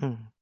Mm.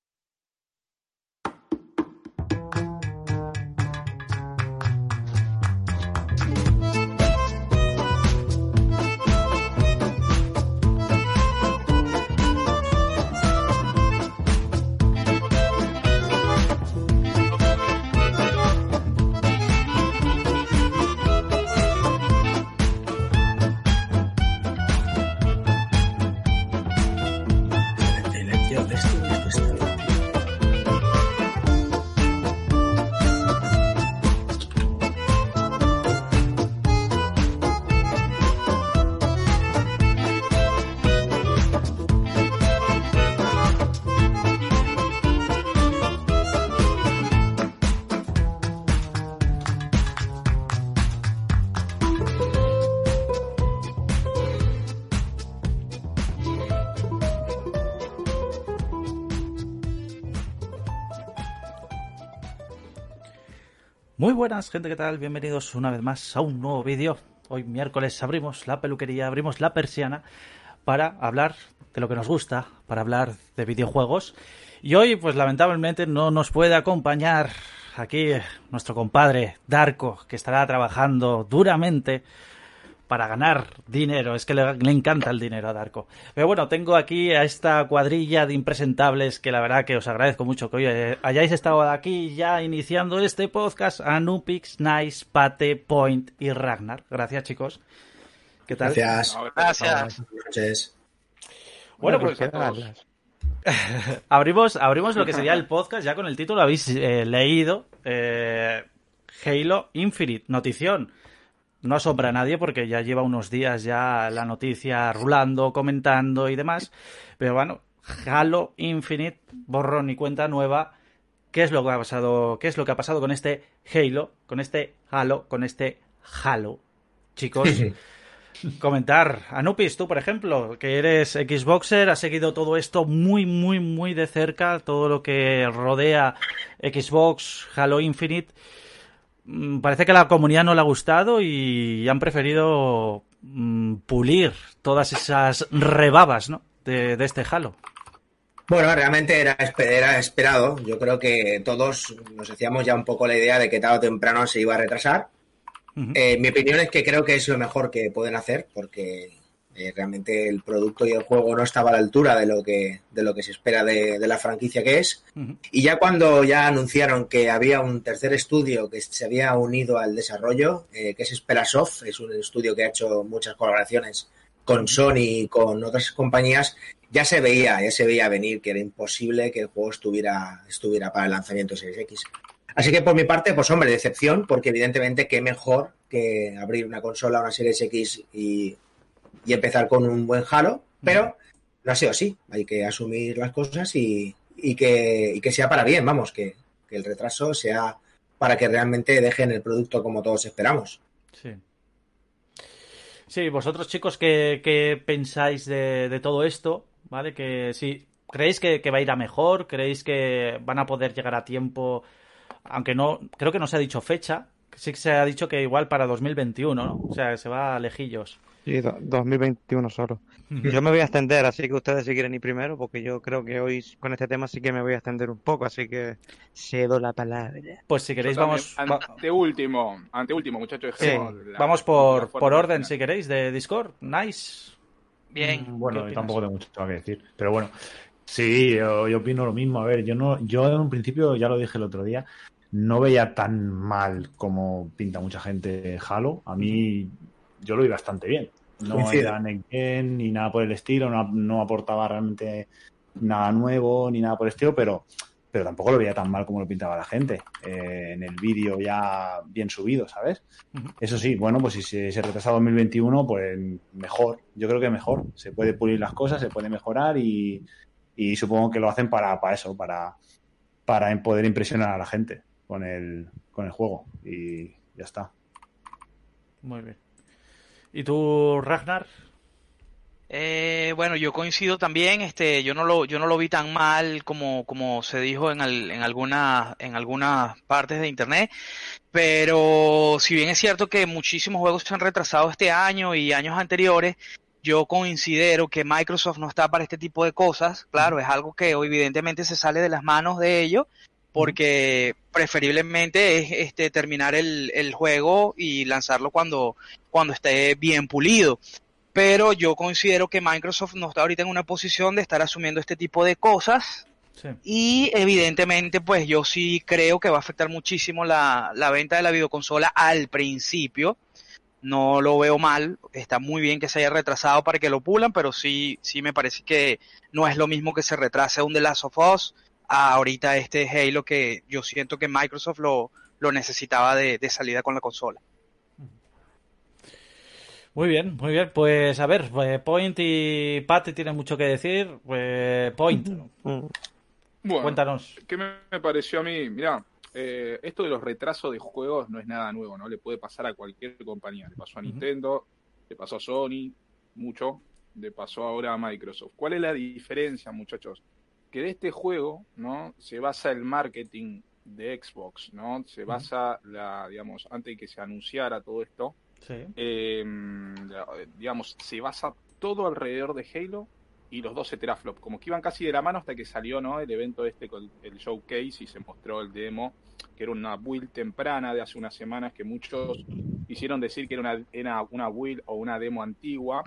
Buenas, gente, ¿qué tal? Bienvenidos una vez más a un nuevo vídeo. Hoy miércoles abrimos la peluquería, abrimos la persiana para hablar de lo que nos gusta, para hablar de videojuegos. Y hoy, pues lamentablemente, no nos puede acompañar aquí nuestro compadre Darko, que estará trabajando duramente para ganar dinero. Es que le, encanta el dinero a Darko. Pero bueno, tengo aquí a esta cuadrilla de impresentables que la verdad que os agradezco mucho que hoy eh, hayáis estado aquí ya iniciando este podcast. A Nupix, Nice, Pate, Point y Ragnar. Gracias, chicos. ¿Qué tal? Gracias. Gracias. Bueno, pues abrimos, abrimos lo que sería el podcast ya con el título, habéis eh, leído. Eh, Halo Infinite, notición no asombra a nadie porque ya lleva unos días ya la noticia rulando, comentando y demás. Pero bueno, Halo Infinite, borrón y cuenta nueva. ¿Qué es lo que ha pasado? ¿Qué es lo que ha pasado con este Halo, con este Halo, con este Halo? Chicos, comentar. Anupis, tú, por ejemplo, que eres Xboxer, has seguido todo esto muy, muy, muy de cerca, todo lo que rodea Xbox, Halo Infinite. Mm, parece que a la comunidad no le ha gustado y han preferido mm, pulir todas esas rebabas ¿no? de, este Halo. Bueno, realmente era, era, esperado. Yo creo que todos nos hacíamos ya un poco la idea de que tarde o temprano se iba a retrasar. Eh, mi opinión es que creo que es lo mejor que pueden hacer porque eh, realmente el producto y el juego no estaba a la altura de lo que, de lo que se espera de, la franquicia que es. Y ya cuando ya anunciaron que había un tercer estudio que se había unido al desarrollo, eh, que es Sperasoft, es un estudio que ha hecho muchas colaboraciones con Sony y con otras compañías, ya se veía, ya se veía venir que era imposible que el juego estuviera, estuviera para el lanzamiento de Series X. Así que por mi parte, pues hombre, decepción, porque evidentemente qué mejor que abrir una consola, una Series X y y empezar con un buen Halo, pero no ha sido así. Hay que asumir las cosas y, que, que, sea para bien, vamos, que, el retraso sea para que realmente dejen el producto como todos esperamos. Sí. Sí, vosotros chicos, ¿qué, pensáis de, todo esto? ¿Vale? Que si creéis que, que, va a ir a mejor, creéis que van a poder llegar a tiempo, aunque no, creo que no se ha dicho fecha, sí que se ha dicho que igual para 2021, ¿no? O sea, se va a lejillos. Sí, 2021 solo. Yo me voy a extender, así que ustedes si quieren ir primero, porque yo creo que hoy con este tema sí que me voy a extender un poco, así que cedo la palabra. Pues si queréis vamos... Ante último, ante último, muchachos. Vamos por, por orden, si queréis, de Discord. Nice. Bien. Mm, bueno, tampoco tengo mucho que decir, pero bueno. Sí, yo, opino lo mismo. A ver, yo no, yo en un principio, ya lo dije el otro día, no veía tan mal como pinta mucha gente Halo. A mí yo lo vi bastante bien. No era ni nada por el estilo, no, aportaba realmente nada nuevo ni nada por el estilo, pero, pero tampoco lo veía tan mal como lo pintaba la gente eh, en el vídeo ya bien subido, ¿sabes? Eso sí, bueno, pues si se, se retrasa 2021, pues mejor, yo creo que mejor. Se puede pulir las cosas, se puede mejorar y, y supongo que lo hacen para, para eso, para, para poder impresionar a la gente con el, con el juego y ya está. Muy bien. ¿Y tú, Ragnar? Eh, bueno, yo coincido también, este, yo no lo, yo no lo vi tan mal como, como se dijo en, en algunas, en algunas partes de internet, pero si bien es cierto que muchísimos juegos se han retrasado este año y años anteriores, yo considero que Microsoft no está para este tipo de cosas. Claro, es algo que evidentemente se sale de las manos de ellos porque preferiblemente es este, terminar el, el, juego y lanzarlo cuando, cuando esté bien pulido. Pero yo considero que Microsoft no está ahorita en una posición de estar asumiendo este tipo de cosas. Y evidentemente, pues yo sí creo que va a afectar muchísimo la, la venta de la videoconsola al principio. No lo veo mal, está muy bien que se haya retrasado para que lo pulan, pero sí, sí me parece que no es lo mismo que se retrase un The Last of Us a ahorita este Halo que yo siento que Microsoft lo, lo necesitaba de, salida con la consola. Muy bien, muy bien. Pues a ver, pues Point y Pat tienen mucho que decir. Pues Point, bueno, cuéntanos. ¿Qué me, pareció a mí? Mira, eh, esto de los retrasos de juegos no es nada nuevo, ¿no? Le puede pasar a cualquier compañía. Le pasó a Nintendo, le pasó a Sony, mucho. Le pasó ahora a Microsoft. ¿Cuál es la diferencia, muchachos? Que de este juego, ¿no? Se basa el marketing de Xbox, ¿no? Se basa la, digamos, antes de que se anunciara todo esto, em, digamos, se basa todo alrededor de Halo y los 12 teraflops, como que iban casi de la mano hasta que salió, ¿no? El evento este con el showcase y se mostró el demo, que era una build temprana de hace unas semanas que muchos hicieron decir que era una, era una build o una demo antigua,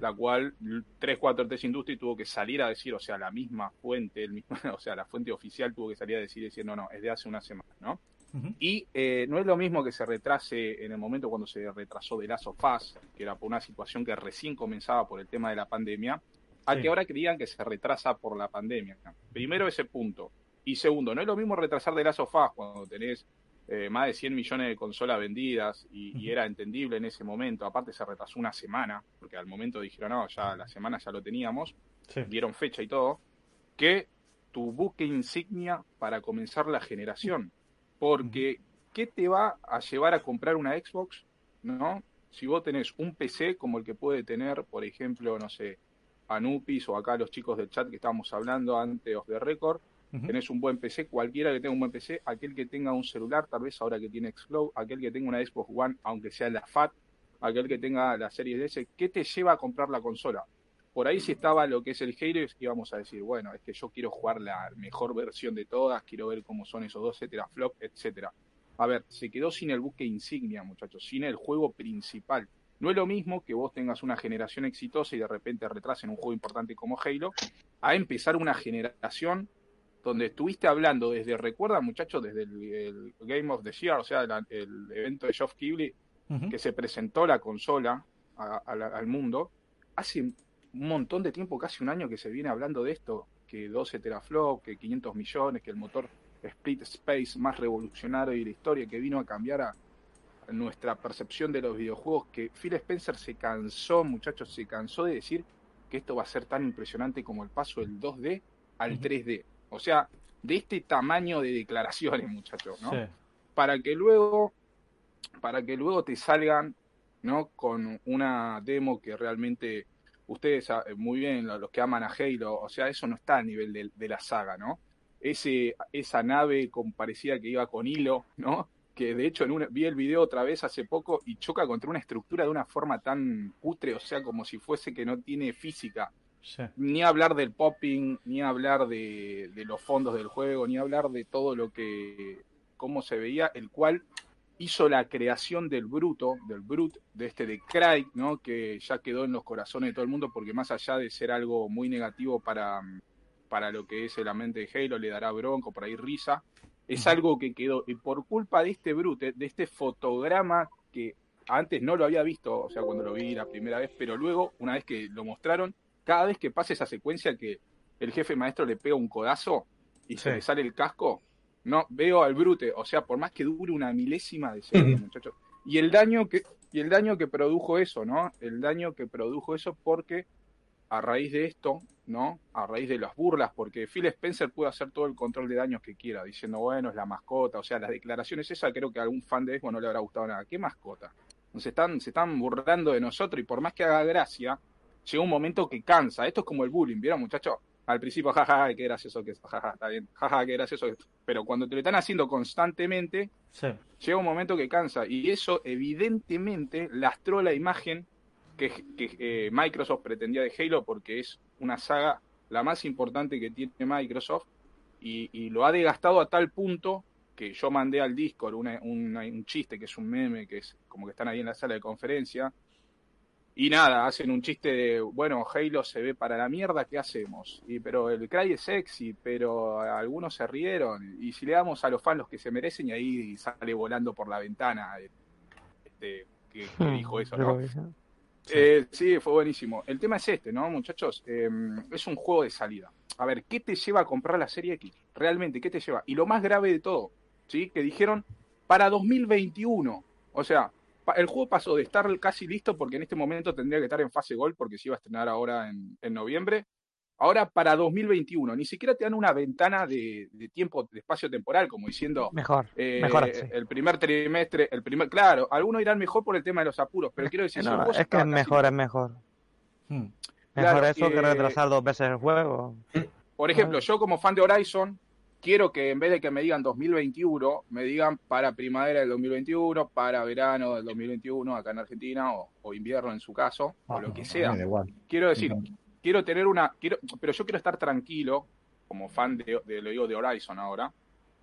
la cual 343 Industries tuvo que salir a decir, o sea, la misma fuente, el mismo, o sea, la fuente oficial tuvo que salir a decir, diciendo, no, no, es de hace una semana, ¿no? Y eh, no es lo mismo que se retrase en el momento cuando se retrasó de Last of que era por una situación que recién comenzaba por el tema de la pandemia, a que ahora creían que se retrasa por la pandemia. Primero ese punto. Y segundo, no es lo mismo retrasar de Last of cuando tenés eh, más de 100 millones de consolas vendidas y, era entendible en ese momento. Aparte se retrasó una semana, porque al momento dijeron, no, ya la semana ya lo teníamos, dieron fecha y todo, que tu buque insignia para comenzar la generación. Porque, ¿qué te va a llevar a comprar una Xbox? ¿No? Si vos tenés un PC como el que puede tener, por ejemplo, no sé, Anupis o acá los chicos del chat que estábamos hablando antes de Record, Tenés un buen PC, cualquiera que tenga un buen PC, aquel que tenga un celular, tal vez ahora que tiene Xcloud, aquel que tenga una Xbox One, aunque sea la FAT, aquel que tenga la serie S, ¿qué te lleva a comprar la consola? Por ahí si estaba lo que es el Halo, íbamos a decir, bueno, es que yo quiero jugar la mejor versión de todas, quiero ver cómo son esos dos flop, etcétera. A ver, se quedó sin el buque insignia, muchachos, sin el juego principal. No es lo mismo que vos tengas una generación exitosa y de repente retrasen un juego importante como Halo, a empezar una generación donde estuviste hablando desde, recuerda muchachos, desde el, Game of the Year, o sea, el evento de Geoff Keighley, que se presentó la consola al mundo, hace un montón de tiempo, casi un año que se viene hablando de esto, que 12 teraflops, que 500 millones, que el motor Split Space más revolucionario de la historia, que vino a cambiar a, nuestra percepción de los videojuegos, que Phil Spencer se cansó, muchachos, se cansó de decir que esto va a ser tan impresionante como el paso del 2D al 3D. O sea, de este tamaño de declaraciones, muchachos, ¿no? Para que luego, para que luego te salgan, ¿no? Con una demo que realmente ustedes muy bien, los que aman a Halo, o sea, eso no está a nivel de, la saga, ¿no? Ese, esa nave con, parecía que iba con hilo, ¿no? Que de hecho en vi el video otra vez hace poco y choca contra una estructura de una forma tan putre, o sea, como si fuese que no tiene física. Ni hablar del popping, ni hablar de, los fondos del juego, ni hablar de todo lo que, cómo se veía, el cual hizo la creación del bruto, del brut, de este de Craig, ¿no? Que ya quedó en los corazones de todo el mundo, porque más allá de ser algo muy negativo para, para lo que es la mente de Halo, le dará bronco, por ahí risa, es algo que quedó, y por culpa de este brute, de este fotograma que antes no lo había visto, o sea, cuando lo vi la primera vez, pero luego, una vez que lo mostraron, cada vez que pasa esa secuencia que el jefe maestro le pega un codazo y se le sale el casco, no veo al brute, o sea, por más que dure una milésima de segundo, muchachos. Y el daño que y el daño que produjo eso, ¿no? El daño que produjo eso porque a raíz de esto, ¿no? A raíz de las burlas, porque Phil Spencer puede hacer todo el control de daños que quiera, diciendo, bueno, es la mascota, o sea, las declaraciones esa creo que a algún fan de Xbox no le habrá gustado nada. ¿Qué mascota? Se están, se están burlando de nosotros y por más que haga gracia, llega un momento que cansa. Esto es como el bullying, ¿vieron, muchachos? Al principio, jajaja, qué gracioso que es, jaja, está bien, jaja, qué gracioso que es. Pero cuando te lo están haciendo constantemente, llega un momento que cansa. Y eso, evidentemente, lastró la imagen que, eh, Microsoft pretendía de Halo porque es una saga la más importante que tiene Microsoft y, lo ha desgastado a tal punto que yo mandé al Discord un chiste que es un meme, que es como que están ahí en la sala de conferencia, y nada, hacen un chiste de, bueno, Halo se ve para la mierda, ¿qué hacemos? Y pero el cry es sexy, pero algunos se rieron. Y si le damos a los fans los que se merecen, y ahí sale volando por la ventana este, que, hmm, dijo eso, ¿no? Eh, sí. fue buenísimo. El tema es este, ¿no, muchachos? Em, es un juego de salida. A ver, ¿qué te lleva a comprar la serie X? Realmente, ¿qué te lleva? Y lo más grave de todo, ¿sí? Que dijeron para 2021. O sea, el juego pasó de estar casi listo porque en este momento tendría que estar en fase gol porque se iba a estrenar ahora en, noviembre. Ahora para 2021, ni siquiera te dan una ventana de, tiempo, de espacio temporal, como diciendo. Mejor, eh, mejor El primer trimestre, el primer. Claro, algunos irán mejor por el tema de los apuros, pero quiero decir. No, es que es mejor, es mejor. Hmm. Mejor eso que retrasar dos veces el juego. Por ejemplo, yo como fan de Horizon, quiero que en vez de que me digan 2021, me digan para primavera del 2021, para verano del 2021 acá en Argentina, o, invierno en su caso, o lo que sea. Quiero decir, quiero tener una, quiero, pero yo quiero estar tranquilo, como fan de, lo digo de Horizon ahora,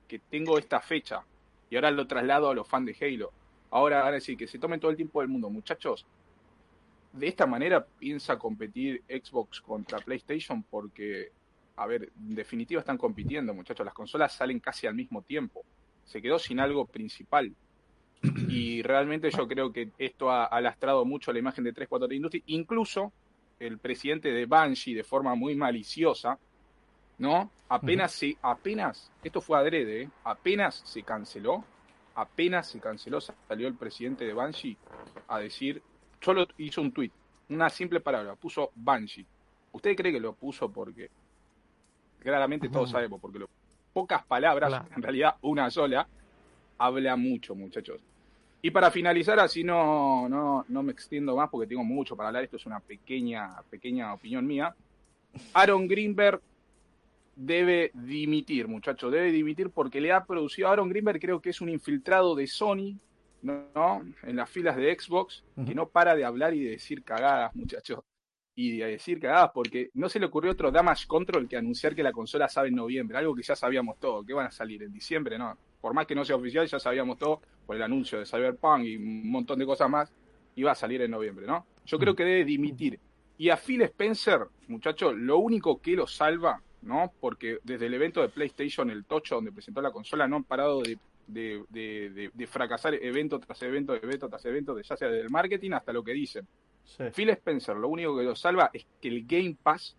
que tengo esta fecha, y ahora lo traslado a los fans de Halo. Ahora van a decir que se tomen todo el tiempo del mundo, muchachos. De esta manera piensa competir Xbox contra PlayStation porque a ver, en definitiva están compitiendo, muchachos. Las consolas salen casi al mismo tiempo. Se quedó sin algo principal. Y realmente yo creo que esto ha, lastrado mucho la imagen de 343 Industries. Incluso el presidente de Banshee, de forma muy maliciosa, ¿no? Apenas se, apenas, esto fue adrede, ¿eh? apenas se canceló, apenas se canceló, salió el presidente de Banshee a decir, solo hizo un tweet, una simple palabra, puso Banshee. ¿Usted cree que lo puso porque claramente todos sabemos, porque lo, pocas palabras, en realidad una sola, habla mucho, muchachos. Y para finalizar, así no, no, no me extiendo más porque tengo mucho para hablar, esto es una pequeña, pequeña opinión mía. Aaron Greenberg debe dimitir, muchachos, debe dimitir porque le ha producido Aaron Greenberg, creo que es un infiltrado de Sony, ¿no? En las filas de Xbox, que no para de hablar y de decir cagadas, muchachos y de decir cagadas, porque no se le ocurrió otro Damage Control que anunciar que la consola sabe en noviembre, algo que ya sabíamos todo, que van a salir en diciembre, ¿no? Por más que no sea oficial, ya sabíamos todo por el anuncio de Cyberpunk y un montón de cosas más, iba a salir en noviembre, ¿no? Yo creo que debe dimitir. Y a Phil Spencer, muchachos, lo único que lo salva, ¿no? Porque desde el evento de PlayStation, el tocho donde presentó la consola, no han parado de, de fracasar evento tras evento, evento tras evento, ya sea del marketing hasta lo que dicen. Phil Spencer, lo único que lo salva es que el Game Pass,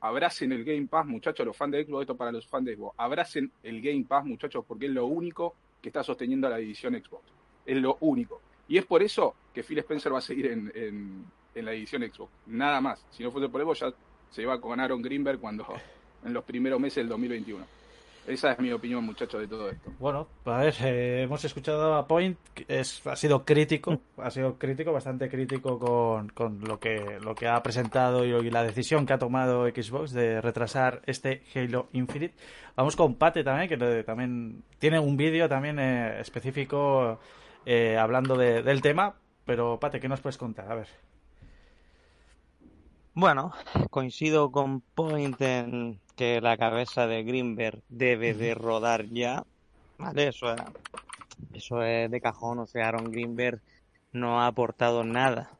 abracen el Game Pass, muchachos, los fans de Xbox, esto para los fans de Xbox, abracen el Game Pass, muchachos, porque es lo único que está sosteniendo a la edición Xbox. Es lo único. Y es por eso que Phil Spencer va a seguir en, la edición Xbox. Nada más. Si no fuese por eso, ya se iba con Aaron Greenberg cuando en los primeros meses del 2021. Esa es mi opinión, muchachos, de todo esto. Bueno, a ver, eh, hemos escuchado a Point, es, ha sido crítico, ha sido crítico, bastante crítico con, con lo que lo que ha presentado y, la decisión que ha tomado Xbox de retrasar este Halo Infinite. Vamos con Pate también, que también tiene un vídeo también eh, específico eh, hablando del tema, pero Pate, ¿qué nos puedes contar? A ver. Bueno, coincido con Point en que la cabeza de Greenberg debe de rodar ya. Vale, eso es, eso es de cajón. O sea, Aaron Greenberg no ha aportado nada.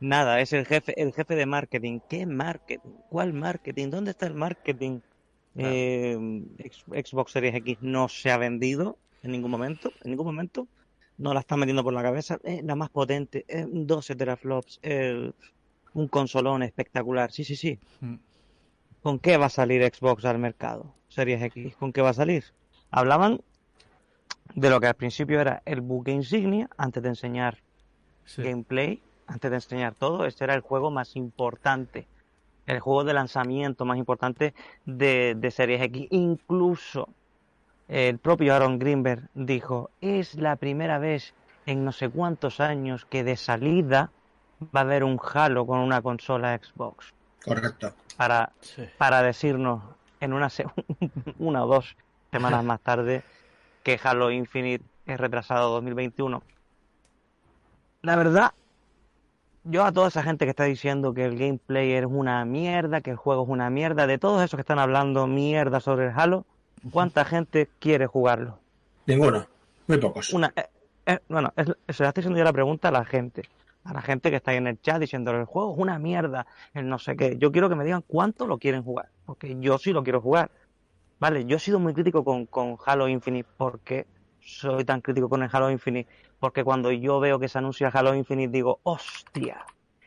nada, es el jefe, el jefe de marketing. ¿Qué marketing? ¿Cuál marketing? ¿Dónde está el marketing? Eh, Xbox Series X no se ha vendido en ningún momento, en ningún momento. No la está metiendo por la cabeza. Es la más potente, 12 teraflops, un consolón espectacular. Sí, sí, sí. Mm. ¿Con qué va a salir Xbox al mercado? Series X, ¿con qué va a salir? Hablaban de lo que al principio era el buque insignia, antes de enseñar gameplay, antes de enseñar todo, este era el juego más importante, el juego de lanzamiento más importante de, de Series X. Incluso el propio Aaron Greenberg dijo, es la primera vez en no sé cuántos años que de salida va a haber un Halo con una consola Xbox. Correcto para, para decirnos en una, una o dos semanas más tarde que Halo Infinite es retrasado 2021. La verdad, yo a toda esa gente que está diciendo que el gameplay es una mierda, que el juego es una mierda, de todos esos que están hablando mierda sobre el Halo, ¿cuánta gente quiere jugarlo? Ninguno, muy pocos. Una, eh, eh, bueno, es, se le estoy haciendo yo la pregunta a la gente, a la gente que está ahí en el chat diciendo el juego es una mierda, el no sé qué. Yo quiero que me digan cuánto lo quieren jugar, porque yo sí lo quiero jugar. Vale, yo he sido muy crítico con, con Halo Infinite porque soy tan crítico con el Halo Infinite porque cuando yo veo que se anuncia Halo Infinite digo, hostia,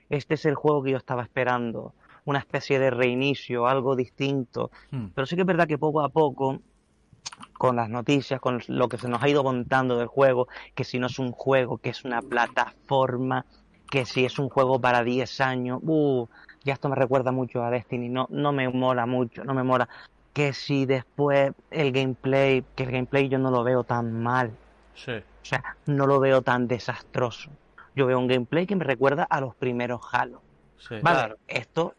este es el juego que yo estaba esperando, una especie de reinicio, algo distinto. Hmm. Pero sí que es verdad que poco a poco, con las noticias, con lo que se nos ha ido contando del juego, que si no es un juego, que es una plataforma, que si es un juego para 10 años, uh, ya esto me recuerda mucho a Destiny, no, no me mola mucho, no me mola. Que si después el gameplay, que el gameplay yo no lo veo tan mal. Sí. O sea, no lo veo tan desastroso. Yo veo un gameplay que me recuerda a los primeros Halo. vale, esto,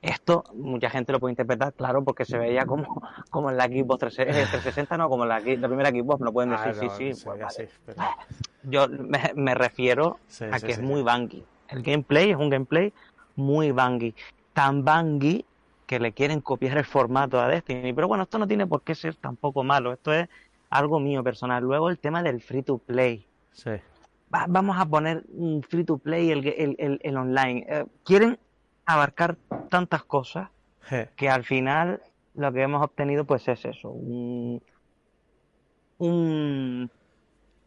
esto mucha gente lo puede interpretar, claro, porque se veía como, como en la Xbox 360, no, como en la, la primera Xbox, no pueden decir sí, sí. Pues Yo me, refiero a que es muy bangui. El gameplay es un gameplay muy bangui. Tan bangui que le quieren copiar el formato a Destiny. Pero bueno, esto no tiene por qué ser tampoco malo. Esto es algo mío personal. Luego el tema del free to play. Sí. vamos a poner un free to play el, el, online. Eh, quieren abarcar tantas cosas que al final lo que hemos obtenido pues es eso, un, un,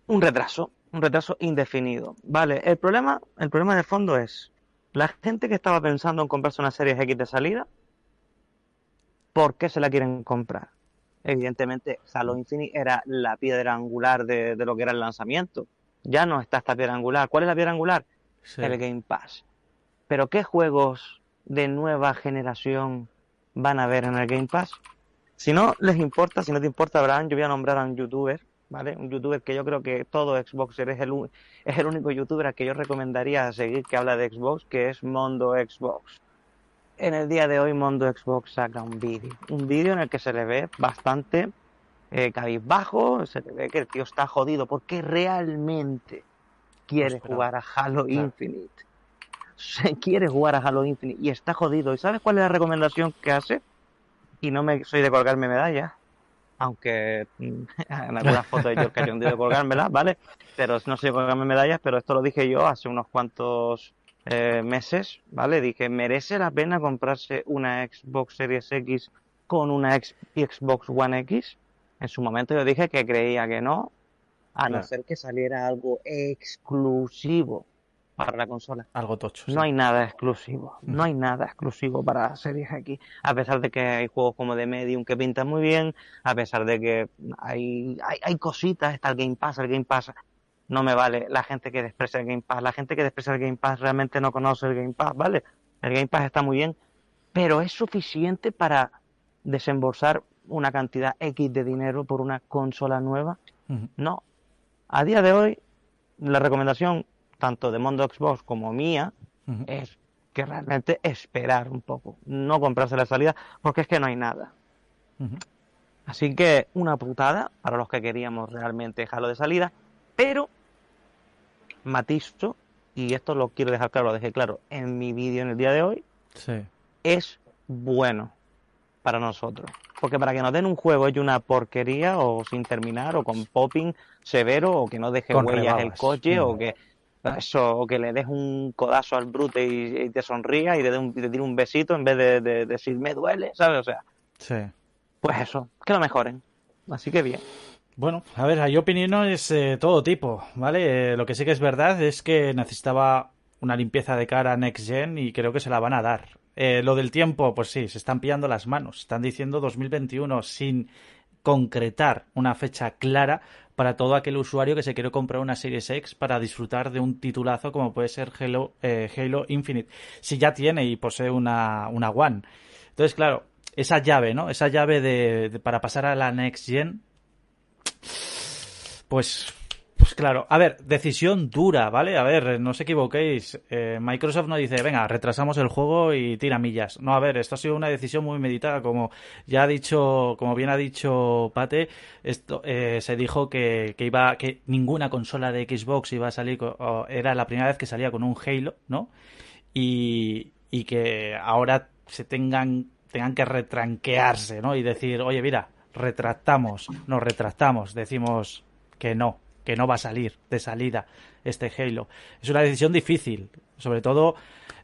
un retraso, un retraso indefinido. Vale, el problema, el problema de fondo es la gente que estaba pensando en comprarse una serie X de salida, ¿por qué se la quieren comprar? evidentemente Halo Infinite era la piedra angular de, lo que era el lanzamiento. Ya no está esta piedra angular. ¿Cuál es la piedra angular? El Game Pass. Pero ¿qué juegos de nueva generación van a ver en el Game Pass? Si no les importa, si no te importa, Abraham, yo voy a nombrar a un youtuber, ¿vale? Un youtuber que yo creo que todo Xboxer es el, es el único youtuber que yo recomendaría seguir que habla de Xbox, que es Mondo Xbox en el día de hoy Mondo Xbox saca un vídeo. Un vídeo en el que se le ve bastante eh, cabizbajo, se le ve que el tío está jodido porque realmente quiere jugar a Halo Infinite. Se quiere jugar a Halo Infinite y está jodido. ¿Y sabes cuál es la recomendación que hace? Y no me soy de colgarme medallas, aunque mm, en algunas fotos de George un de colgármela, ¿vale? Pero no de colgarme medallas, pero esto lo dije yo hace unos cuantos eh, meses, ¿vale? Dije, ¿merece la pena comprarse una Xbox Series X con una Xbox One X? En su momento yo dije que creía que no, a no ser que saliera algo exclusivo para la consola. Algo tocho. No hay nada exclusivo. No hay nada exclusivo para Series X. A pesar de que hay juegos como de Medium que pintan muy bien, a pesar de que hay, hay, hay cositas, está el Game Pass, el Game Pass no me vale la gente que desprecia el Game Pass. La gente que desprecia el Game Pass realmente no conoce el Game Pass, ¿vale? El Game Pass está muy bien, pero es suficiente para desembolsar una cantidad X de dinero por una consola nueva. No. A día de hoy, la recomendación tanto de Mondo Xbox como mía es que realmente esperar un poco, no comprarse la salida, porque es que no hay nada. Así que una putada para los que queríamos realmente dejarlo de salida, pero matizo, y esto lo quiero dejar claro, lo dejé claro en mi vídeo en el día de hoy, es bueno para nosotros. Porque para que nos den un juego hecho una porquería o sin terminar o con popping severo o que no deje huellas el coche o que eso o que le des un codazo al brute y, te sonría y dé un, tire un besito en vez de, de, decir me duele, ¿sabes? O sea, pues eso, que lo mejoren. Así que bien. Bueno, a ver, hay opiniones de todo tipo, ¿vale? Eh, lo que sí que es verdad es que necesitaba una limpieza de cara Next Gen y creo que se la van a dar. Eh, lo del tiempo, pues sí, se están pillando las manos. Están diciendo 2021 sin concretar una fecha clara para todo aquel usuario que se quiere comprar una Series X para disfrutar de un titulazo como puede ser Halo, eh, Halo Infinite. Si ya tiene y posee una, una One. Entonces, claro, esa llave, ¿no? Esa llave de, para pasar a la Next Gen pues Pues claro, a ver, decisión dura, ¿vale? A ver, no os equivoquéis. Eh, Microsoft no dice, venga, retrasamos el juego y tira millas. No, a ver, esto ha sido una decisión muy meditada, como ya ha dicho, como bien ha dicho Pate, esto eh, se dijo que, que, iba, que ninguna consola de Xbox iba a salir, era la primera vez que salía con un Halo, ¿no? Y, y que ahora se tengan, tengan que retranquearse, ¿no? Y decir, oye, mira, retractamos, nos retractamos, decimos que no, que no va a salir de salida este Halo. Es una decisión difícil, sobre todo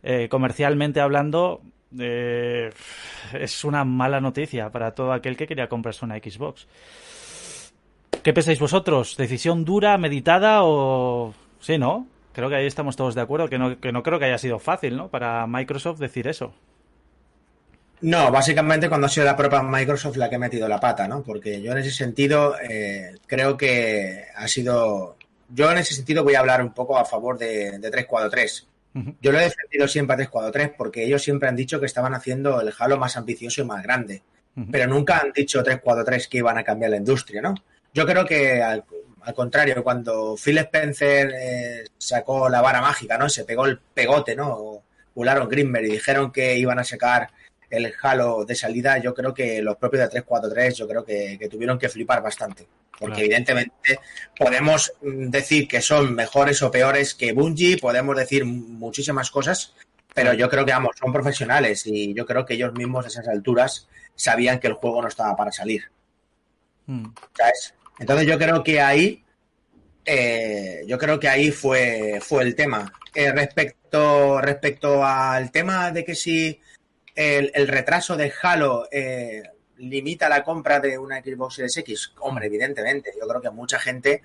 eh, comercialmente hablando, eh, es una mala noticia para todo aquel que quería comprarse una Xbox. ¿Qué pensáis vosotros? ¿Decisión dura, meditada o...? Sí, ¿no? Creo que ahí estamos todos de acuerdo, que no, que no creo que haya sido fácil, ¿no? Para Microsoft decir eso. No, básicamente cuando ha sido la propia Microsoft la que ha metido la pata, ¿no? Porque yo en ese sentido eh, creo que ha sido... Yo en ese sentido voy a hablar un poco a favor de, de 343. Yo lo he defendido siempre a 343 porque ellos siempre han dicho que estaban haciendo el Halo más ambicioso y más grande. Pero nunca han dicho 343 que iban a cambiar la industria, ¿no? Yo creo que al, contrario, cuando Phil Spencer eh, sacó la vara mágica, ¿no? Se pegó el pegote, ¿no? O Ularon Grimmer y dijeron que iban a sacar el Halo de salida, yo creo que los propios de 343, yo creo que, tuvieron que flipar bastante. Porque evidentemente podemos decir que son mejores o peores que Bungie, podemos decir muchísimas cosas, pero yo creo que, vamos, son profesionales y yo creo que ellos mismos a esas alturas sabían que el juego no estaba para salir. Hmm. ¿Sabes? Entonces yo creo que ahí, eh, yo creo que ahí fue, fue el tema. Eh, respecto, respecto al tema de que si el, retraso de Halo eh, limita la compra de una Xbox Series X? Hombre, evidentemente. Yo creo que mucha gente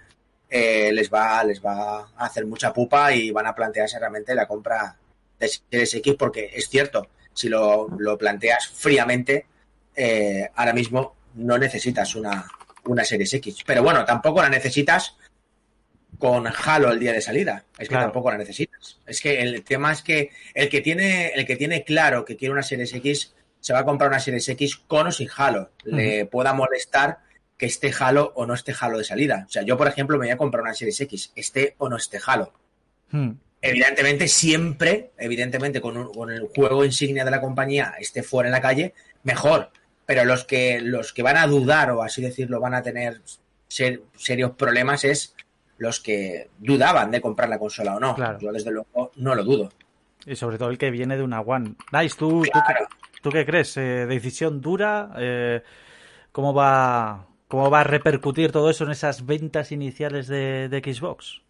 eh, les, va, les va a hacer mucha pupa y van a plantearse realmente la compra de Series X porque es cierto, si lo, planteas fríamente, eh, ahora mismo no necesitas una, una Series X. Pero bueno, tampoco la necesitas con Halo el día de salida. Es que tampoco la necesitas. Es que el tema es que el que tiene, el que tiene claro que quiere una Series X se va a comprar una Series X con o sin Halo. Le pueda molestar que esté Halo o no esté Halo de salida. O sea, yo, por ejemplo, me voy a comprar una Series X, esté o no esté Halo. Hmm. Evidentemente, siempre, evidentemente, con, con, el juego insignia de la compañía esté fuera en la calle, mejor. Pero los que, los que van a dudar, o así decirlo, van a tener serios problemas es los que dudaban de comprar la consola o no. Yo desde luego no lo dudo. Y sobre todo el que viene de una One. Nice, ¿tú, ¿tú, qué, crees? Eh, ¿Decisión dura? Eh, ¿cómo, va, ¿Cómo va a repercutir todo eso en esas ventas iniciales de, Xbox?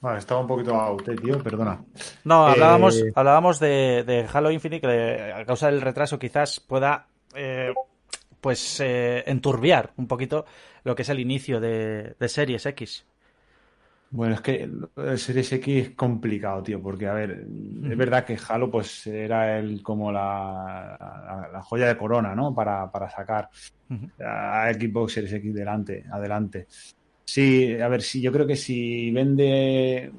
Vale, estaba un poquito out, tío, perdona. No, hablábamos, eh, hablábamos de, Halo Infinite, que a causa del retraso quizás pueda pues enturbiar un poquito lo que es el inicio de, Series X. Bueno, es que el Series X es complicado, tío, porque, a ver, es verdad que Halo, pues, era el como la, la, joya de corona, ¿no? Para, sacar a Xbox Series X delante, adelante. Sí, a ver, sí, yo creo que si vende.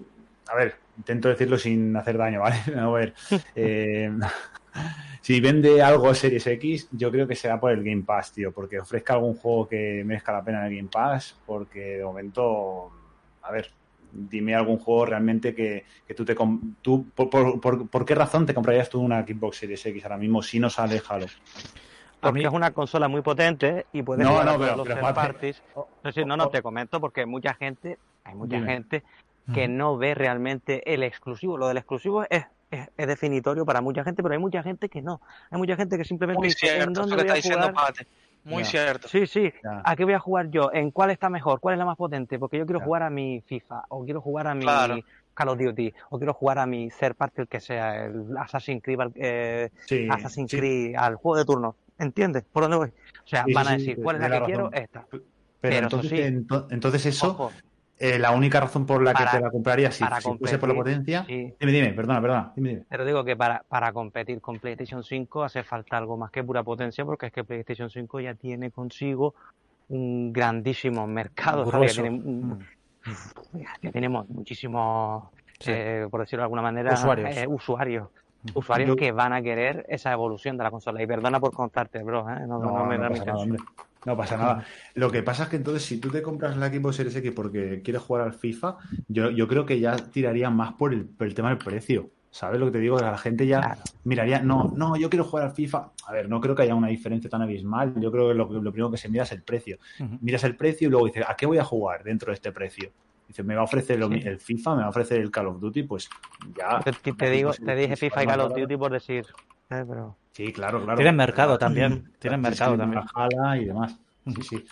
A ver, intento decirlo sin hacer daño, ¿vale? A ver. Eh, si vende algo Series X, yo creo que será por el Game Pass, tío, porque ofrezca algún juego que merezca la pena en el Game Pass, porque de momento, a ver, dime algún juego realmente que, tú te... Tú, por, qué razón te comprarías tú una Xbox Series X ahora mismo si no sale Halo? Porque es una consola muy potente y puedes no, no, pero, No, no, no, te comento porque mucha gente, hay mucha gente que no ve realmente el exclusivo. Lo del exclusivo es es, definitorio para mucha gente, pero hay mucha gente que no. Hay mucha gente que simplemente Muy cierto, ¿en dónde voy Muy cierto. Sí, sí. ¿A qué voy a jugar yo? ¿En cuál está mejor? ¿Cuál es la más potente? Porque yo quiero jugar a mi FIFA, o quiero jugar a mi Call of Duty, o quiero jugar a mi ser parte el que sea, el Assassin's Creed, eh, Assassin's Creed, al juego de turno. ¿Entiendes? ¿Por dónde voy? O sea, van a decir, ¿cuál es la que quiero? Esta. Pero, entonces, eso entonces eso eh, la única razón por la que te la compraría si, si fuese por la potencia. Dime, dime, perdona, perdona. Dime, Pero digo que para, para competir con PlayStation 5 hace falta algo más que pura potencia, porque es que PlayStation 5 ya tiene consigo un grandísimo mercado. Ya, tiene, mm. ya, tenemos muchísimos, eh, por decirlo de alguna manera, usuarios. Eh, usuarios usuarios que van a querer esa evolución de la consola. Y perdona por contarte, bro, ¿eh? no, me da mi No pasa nada. Lo que pasa es que entonces, si tú te compras la Xbox Series X porque quieres jugar al FIFA, yo, yo creo que ya tiraría más por el, por el tema del precio. ¿Sabes lo que te digo? La gente ya miraría, no, no, yo quiero jugar al FIFA. A ver, no creo que haya una diferencia tan abismal. Yo creo que lo, lo primero que se mira es el precio. Miras el precio y luego dices, ¿a qué voy a jugar dentro de este precio? Dice, me va a ofrecer el FIFA, me va a ofrecer el Call of Duty, pues ya. Te, digo, te dije FIFA y Call of Duty por decir. Eh, pero... Sí, claro, claro. Tienen mercado también. Tienen mercado también. y demás. Sí, sí.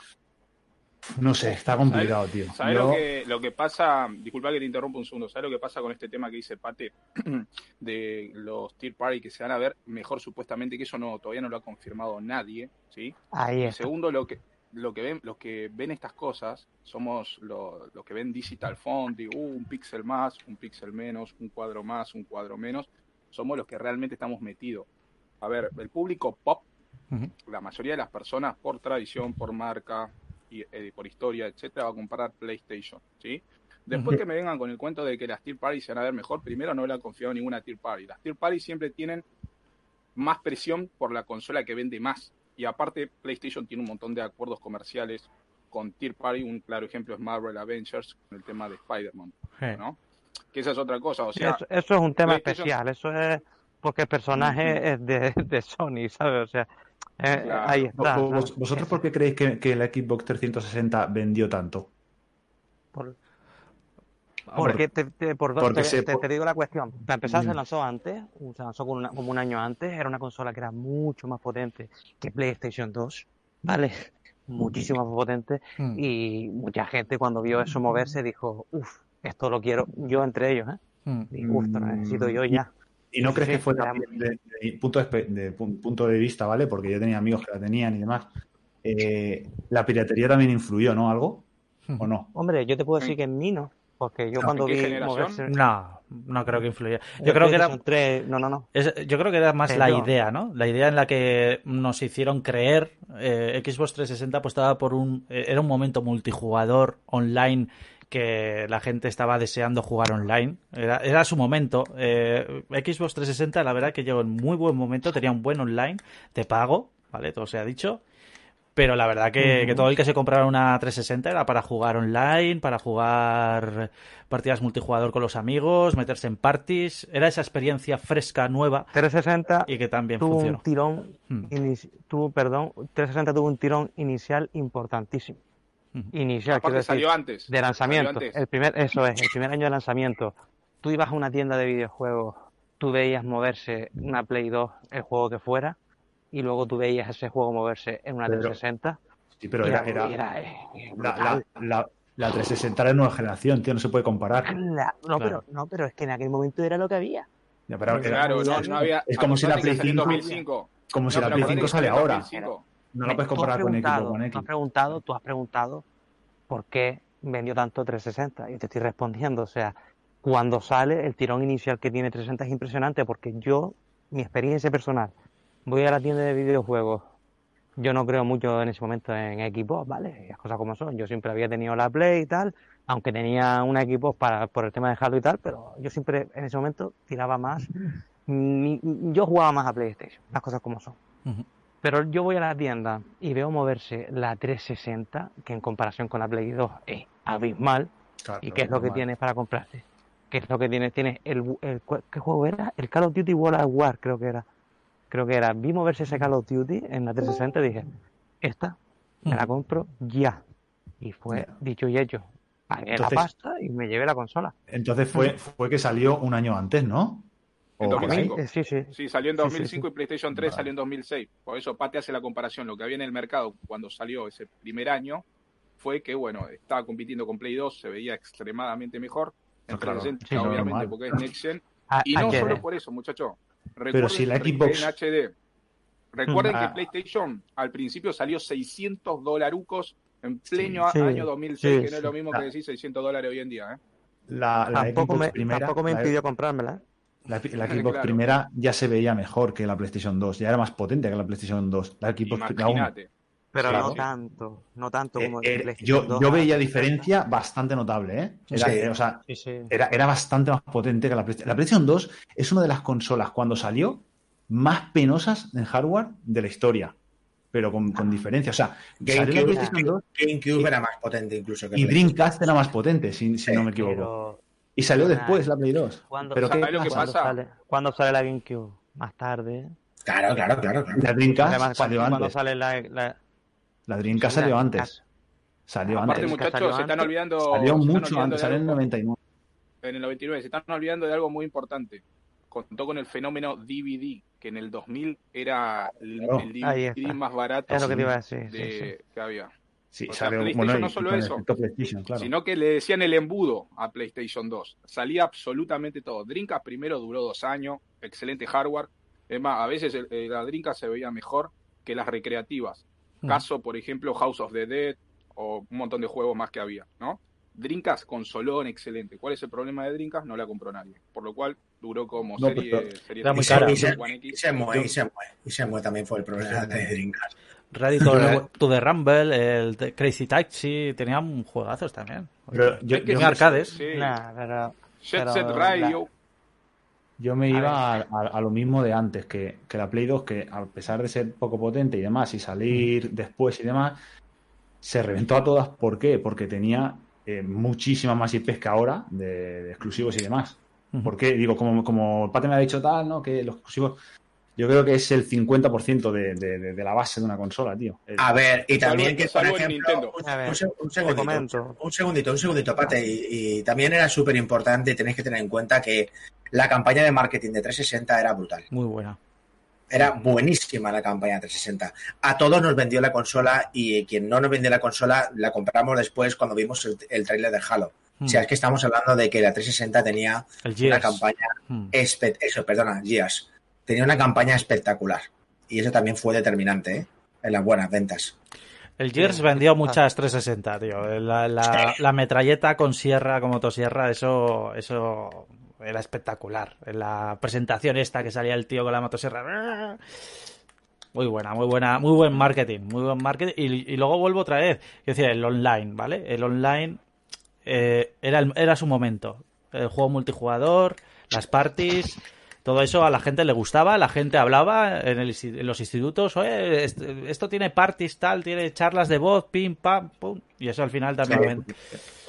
No sé, está complicado, tío. ¿Sabes lo, que, lo que pasa? Disculpa que te interrumpa un segundo. ¿Sabes lo que pasa con este tema que dice Pate de los tier party que se van a ver mejor supuestamente? Que eso no todavía no lo ha confirmado nadie, ¿sí? Ahí es. Segundo, lo que lo que ven, los que ven estas cosas somos los, que ven digital font y uh, un píxel más, un píxel menos, un cuadro más, un cuadro menos. Somos los que realmente estamos metidos. A ver, el público pop, la mayoría de las personas por tradición, por marca, y, eh, por historia, etcétera, va a comprar PlayStation, ¿sí? Después que me vengan con el cuento de que las tier party se van a ver mejor, primero no le han confiado ninguna tier party. Las tier party siempre tienen más presión por la consola que vende más. Y aparte, PlayStation tiene un montón de acuerdos comerciales con Tier Party. Un claro ejemplo es Marvel Avengers con el tema de Spider-Man, ¿no? Que esa es otra cosa. O sea, eso, es un tema especial. Eso es porque el personaje es de, de, Sony, ¿sabes? O sea, eh, ahí está. ¿Vosotros por qué creéis que, que, la Xbox 360 vendió tanto? Por, porque, te, por, te, digo la cuestión. Para empezar, se lanzó antes, se lanzó como, como, un año antes. Era una consola que era mucho más potente que PlayStation 2, ¿vale? Muchísimo más potente. Mm. Y mucha gente, cuando vio eso moverse, dijo: Uf, esto lo quiero. Yo entre ellos, ¿eh? Mm. Y uf, lo necesito yo ya. ¿Y no crees que fue también de, punto, de, punto de vista, ¿vale? Porque yo tenía amigos que la tenían y demás. Eh, la piratería también influyó, ¿no? ¿Algo? ¿O no? Hombre, yo te puedo decir que en mí no. Porque yo cuando vi moverse... No, no creo que influya. Yo creo que era... No, no, no. yo creo que era más la idea, ¿no? La idea en la que nos hicieron creer eh, Xbox 360 pues estaba por un... Eh, era un momento multijugador online que la gente estaba deseando jugar online. Era, era su momento. Eh, Xbox 360, la verdad que llegó en muy buen momento, tenía un buen online de pago, ¿vale? Todo se ha dicho. Pero la verdad que, todo el que se comprara una 360 era para jugar online, para jugar partidas multijugador con los amigos, meterse en parties. Era esa experiencia fresca, nueva. 360 y que también tuvo funcionó. un tirón, hmm. tuvo, perdón, 360 tuvo un tirón inicial importantísimo. Inicial, quiero decir, salió antes. De lanzamiento. El primer, eso es, el primer año de lanzamiento. Tú ibas a una tienda de videojuegos, tú veías moverse una Play 2, el juego que fuera, y luego tú veías ese juego moverse en una 360. Sí, pero era, era, eh, la, la, la, 360 era nueva generación, tío, no se puede comparar. no, pero, no, pero es que en aquel momento era lo que había. claro, no, había, es como si la Play 5, como si la Play 5 sale ahora. No lo puedes comparar con X con X. Tú has preguntado, tú has preguntado por qué vendió tanto 360 y te estoy respondiendo, o sea, cuando sale el tirón inicial que tiene 360 es impresionante porque yo, mi experiencia personal, voy a la tienda de videojuegos. Yo no creo mucho en ese momento en equipos, ¿vale? Las cosas como son. Yo siempre había tenido la Play y tal, aunque tenía un equipo para, por el tema de Halo y tal, pero yo siempre en ese momento tiraba más. Yo jugaba más a PlayStation, las cosas como son. Pero yo voy a la tienda y veo moverse la 360, que en comparación con la Play 2 es abismal. ¿Y qué es lo que tienes para comprarte? ¿Qué es lo que tienes? Tienes el, el, ¿qué juego era? El Call of Duty World of War, creo que era creo que era, vi moverse ese Call of Duty en la 360 y dije, esta me la compro ya. Y fue dicho y hecho. Pagué la pasta y me llevé la consola. Entonces fue, fue que salió un año antes, ¿no? En 2005. Sí, sí. Sí, salió en 2005 y PlayStation 3 salió en 2006. Por eso Pate hace la comparación. Lo que había en el mercado cuando salió ese primer año fue que, bueno, estaba compitiendo con Play 2, se veía extremadamente mejor. En obviamente, porque es Next Gen. Ah, y no solo por eso, muchachos. Pero si la Xbox... En HD. Recuerden que ah. PlayStation al principio salió 600 dolarucos en pleno año 2006, que no es lo mismo que decir 600 dólares hoy en día. ¿eh? La, tampoco, Xbox me, primera, tampoco me impidió comprármela. La, la Xbox primera ya se veía mejor que la PlayStation 2, ya era más potente que la PlayStation 2. La Xbox Imagínate. Pero no tanto, no tanto como eh, eh, yo, yo veía diferencia bastante notable, ¿eh? Era, eh, o sea, Era, era, bastante más potente que la PlayStation. La PlayStation 2 es una de las consolas, cuando salió, más penosas en hardware de la historia. pero con, con diferencia. O sea, GameCube, era más potente incluso que Y Dreamcast era más potente, si, si no me equivoco. Y salió después la Play 2. ¿Cuándo, pero ¿qué, lo que pasa? Sale, ¿Cuándo sale la GameCube? Más tarde. Claro, claro, claro. La Dreamcast salió antes. sale la, la... la Dreamcast salió antes. Salió Aparte, antes. muchachos, se están olvidando. Salió mucho antes, salió en el 99. En el 99, se están olvidando de algo muy importante. Contó con el fenómeno DVD, que en el 2000 era el, DVD más barato es lo que, te iba a decir, de, que había. Sí, salió, PlayStation no solo eso, sino que le decían el embudo a PlayStation 2. Salía absolutamente todo. Dreamcast primero duró dos años, excelente hardware. Es más, a veces la Dreamcast se veía mejor que las recreativas. Hmm. Caso, por ejemplo, House of the Dead, o un montón de juegos más que había, ¿no? Dreamcast consolón excelente. ¿Cuál es el problema de Dreamcast? No la compró nadie. Por lo cual duró como serie, serie muy cara. Y se, y se mueve, y se mueve. Y se mueve también fue el problema de Dreamcast. Ready to, the Rumble, el Crazy Taxi, tenían juegazos también. Pero yo, yo arcades. Sí. Nah, pero, Jet Set Radio. Yo me iba a, lo mismo de antes, que, que, la Play 2, que a pesar de ser poco potente y demás, y salir después y demás, se reventó a todas. ¿Por qué? Porque tenía eh, muchísima más IPs que ahora de, exclusivos y demás. ¿Por qué? Digo, como, como el Pate me ha dicho tal, ¿no? Que los exclusivos. Yo creo que es el 50% de, de, de, la base de una consola, tío. A ver, y también que, por ejemplo, un, segundito, un segundito, un segundito, Pate, y, y también era súper importante, tenéis que tener en cuenta que la campaña de marketing de 360 era brutal. Muy buena. Era buenísima la campaña 360. A todos nos vendió la consola y quien no nos vendió la consola la compramos después cuando vimos el, el tráiler de Halo. O sea, hmm. es que estamos hablando de que la 360 tenía una campaña hmm. eso, perdona, Gears. Tenía una campaña espectacular. Y eso también fue determinante, ¿eh? En las buenas ventas. El Gears vendió muchas 360, tío. La, la, metralleta con sierra, con motosierra, eso, eso era espectacular. En la presentación esta que salía el tío con la motosierra. Muy buena, muy buena, muy buen marketing, muy buen marketing. Y, luego vuelvo otra vez, es decir, el online, ¿vale? El online eh, era, era su momento. El juego multijugador, las parties, todo eso a la gente le gustaba, la gente hablaba en, los institutos, Oye, esto, tiene parties tal, tiene charlas de voz, pim, pam, pum, y eso al final también...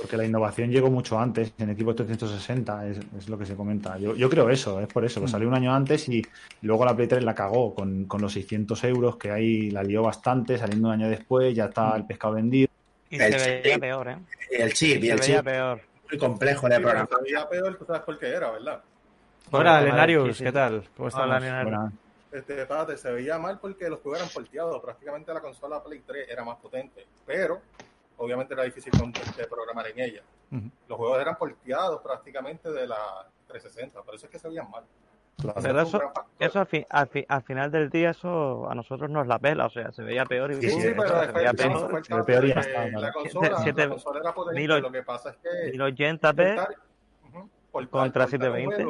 porque la innovación llegó mucho antes, en equipo 360, es, lo que se comenta. Yo, yo creo eso, es por eso, lo mm. salió un año antes y luego la Play 3 la cagó con, los 600 euros, que ahí la lió bastante, saliendo un año después, ya está el pescado vendido. Y se veía peor, ¿eh? el chip, y el chip. peor. Muy complejo de programa. Se veía peor, tú sabes por qué era, ¿verdad? Hola, Lenarius, ¿qué tal? ¿Cómo estás? Este, se veía mal porque los juegos eran porteados. Prácticamente la consola Play 3 era más potente, pero obviamente era difícil programar en ella. Los juegos eran porteados prácticamente de la 360, por eso es que se veían mal. Pero eso, eso al, fin, al, al, final del día, eso a nosotros nos la pela, o sea, se veía peor y sí, sí, pero se veía peor. Se peor y la, consola, la consola era potente, lo que pasa es que 1080p contra 720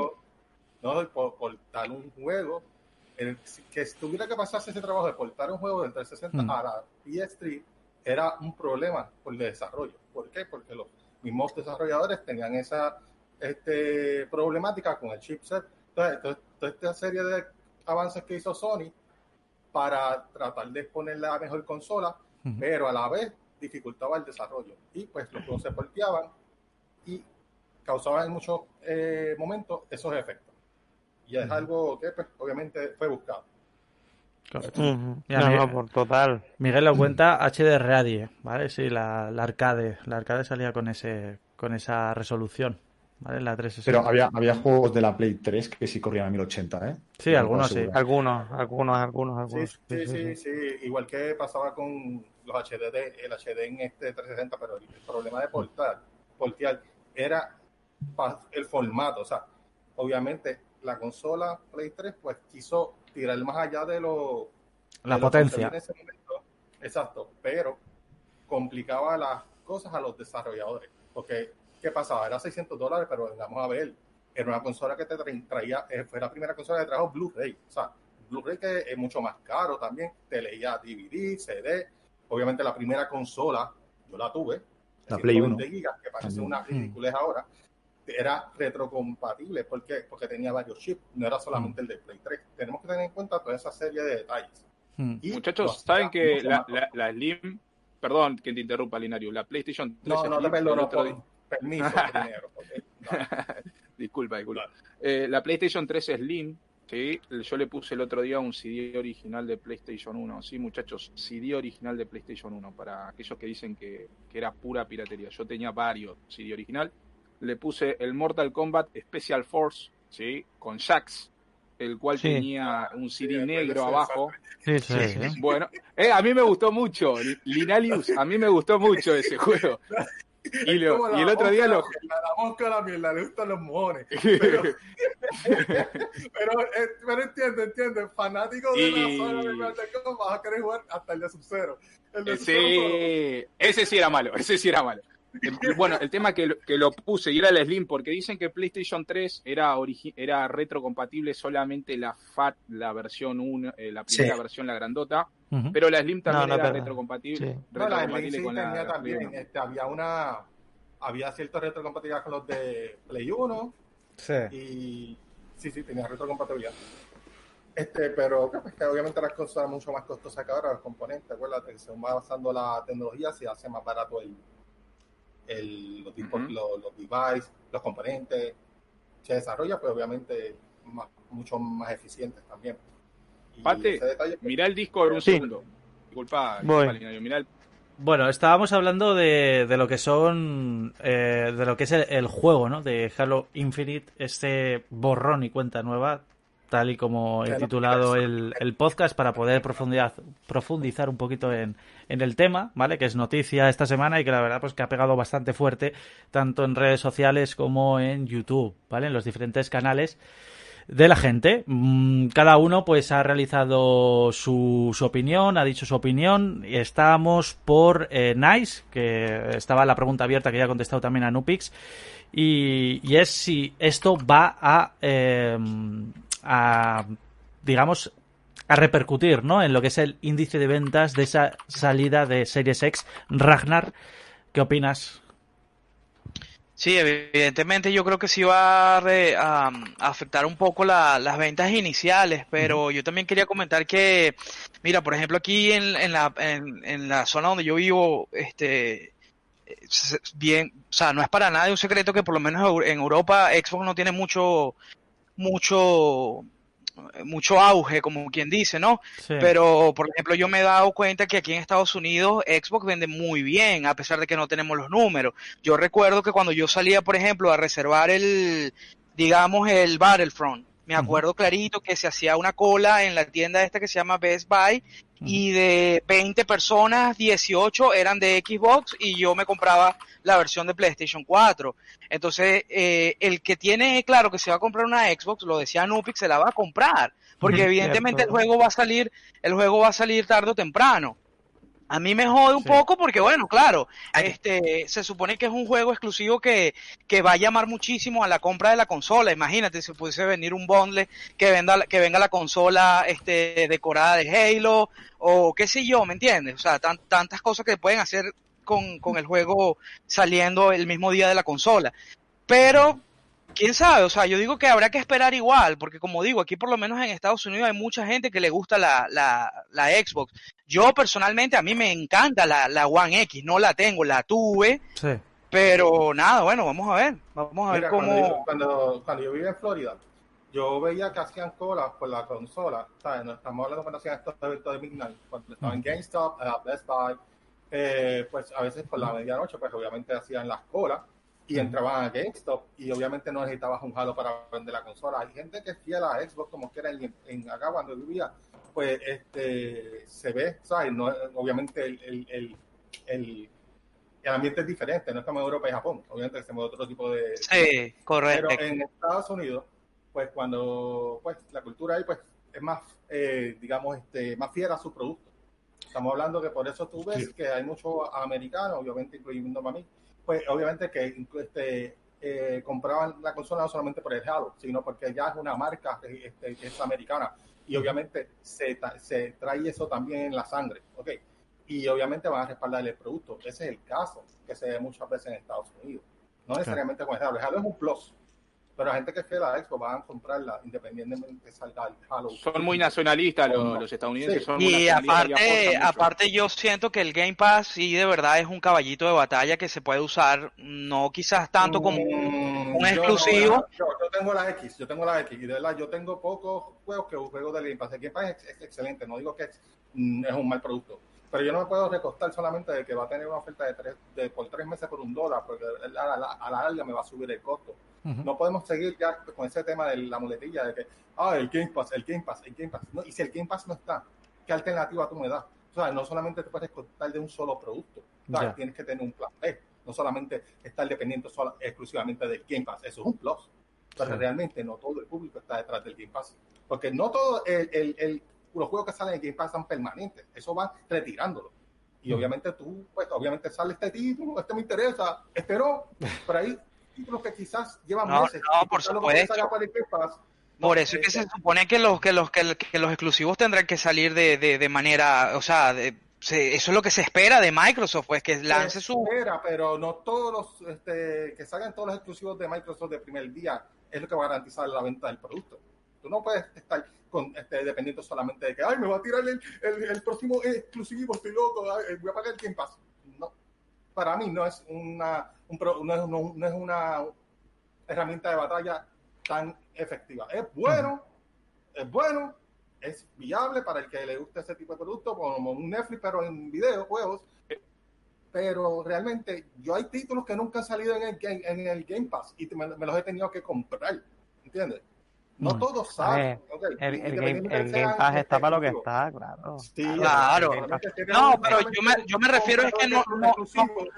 ¿no? Por portar un juego, el, que tuviera que pasarse ese trabajo de portar un juego del 360 mm. a la PS3 era un problema por el desarrollo. ¿Por qué? Porque los mismos desarrolladores tenían esa este, problemática con el chipset. Entonces, toda esta serie de avances que hizo Sony para tratar de poner la mejor consola, pero a la vez dificultaba el desarrollo. Y pues los juegos se porteaban y causaban en muchos eh, momentos esos efectos y es algo que pues, obviamente fue buscado. por total. Miguel lo cuenta HD Radie, ¿vale? Sí, la, arcade. La arcade salía con ese con esa resolución, ¿vale? La 360. Pero había, había juegos de la Play 3 que sí corrían a 1080, ¿eh? Sí, algunos sí. Algunos, algunos, algunos, algunos. Sí, sí, sí, Igual que pasaba con los HDD, el HD en este 360, pero el, problema de portar, portear era el formato, o sea, obviamente la consola Play 3 pues quiso tirar más allá de lo la potencia. exacto pero complicaba las cosas a los desarrolladores porque qué pasaba era 600 dólares pero vamos a ver era una consola que te traía eh, fue la primera consola que trajo Blu-ray o sea Blu-ray que es mucho más caro también te leía DVD CD obviamente la primera consola yo la tuve la Play 1 gigas, que parece una ridiculez ahora era retrocompatible porque porque tenía varios chips, no era solamente mm. el de Play 3. Tenemos que tener en cuenta toda esa serie de detalles. Hmm. Muchachos, ¿saben que la, la, Slim, perdón que te interrumpa, Linario, la PlayStation 3 No, no te perdono, permiso, dinero. disculpa, disculpa. Eh, la PlayStation 3 Slim Sí, yo le puse el otro día un CD original de PlayStation 1. Sí, muchachos, CD original de PlayStation 1 para aquellos que dicen que, era pura piratería. Yo tenía varios CD original. Le puse el Mortal Kombat Special Force, ¿sí? Con Jax, el cual tenía un CD negro abajo. Sí, sí, Bueno, eh, a mí me gustó mucho, Linalius, a mí me gustó mucho ese juego. Y, y, el otro día lo. La, mosca la mierda, le gustan los mojones. Pero, pero, eh, pero, entiende, entiende. Fanático de la zona de vas a querer jugar hasta el de Sub-Zero. Sí, ese sí era malo, ese sí era malo. Bueno, el tema que, que, lo puse y era el Slim, porque dicen que PlayStation 3 era, era retrocompatible solamente la FAT, la versión 1, eh, la primera versión, la grandota, pero la Slim también era retrocompatible. No, la con tenía también, este, había una, había cierta retrocompatibilidad con los de Play 1, sí. y sí, sí, tenía retrocompatibilidad. Este, pero pues, que obviamente las cosas son mucho más costosas que ahora, los componentes, acuérdate, se va avanzando la tecnología, se hace más barato el el, los, los, devices, los componentes, se desarrolla, pues obviamente mucho más eficientes también. Pate, pues, mira el disco un segundo. Disculpa, mira Bueno, estábamos hablando de, de, lo que son, eh, de lo que es el, juego, ¿no? De Halo Infinite, este borrón y cuenta nueva, tal y como he titulado el, el, podcast para poder profundizar, profundizar un poquito en, en, el tema, ¿vale? Que es noticia esta semana y que la verdad pues que ha pegado bastante fuerte tanto en redes sociales como en YouTube, ¿vale? En los diferentes canales de la gente. Mm, cada uno pues ha realizado su, su opinión, ha dicho su opinión. y Estamos por eh, Nice, que estaba la pregunta abierta que ya ha contestado también a Nupix. Y, y es si esto va a... Eh, a, digamos, a repercutir, ¿no? En lo que es el índice de ventas de esa salida de Series X. Ragnar, ¿qué opinas? Sí, evidentemente yo creo que sí va a, afectar un poco las ventas iniciales, pero yo también quería comentar que, mira, por ejemplo, aquí en, en, la, en, la zona donde yo vivo, este, bien, o sea, no es para nadie un secreto que por lo menos en Europa Xbox no tiene mucho, mucho mucho auge, como quien dice, ¿no? Pero, por ejemplo, yo me he dado cuenta que aquí en Estados Unidos Xbox vende muy bien, a pesar de que no tenemos los números. Yo recuerdo que cuando yo salía, por ejemplo, a reservar el, digamos, el Battlefront, me acuerdo clarito que se hacía una cola en la tienda esta que se llama Best Buy y de 20 personas, 18 eran de Xbox y yo me compraba la versión de PlayStation 4. Entonces, eh, el que tiene claro que se va a comprar una Xbox, lo decía Nupix, se la va a comprar, porque evidentemente el juego va a salir, el juego va a salir tarde o temprano. A mí me jode un poco porque, bueno, claro, este, se supone que es un juego exclusivo que, que va a llamar muchísimo a la compra de la consola. Imagínate si pudiese venir un bundle que venda, que venga la consola, este, decorada de Halo, o qué sé yo, ¿me entiendes? O sea, tantas cosas que pueden hacer con, con el juego saliendo el mismo día de la consola. Pero quién sabe, o sea, yo digo que habrá que esperar igual, porque como digo, aquí por lo menos en Estados Unidos hay mucha gente que le gusta la, la, la Xbox. Yo personalmente, a mí me encanta la, la One X, no la tengo, la tuve. Sí. Pero nada, bueno, vamos a ver, vamos a ver cómo... Cuando, cuando, yo vivía en Florida, yo veía que hacían colas por la consola, ¿sabes? No estamos hablando cuando hacían estos eventos de Midnight, cuando estaban en GameStop, uh, Best Buy, eh, pues a veces por la medianoche, pues obviamente hacían las colas y entraban a GameStop y obviamente no necesitabas un halo para vender la consola. Hay gente que es fiel a Xbox como quiera en, en acá cuando vivía, pues este se ve, ¿sabes? No, obviamente el, el, el, el, ambiente es diferente, no es como Europa y Japón, obviamente se mueve otro tipo de... Sí, correcto. Pero en Estados Unidos, pues cuando pues la cultura ahí pues es más, eh, digamos, este, más fiel a su producto. Estamos hablando que por eso tú ves que hay muchos americanos, obviamente incluyendo a mí, pues obviamente que este, eh, compraban la consola no solamente por el Halo, sino porque ya es una marca este, que es americana y obviamente se, se, trae eso también en la sangre, ¿ok? Y obviamente van a respaldar el producto. Ese es el caso que se ve muchas veces en Estados Unidos. No necesariamente con el Halo. El Halo es un plus, Pero la gente que es fiel a Xbox van a comprarla independientemente de salga el Halo. Son muy nacionalistas los, los estadounidenses. Sí. Son Y aparte, aparte yo siento que el Game Pass sí de verdad es un caballito de batalla que se puede usar, no quizás tanto como un, Mm, un yo exclusivo. no, yo, yo tengo la X, yo tengo la X, y de verdad yo tengo pocos juegos que juego del Game Pass. El Game Pass es, es excelente, no digo que es, mm, es un mal producto, pero yo no me puedo recostar solamente de que va a tener una oferta de, tres, de por tres meses por un dólar, porque a la, a la- larga me va a subir el costo. No podemos seguir ya con ese tema de la muletilla de que, ah, el Game Pass, el Game Pass, el Game Pass. No, y si el Game Pass no está, ¿qué alternativa tú me das? O sea, no solamente te puedes contar de un solo producto, o sea, Ya. tienes que tener un plan B, no solamente estar dependiente solo, exclusivamente del Game Pass, eso es un plus. Pero Sí. realmente no todo el público está detrás del Game Pass, porque no todos los juegos que salen en Game Pass son permanentes, eso van retirándolo. Y obviamente tú, pues obviamente sale este título, este me interesa, este no, pero hay títulos que quizás llevan No, meses. no, por supuesto. Por eso es que eh, se supone que los que los que, que los exclusivos tendrán que salir de, de, de manera, o sea, de- se- eso es lo que se espera de Microsoft, pues que lance su espera, pero no todos los este, que salgan todos los exclusivos de Microsoft de primer día es lo que va a garantizar la venta del producto. Tú no puedes estar con, este, dependiendo solamente de que, ay, me va a tirar el, el, el próximo exclusivo, estoy loco, ay, voy a pagar el Game Pass. No, para mí no es una, un no es, no- no es una herramienta de batalla tan efectiva. Es bueno, es bueno, es viable para el que le guste ese tipo de producto, como un Netflix, pero en videojuegos. Pero realmente, yo hay títulos que nunca han salido en el, Game- en el Game Pass y me, me los he tenido que comprar. ¿Entiendes? No Mm. todos A saben. El, el Game, el Pass está para lo que está, claro. Sí, Claro. No, pero yo me, yo me refiero es que no, no, no,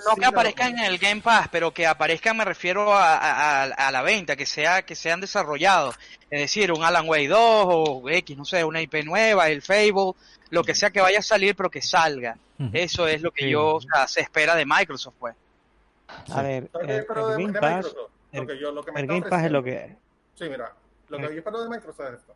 no que aparezcan en el Game Pass, pero que aparezcan me refiero a, a, a la venta, que sea que sean desarrollados. Es decir, un Alan Wake 2 o X, no sé, una IP nueva, el Fable, lo que sea que vaya a salir, pero que salga. Eso es lo que Sí. yo, o sea, se espera de Microsoft, pues. A ver, ¿Sabes qué el, Game Pass, el- Game Pass es lo que Sí, mira, lo que El- yo espero de Microsoft es esto.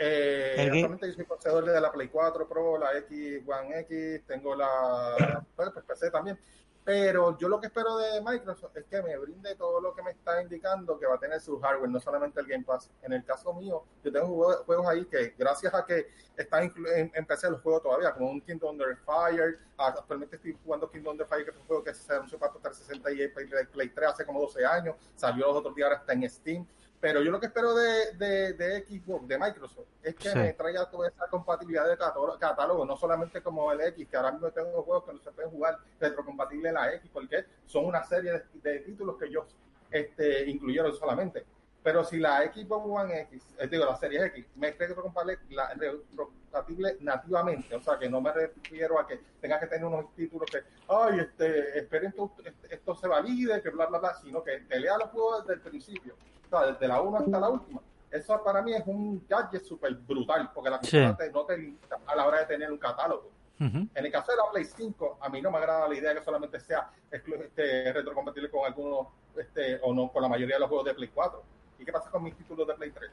Eh, actualmente yo soy poseedor de la Play 4 Pro, la X One X, tengo la pues PC también. Pero yo lo que espero de Microsoft es que me brinde todo lo que me está indicando que va a tener su hardware, no solamente el Game Pass. En el caso mío, yo tengo juegos, juegos ahí que gracias a que están en, en PC los juegos todavía, como un Kingdom Under Fire. Actualmente estoy jugando Kingdom Under Fire, que es un juego que se anunció para 360 y Play, Play 3 hace como 12 años. Salió los otros días, ahora está en Steam. Pero yo lo que espero de, de, de Xbox, de Microsoft, es que Sí. me traiga toda esa compatibilidad de catálogo, no solamente como el X, que ahora mismo tengo juegos que no se pueden jugar retrocompatible en la X, porque son una serie de, de títulos que ellos este, incluyeron solamente. Pero si la Xbox One X, eh, digo, la serie X, me retrocompatible, la- retrocompatible nativamente, o sea, que no me refiero a que tenga que tener unos títulos que, ay, este, esperen que esto, esto se valide, que bla, bla, bla, sino que te lea los juegos desde el principio, o sea, desde la 1 hasta la última. Eso para mí es un gadget súper brutal, porque la Sí. te- no te limita a la hora de tener un catálogo. En el caso de la Play 5, a mí no me agrada la idea que solamente sea este, retrocompatible con algunos, este, o no, con la mayoría de los juegos de Play 4. ¿Y qué pasa con mis títulos de Play 3?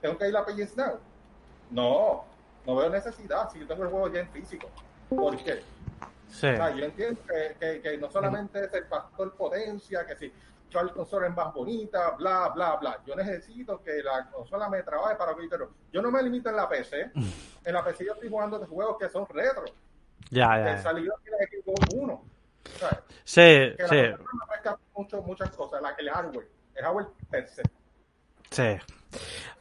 ¿Tengo que ir a PS Now? No, no veo necesidad si yo tengo el juego ya en físico. ¿Por qué? Sí. O sea, yo entiendo que, que- que no solamente es el factor potencia, que si la consola es más bonita, bla, bla, bla. Yo necesito que la consola me trabaje para que pero yo no me limito en la PC. En la PC yo estoy jugando de juegos que son retro. Ya, ya. salió el Xbox 1. O sea, Sí, que la sí, me mucho- muchas cosas. La, el hardware. El hardware per se. Sí.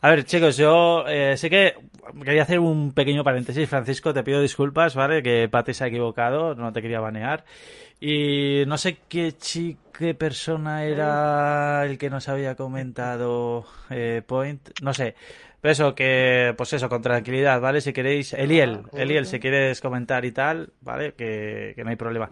A ver, chicos, yo eh, sí que quería hacer un pequeño paréntesis. Francisco, te pido disculpas, ¿vale? Que Pati se ha equivocado, no te quería banear. Y no sé qué chi- qué persona era el que nos había comentado eh, Point, no sé. Pero eso, que, pues eso, con tranquilidad, ¿vale? Si queréis, Eliel, Eliel, si quieres comentar y tal, ¿vale? Que, que no hay problema.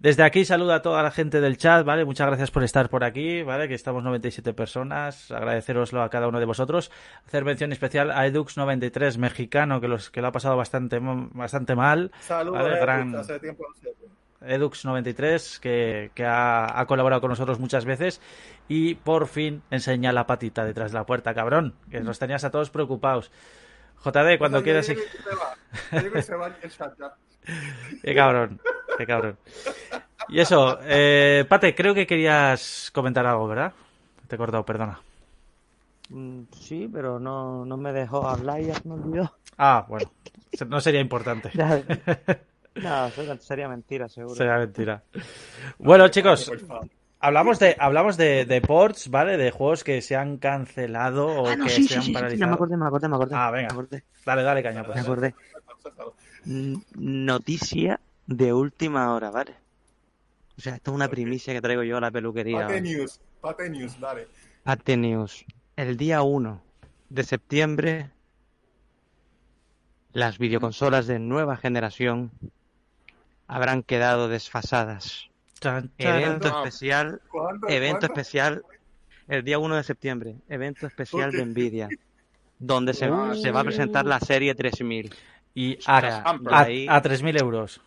Desde aquí saludo a toda la gente del chat, ¿vale? Muchas gracias por estar por aquí, ¿vale? Que estamos 97 personas. Agradeceroslo a cada uno de vosotros. Hacer mención especial a Edux93, mexicano, que, los, que lo ha pasado bastante, bastante mal. Saludos, Vale, Edux, gran- hace tiempo no sé. Edux93, que, que ha, ha colaborado con nosotros muchas veces y por fin enseña la patita detrás de la puerta, cabrón, que nos tenías a todos preocupados. JD, cuando quieras... va. Se va el chat ya. Qué cabrón, qué cabrón. Y eso, eh, Pate, creo que querías comentar algo, ¿verdad? Te he cortado, perdona. Mm, sí, pero no, no me dejó hablar y ya se me olvidó. Ah, bueno. No sería importante. no, sería mentira, seguro. Sería mentira. Bueno, chicos, hablamos de hablamos de, de, ports, ¿vale? De juegos que se han cancelado o ah, no, que sí, se sí, han sí, paralizado. me acordé, me acordé, me acordé. Ah, venga. Dale, dale, caña. Pues. Me acordé. Noticia de última hora, ¿vale? O sea, esto es una primicia que traigo yo a la peluquería. Pate News, Pate News, dale. Pate News. El día 1 de septiembre, las videoconsolas de nueva generación habrán quedado desfasadas. Chan, evento especial, ¿Cuándo? evento ¿Cuándo? especial, el día 1 de septiembre, evento especial de Nvidia, donde se, Ah, se va a presentar la serie 3000. Y O a, a, ahí- a 3.000 euros.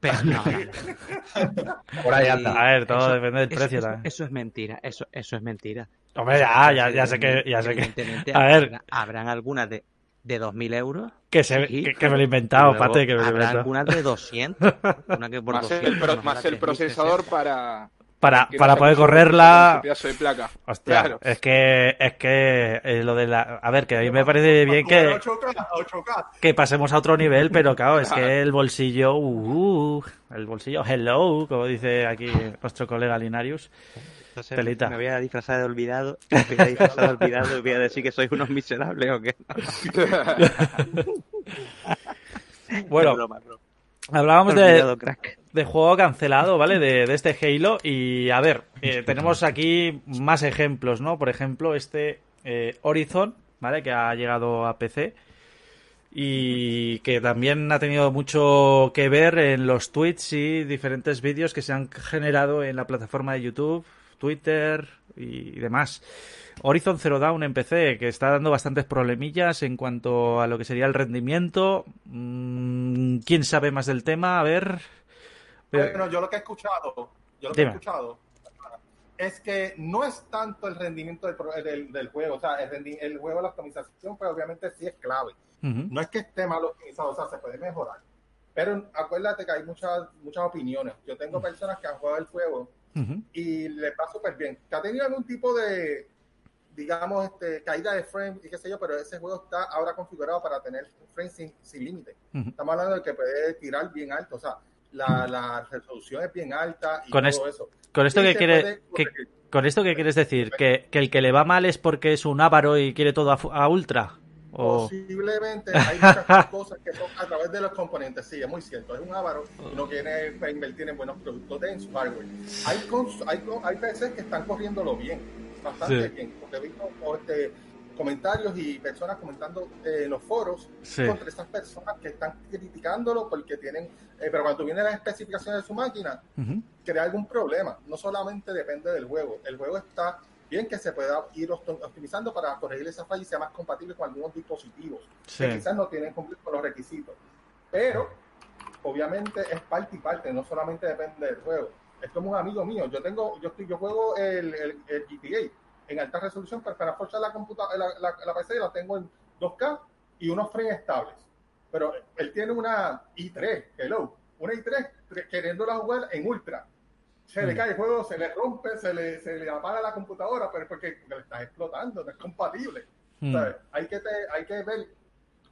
Pero no, no, no. Por ahí anda. A ver, todo Eso- depende del eso- precio. Eso, también. eso es mentira, eso, eso es mentira. Hombre, ya, ya, ya sé que, ya sé que, a ver. habrá- habrán algunas de, de 2.000 euros. que, se, Sí. que, que me lo he inventado, Pate, que me lo he habrá inventado. algunas de 200. Una que por Más 200, el, pro- más el procesador 3060. para, Para, para poder correrla. pedazo de placa. Hostia, Claro. es que, es que eh, lo de la. A ver, que a mí me parece bien que, 8K, 8K. que pasemos a otro nivel, pero claro, es que el bolsillo, uh, el bolsillo, hello, como dice aquí nuestro colega Linarius. Entonces, Telita. me voy a disfrazar de olvidado, me voy a disfrazar de olvidado y voy a decir que sois unos miserables o qué. Bueno, hablábamos de, Olvidado, crack. De juego cancelado, ¿vale? De, de este Halo. Y a ver, eh, tenemos aquí más ejemplos, ¿no? Por ejemplo, este eh, Horizon, ¿vale? Que ha llegado a PC. Y que también ha tenido mucho que ver en los tweets y diferentes vídeos que se han generado en la plataforma de YouTube, Twitter y demás. Horizon Zero Dawn en PC, que está dando bastantes problemillas en cuanto a lo que sería el rendimiento. Mm, ¿Quién sabe más del tema? A ver. Bueno, yo lo que he escuchado, yo lo que Dime. he escuchado es que no es tanto el rendimiento del, pro- del, del juego, o sea, el, el juego, la optimización, pues obviamente sí es clave. No es que esté mal optimizado, o sea, se puede mejorar. Pero acuérdate que hay muchas muchas opiniones. Yo tengo personas que han jugado el juego y les va súper bien. Que ha tenido algún tipo de, digamos, este, caída de frame y qué sé yo, pero ese juego está ahora configurado para tener frames sin, sin límite. Estamos hablando de que puede tirar bien alto, o sea, la, la resolución es bien alta y Con todo esto- eso. Con esto que quiere, que- con esto qué quieres decir, que, que el que le va mal es porque es un ávaro y quiere todo a, ultra. O... Posiblemente hay muchas cosas que son a través de los componentes, sí, es muy cierto. Es un avaro y no quiere invertir en buenos productos de en su hardware. Hay, hay, hay PCs que están corriéndolo bien, bastante Sí. bien, porque he visto este, comentarios y personas comentando eh, en los foros Sí. contra estas personas que están criticándolo porque tienen, eh, pero cuando vienen las especificaciones de su máquina, crea algún problema. No solamente depende del juego. El juego está bien que se pueda ir optimizando para corregir esa falla y sea más compatible con algunos dispositivos Sí. que quizás no tienen cumplir con los requisitos. Pero, obviamente, es parte y parte, no solamente depende del juego. Es como un amigo mío. Yo tengo, yo estoy, yo juego el, el, el GTA en alta resolución, pero para forzar la computadora, la, la, la PC la tengo en 2K y unos frames estables. Pero él tiene una i3, hello, una i3 tre- queriéndola jugar en ultra. Se le Mm. cae el juego, se le rompe, se le, se le apaga la computadora, pero es porque le está explotando, no es compatible. Mm. ¿sabes? Hay, que te- hay que ver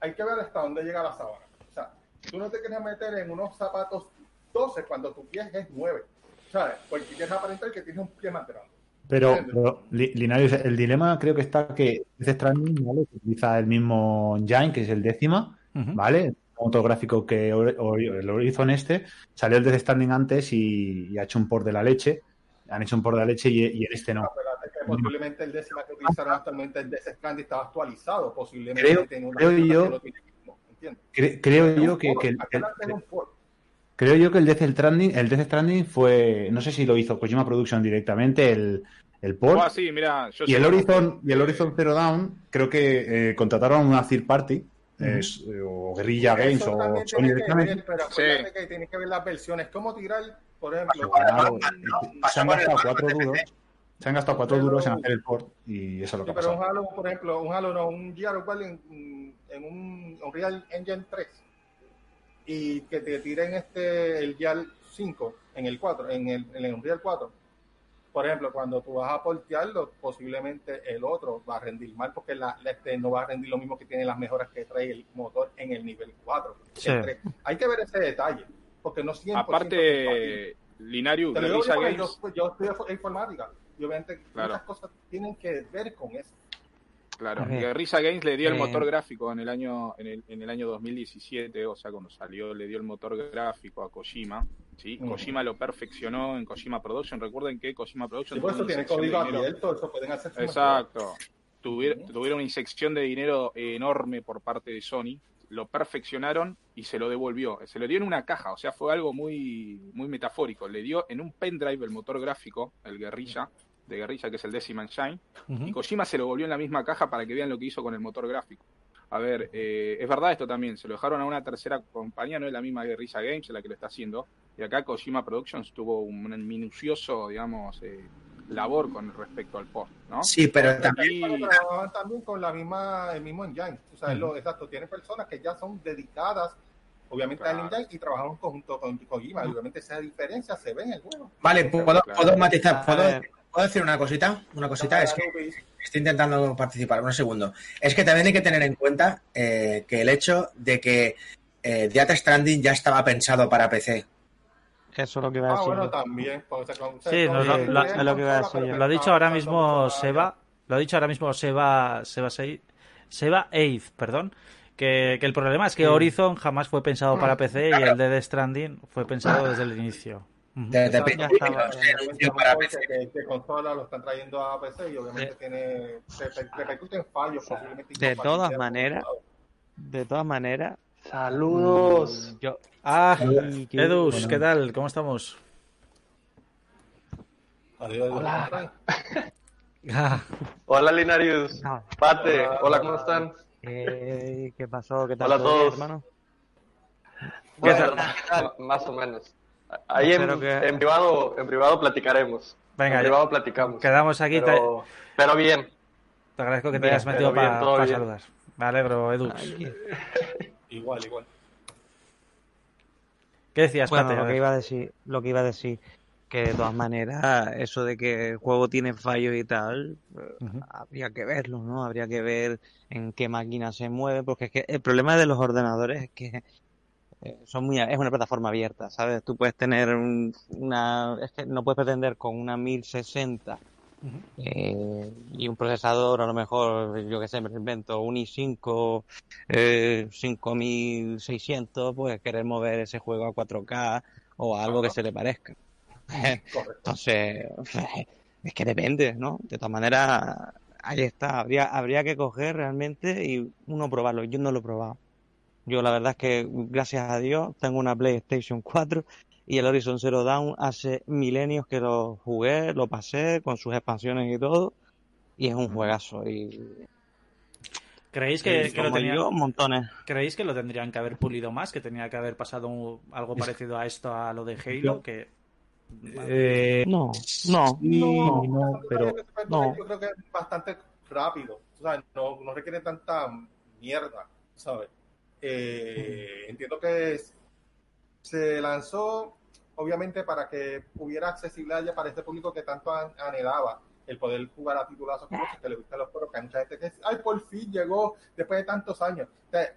hay que ver hasta dónde llega la sábana. O sea, tú no te quieres meter en unos zapatos 12 cuando tu pie es 9. ¿Sabes? Porque quieres aparentar que tienes un pie más grande. Pero, pero, el dilema creo que está que Death Stranding ¿vale? utiliza el mismo engine, que es el décima, Ujú. ¿vale? Otro gráfico que el Horizon este. Salió el Death Stranding antes y, y ha hecho un port de la leche. Han hecho un port de la leche y, y el este no. Acuérdate que posiblemente el décima que utilizaron actualmente el Death Stranding estaba actualizado. Posiblemente Creo- tiene una creo yo- que lo tiene mismo. Cre- creo Es yo que, que el, el- es. Creo yo que el Death Stranding, el Death Stranding fue, no sé si lo hizo Kojima Production directamente, el, el port. Ah, sí, mira, yo Y el que- Horizon, y el eh, Horizon Zero Dawn, creo que eh, contrataron a una third party, eh, s- o Guerrilla Games, o Sony que directamente. ver, pero Sí. que tienes que ver las versiones. Como tirar, por ejemplo, Claro, un- se han con el gastado cuatro duros. Se han gastado cuatro duros en hacer el port y eso es lo que Sí, ha pero un. Halo, por ejemplo, un Halo no, un Gear of en, en un Unreal Engine 3 y que te tiren este el Gear 5 en el 4, en el, en el Unreal 4, por ejemplo, cuando tú vas a portearlo, posiblemente el otro va a rendir mal porque la, este no va a rendir lo mismo que tiene las mejoras que trae el motor en el nivel 4. hay que ver ese detalle, porque no siempre... Aparte, Linario, yo, yo, estudio informática y obviamente muchas cosas tienen que ver con eso. Claro, Guerrilla Games le dio el motor gráfico en el año en el, en el año 2017, o sea, cuando salió le dio el motor gráfico a Kojima, ¿sí? Kojima lo perfeccionó en Kojima Production. Recuerden que Kojima Production sí, eso tiene código abierto, eso pueden hacer Exacto. Tuvieron, tuvieron una inyección de dinero enorme por parte de Sony, lo perfeccionaron y se lo devolvió. Se lo dio en una caja, o sea, fue algo muy muy metafórico. Le dio en un pendrive el motor gráfico, el Guerrilla, de guerrilla, que es el Decimal Shine, y Kojima se lo volvió en la misma caja para que vean lo que hizo con el motor gráfico. A ver, eh, es verdad esto también, se lo dejaron a una tercera compañía, no es la misma Guerrilla Games la que lo está haciendo, y acá Kojima Productions tuvo un minucioso, digamos, eh, labor con respecto al post, ¿no? Sí, pero también... trabajan también con la misma, el mismo engine, o sea, lo, exacto, tienen personas que ya son dedicadas obviamente al engine y trabajamos conjunto con Kojima, y obviamente esa diferencia se ve en el juego. Vale, puedo, puedo matizar, puedo ¿Puedo decir una cosita? Una cosita, es que estoy intentando participar, un segundo. Es que también hay que tener en cuenta eh, que el hecho de que eh, Death Stranding ya estaba pensado para PC. Eso es lo que iba a decir. Ah, bueno, también. Sí, no, lo, lo, es lo que iba a decir. Lo ha dicho ahora mismo Seba, lo ha dicho ahora mismo Seba, Seba, Seba Eiz, perdón, que, que, el problema es que Horizon jamás fue pensado para PC y el de Death Stranding fue pensado desde el inicio. De, de para PC. Que, que, consola lo están trayendo a PC y obviamente tiene repercuten fallos posiblemente de todas maneras de todas maneras saludos. mm, yo ah Edus qué tal cómo estamos Adiós, hola. Ah. hola Linarius. Pate hola, cómo están eh, qué pasó qué tal hola a todos. hermano ¿Qué tal? más o menos Ahí en, privado, en privado platicaremos. Venga, en privado platicamos. Quedamos aquí. Pero, pero bien. Te agradezco que te hayas metido para saludar. Me alegro, Edu. igual, igual. ¿Qué decías, bueno, Lo que, iba a decir, lo que iba a decir, que de todas maneras, eso de que el juego tiene fallos y tal, habría que verlo, ¿no? Habría que ver en qué máquina se mueve, porque es que el problema de los ordenadores es que son muy, es una plataforma abierta, ¿sabes? Tú puedes tener una, es que no puedes pretender con una 1060 eh, y un procesador a lo mejor, yo que sé, me invento un i5 eh, 5600, pues querer mover ese juego a 4K o a algo que se le parezca. Entonces, es que depende, ¿no? De todas maneras, ahí está, habría, habría que coger realmente y uno probarlo. Yo no lo he probado. Yo la verdad es que, gracias a Dios, tengo una PlayStation 4 y el Horizon Zero Dawn hace milenios que lo jugué, lo pasé con sus expansiones y todo, y es un juegazo. Y... ¿Creéis que, lo tendrían, montones. ¿Creéis que lo tendrían que haber pulido más? ¿Que tenía que haber pasado algo parecido a esto, a lo de Halo? Que... Eh, no, no, no, no, pero no. Yo creo que es bastante rápido, o sea, no, no requiere tanta mierda, ¿sabes? Eh, entiendo que se lanzó obviamente para que hubiera accesibilidad para este público que tanto anhelaba el poder jugar a titulazos como que le gustan los juegos, que hay mucha gente que ay, por fin llegó después de tantos años,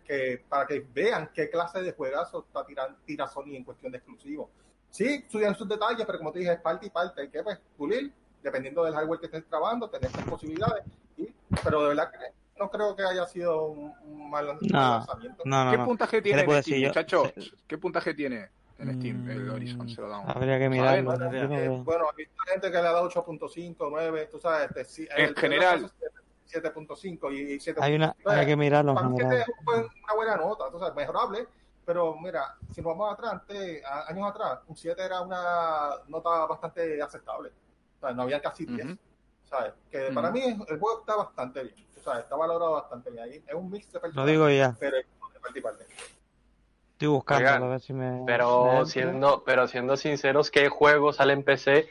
que para que vean qué clase de juegazo está tirando, tira Sony en cuestión de exclusivos. Sí, estudian sus detalles, pero como te dije, es parte y parte, hay que pues, pulir, dependiendo del hardware que estés trabajando, tener estas posibilidades, pero de verdad que no creo que haya sido un, mal, lanzamiento. ¿Qué puntaje tiene en Steam, muchachos? ¿Qué puntaje tiene en Steam el Horizon Zero Dawn? Habría que mirarlo. Bueno, hay gente que le ha dado 8.5, 9, tú sabes. Este, en general. 7.5 y 7. Hay, una, hay que mirarlo. Para mí es una buena nota, tú sabes, mejorable. Pero mira, si nos vamos atrás, antes, años atrás, un 7 era una nota bastante aceptable. O sea, no había casi 10. ¿Sabes? Que para mí el juego está bastante bien está valorado bastante bien ahí. Es un mix de Lo digo ya. Pero Estoy buscando a ver si me. Pero siendo, pero siendo sinceros, ¿qué juego sale en PC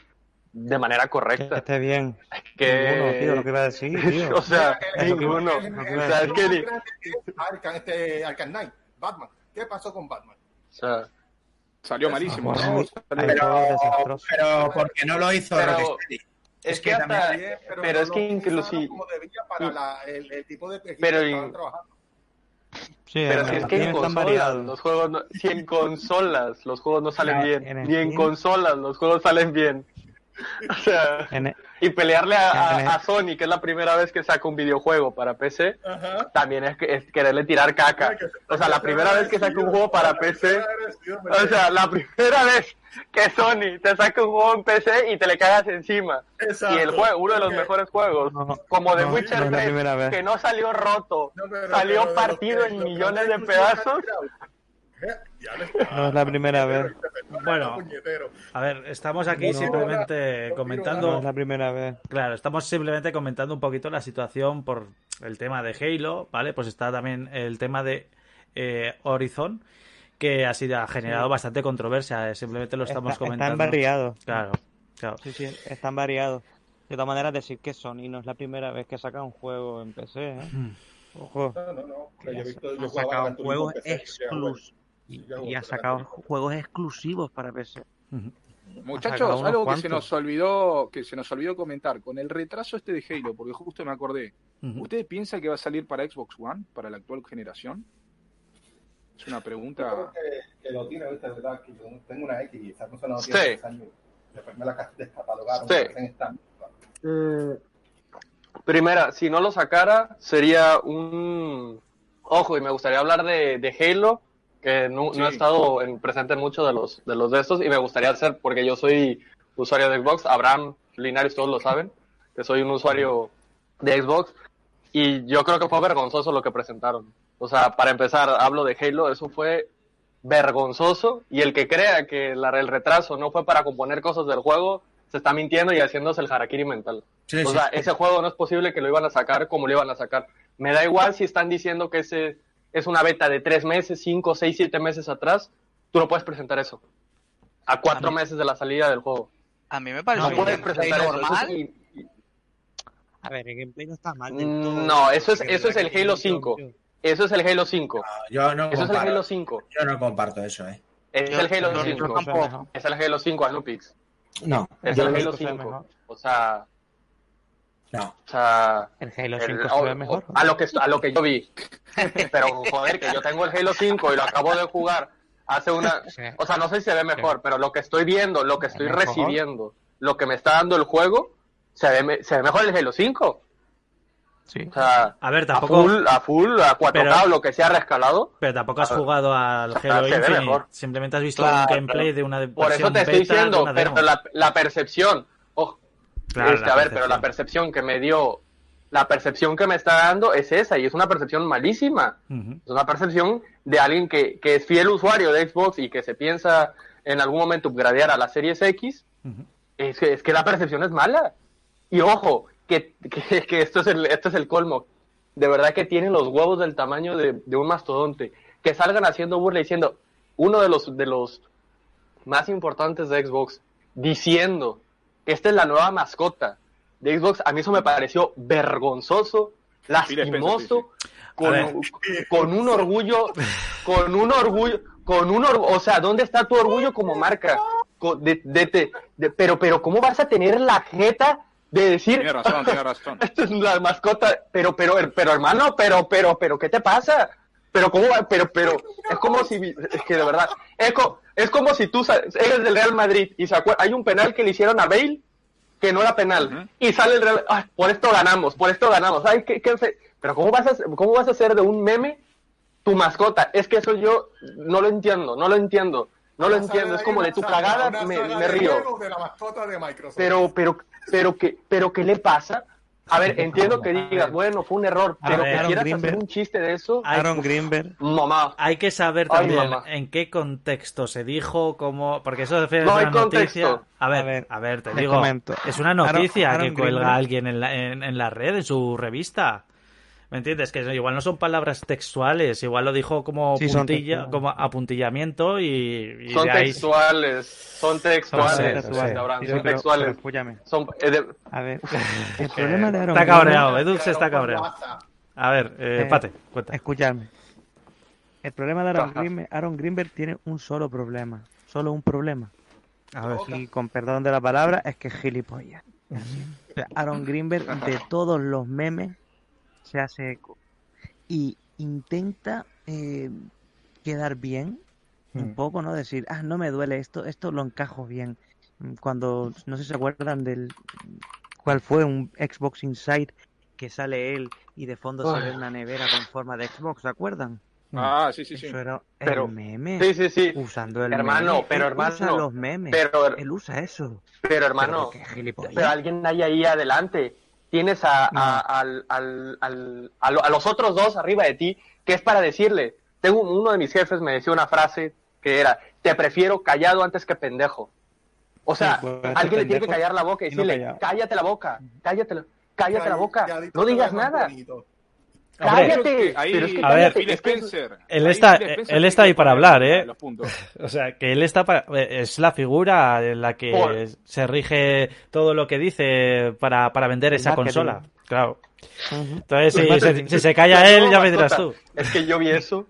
de manera correcta? Que esté bien. que... Ninguno, tío, lo que iba a decir, o sea, ninguno. o sea, es que Arkham, este, Arkham Knight, Batman. ¿Qué pasó con Batman? O sea, salió malísimo, ¿no? Pero, pero, ¿por qué no lo hizo pero, Es que hasta. pero, es que inclusive. para el, tipo de pero pero si es que en consolas los juegos no, si en consolas los juegos no salen bien, ni en consolas los juegos salen bien. O sea, e- y pelearle a, e- a, Sony, que es la primera vez que saca un videojuego para PC, también es, es, quererle tirar caca. O sea, la primera vez que saca un juego para PC, o sea, la primera vez que Sony te saca un juego en PC y te le cagas encima. y el juego, uno de los mejores juegos, como The Witcher 3, que no salió roto, salió partido en millones de pedazos. No es la primera vez. Bueno, a ver, estamos aquí simplemente comentando. No es la primera vez. Claro, estamos simplemente comentando un poquito la situación por el tema de Halo, ¿vale? Pues está también el tema de eh, Horizon que ha sido ha generado bastante controversia. Eh, simplemente lo estamos comentando. Están variados. Claro, claro. Sí, sí, están variados. De todas maneras, decir que Sony no es la primera vez que saca un juego en PC. ¿eh? Hmm. Ojo. No, no, no. Yo he visto, yo ha sacado juegos exclusivos. Y, ha sacado juegos exclusivos para PC. Muchachos, algo que se nos olvidó que se nos olvidó comentar con el retraso este de Halo, porque justo me acordé. ¿Ustedes piensan que va a salir para Xbox One, para la actual generación? Es una pregunta. Yo creo que, lo tiene, ¿viste? ¿verdad? Que yo tengo una X y esa cosa no tiene sí. años. Después me la descatalogaron. Sí. Mm, primera, si no lo sacara, sería un. Ojo, y me gustaría hablar de, de Halo, que no, no he estado en, presente en muchos de los, de los de estos, y me gustaría hacer, porque yo soy usuario de Xbox, Abraham, Linares, todos lo saben, que soy un usuario de Xbox, y yo creo que fue vergonzoso lo que presentaron. O sea, para empezar, hablo de Halo, eso fue vergonzoso y el que crea que el retraso no fue para componer cosas del juego, se está mintiendo y haciéndose el harakiri mental. o sea, ese juego no es posible que lo iban a sacar como lo iban a sacar. Me da igual si están diciendo que ese es una beta de tres meses, cinco, seis, siete meses atrás, tú no puedes presentar eso. A cuatro meses de la salida del juego. A mí me parece no puedes presentar normal. Eso. A ver, el gameplay no está mal. No, eso es, eso es el Halo 5. Eso es el Halo 5. yo no eso es el Halo 5. Yo no comparto eso, eh. Es el Halo 5. Es el Halo 5 Anupix. No. Es el Halo 5. O sea. No. O sea. El Halo 5 se ve mejor. A lo, que, a lo que yo vi. pero, joder, que yo tengo el Halo 5 y lo acabo de jugar hace una. O sea, no sé si se ve mejor, pero lo que estoy viendo, lo que estoy recibiendo, lo que me está dando el juego, se ve, se ve mejor el Halo 5. Sí. O sea, a ver, tampoco. A full, a, full, a 4K o lo que sea rescalado. Pero tampoco has jugado al Halo Infinite. Simplemente has visto un gameplay de una Por eso te estoy diciendo, pero la, la, percepción. Oh, este, a ver, pero la percepción que me dio. La percepción que me está dando es esa, y es una percepción malísima. Es una percepción de alguien que, que, es fiel usuario de Xbox y que se piensa en algún momento upgradear a la Series X. es, que, es que la percepción es mala. Y ojo, que, que, esto, es el, esto es el colmo. De verdad que tienen los huevos del tamaño de, un mastodonte. Que salgan haciendo burla diciendo, uno de los, de los más importantes de Xbox, diciendo que esta es la nueva mascota de Xbox, a mí eso me pareció vergonzoso, lastimoso, con, con un orgullo, con un orgullo, con un orgullo, o sea, ¿dónde está tu orgullo como marca? De, de, de, pero, pero, ¿cómo vas a tener la jeta de decir tiene razón, tiene razón. esta es la mascota, pero pero pero hermano, pero pero pero ¿qué te pasa? Pero cómo pero pero es como si es que de verdad, es, es como si tú eres del Real Madrid y se hay un penal que le hicieron a Bale que no era penal y sale el Real, ah, por esto ganamos, por esto ganamos. Ay, ¿qué, qué, pero cómo vas a cómo vas a hacer de un meme tu mascota? Es que eso yo no lo entiendo, no lo entiendo. No lo entiendo, es como de tu cagada me, me río. Pero, pero, pero, ¿qué, pero, ¿qué le pasa? A ver, entiendo que digas, bueno, fue un error, pero que quieras hacer un chiste de eso. Aaron Greenberg. Mamá. Hay que saber también en qué contexto se dijo, cómo. Porque eso de no una noticia. A ver, a ver, te digo. Es una noticia que cuelga alguien en la, en, en la red, en su revista. ¿Me entiendes? Que igual no son palabras textuales, igual lo dijo como puntilla, como apuntillamiento y, son, textuales, son textuales, son textuales, son eh, A ver, el problema de Aaron Está cabreado, Edu se está cabreado. A ver, eh, eh, Pate, cuenta. Escuchadme. El problema de Aaron Greenberg, Aaron Greenberg tiene un solo problema, solo un problema. A ver. Y con perdón de la palabra, es que es gilipollas. Aaron Greenberg de todos los memes se hace eco y intenta eh, quedar bien un hmm. poco, ¿no? Decir, ah, no me duele esto, esto lo encajo bien. Cuando, no sé si se acuerdan del, cuál fue un Xbox Inside que sale él y de fondo se ve una nevera con forma de Xbox, ¿se acuerdan? Ah, sí, sí, sí. Eso era pero, el meme. Sí, sí, sí. Usando el hermano, pero él hermano. Usa los memes. Pero, él usa eso. Pero hermano, pero, alguien hay ahí adelante. Tienes a, a, a, los otros dos arriba de ti, que es para decirle. Tengo uno de mis jefes me decía una frase que era: Te prefiero callado antes que pendejo. O sea, pues, alguien le tiene que callar la boca y decirle: Cállate la boca, cállate, cállate la boca, no digas nada. Cállate. Ahí, a ver, él está, él está ahí para hablar, ¿eh? O sea, que él está para, es la figura en la que se rige todo lo que dice para, para vender esa consola. Claro. Entonces, si, si, se calla él, ya me dirás tú. Es que yo vi eso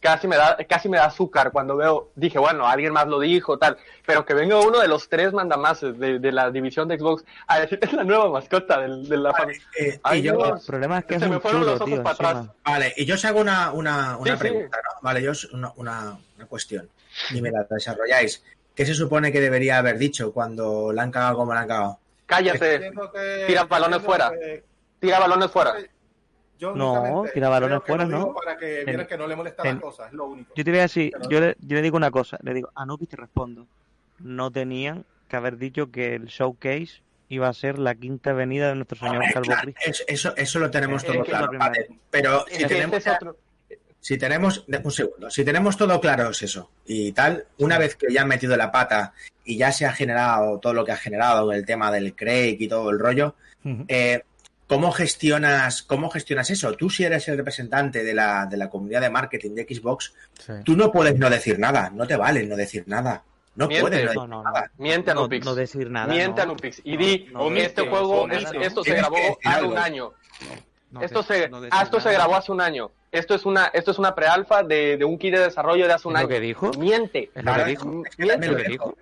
casi me da, casi me da azúcar cuando veo, dije, bueno, alguien más lo dijo, tal, pero que venga uno de los tres mandamases de, de la división de Xbox a decir, es la nueva mascota de, la familia. Eh, y yo, el problema es que se me fueron los ojos para atrás. Vale, y yo os hago una, una, una pregunta, ¿no? Vale, yo os, una, una, cuestión, y me la desarrolláis. ¿Qué se supone que debería haber dicho cuando la han cagado como la han cagado? Cállate, tira balones fuera, tira balones fuera no, tira balones fuera, ¿no? Para que vieran que no le molesta las cosas, es lo único. Yo te voy a decir, yo le, yo le digo una cosa, le digo, a Nubis te respondo. No tenían que haber dicho que el showcase iba a ser la quinta avenida de nuestro señor Calvo Cristo. Eso, eso lo tenemos todo claro, Pero si tenemos, si tenemos, un segundo, si tenemos todo claro es eso y tal, una vez que ya han metido la pata y ya se ha generado todo lo que ha generado, el tema del Craig y todo el rollo, eh, ¿Cómo gestionas, ¿Cómo gestionas eso? Tú si eres el representante de la, de la comunidad de marketing de Xbox, tú no puedes no decir nada, no te vale no decir nada. No puedes no, no, nada. Miente a Nupix. No, decir nada. Miente a Nupix. Y di, este juego, esto se grabó hace un año. esto se, ah, esto se grabó hace un año. Esto es una, esto es una prealfa de, de un kit de desarrollo de hace un año. ¿Es lo que dijo? Miente. ¿Es lo que dijo? Miente. lo que dijo?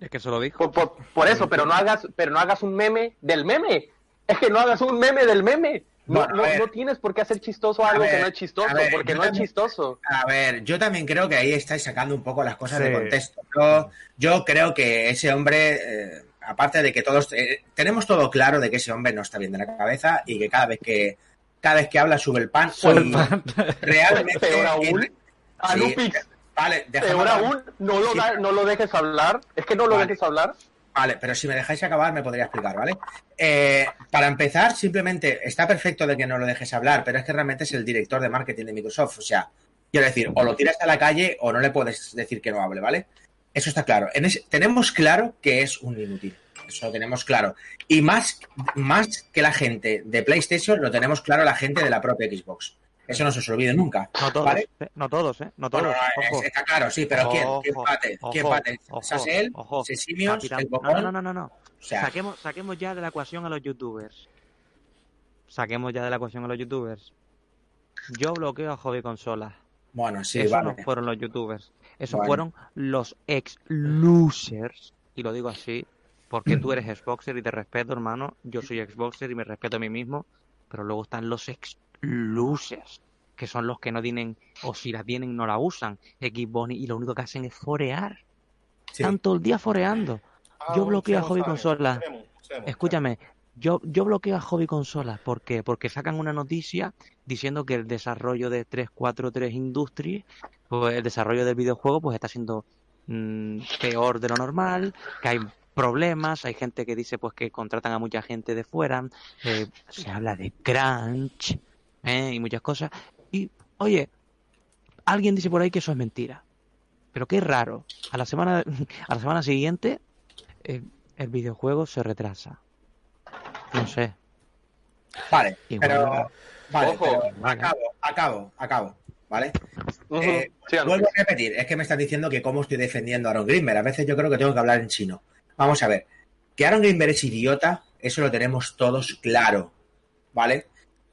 es que eso lo dijo. Por, por, eso, pero no hagas, pero no hagas un meme del meme. Es que no hagas un meme del meme. No, no, no, tienes por qué hacer chistoso algo que no es chistoso, porque no es chistoso. A ver, yo también creo que ahí estáis sacando un poco las cosas de contexto. Yo, yo, creo que ese hombre, eh, aparte de que todos eh, tenemos todo claro de que ese hombre no está bien de la cabeza y que cada vez que cada vez que habla sube el pan. Realmente. Peor aún, vale, Peor aún, no lo, no lo dejes hablar. Es que no lo dejes hablar. Vale, pero si me dejáis acabar me podría explicar, ¿vale? Eh, para empezar, simplemente está perfecto de que no lo dejes hablar, pero es que realmente es el director de marketing de Microsoft. O sea, quiero decir, o lo tiras a la calle o no le puedes decir que no hable, ¿vale? Eso está claro. tenemos claro que es un inútil. Eso lo tenemos claro. Y más, más que la gente de PlayStation, lo tenemos claro la gente de la propia Xbox. Eso no se os olvide nunca. No todos, ¿vale? ¿eh? no todos, ¿eh? No todos. está claro, sí, pero ¿quién? ¿Quién pate? ¿Quién pate? ¿Sasel? ¿Sesimios? ¿El no, no, no, no, no. saquemos, saquemos ya de la ecuación a los youtubers. Saquemos ya de la ecuación a los youtubers. Yo bloqueo a hobby consolas. Bueno, sí, Esos no fueron los youtubers. Esos fueron los ex-losers. Y lo digo así porque tú eres Xboxer y te respeto, hermano. Yo soy Xboxer y me respeto a mí mismo. Pero luego están los ex losers, que son los que no tienen, o si la tienen, no la usan. Xbox y lo único que hacen es forear. Están todo el día foreando. Ah, yo bloqueo a Hobby Consola. Escúchame, yo, yo bloqueo a Hobby Consola. ¿Por qué? Porque sacan una noticia diciendo que el desarrollo de 343 Industries, pues el desarrollo del videojuego, pues está siendo mm, peor de lo normal, que hay problemas, hay gente que dice pues que contratan a mucha gente de fuera, eh, se habla de crunch, ¿eh? y muchas cosas. Y, oye, alguien dice por ahí que eso es mentira. Pero qué raro. A la semana, a la semana siguiente, eh, el videojuego se retrasa. No sé. Vale, pero, vale, acabo, acabo, acabo, ¿vale? Eh, vuelvo a repetir, es que me estás diciendo que cómo estoy defendiendo a Aaron Grimmer. A veces yo creo que tengo que hablar en chino. Vamos a ver, que Aaron Grimmer es idiota, eso lo tenemos todos claro, ¿vale?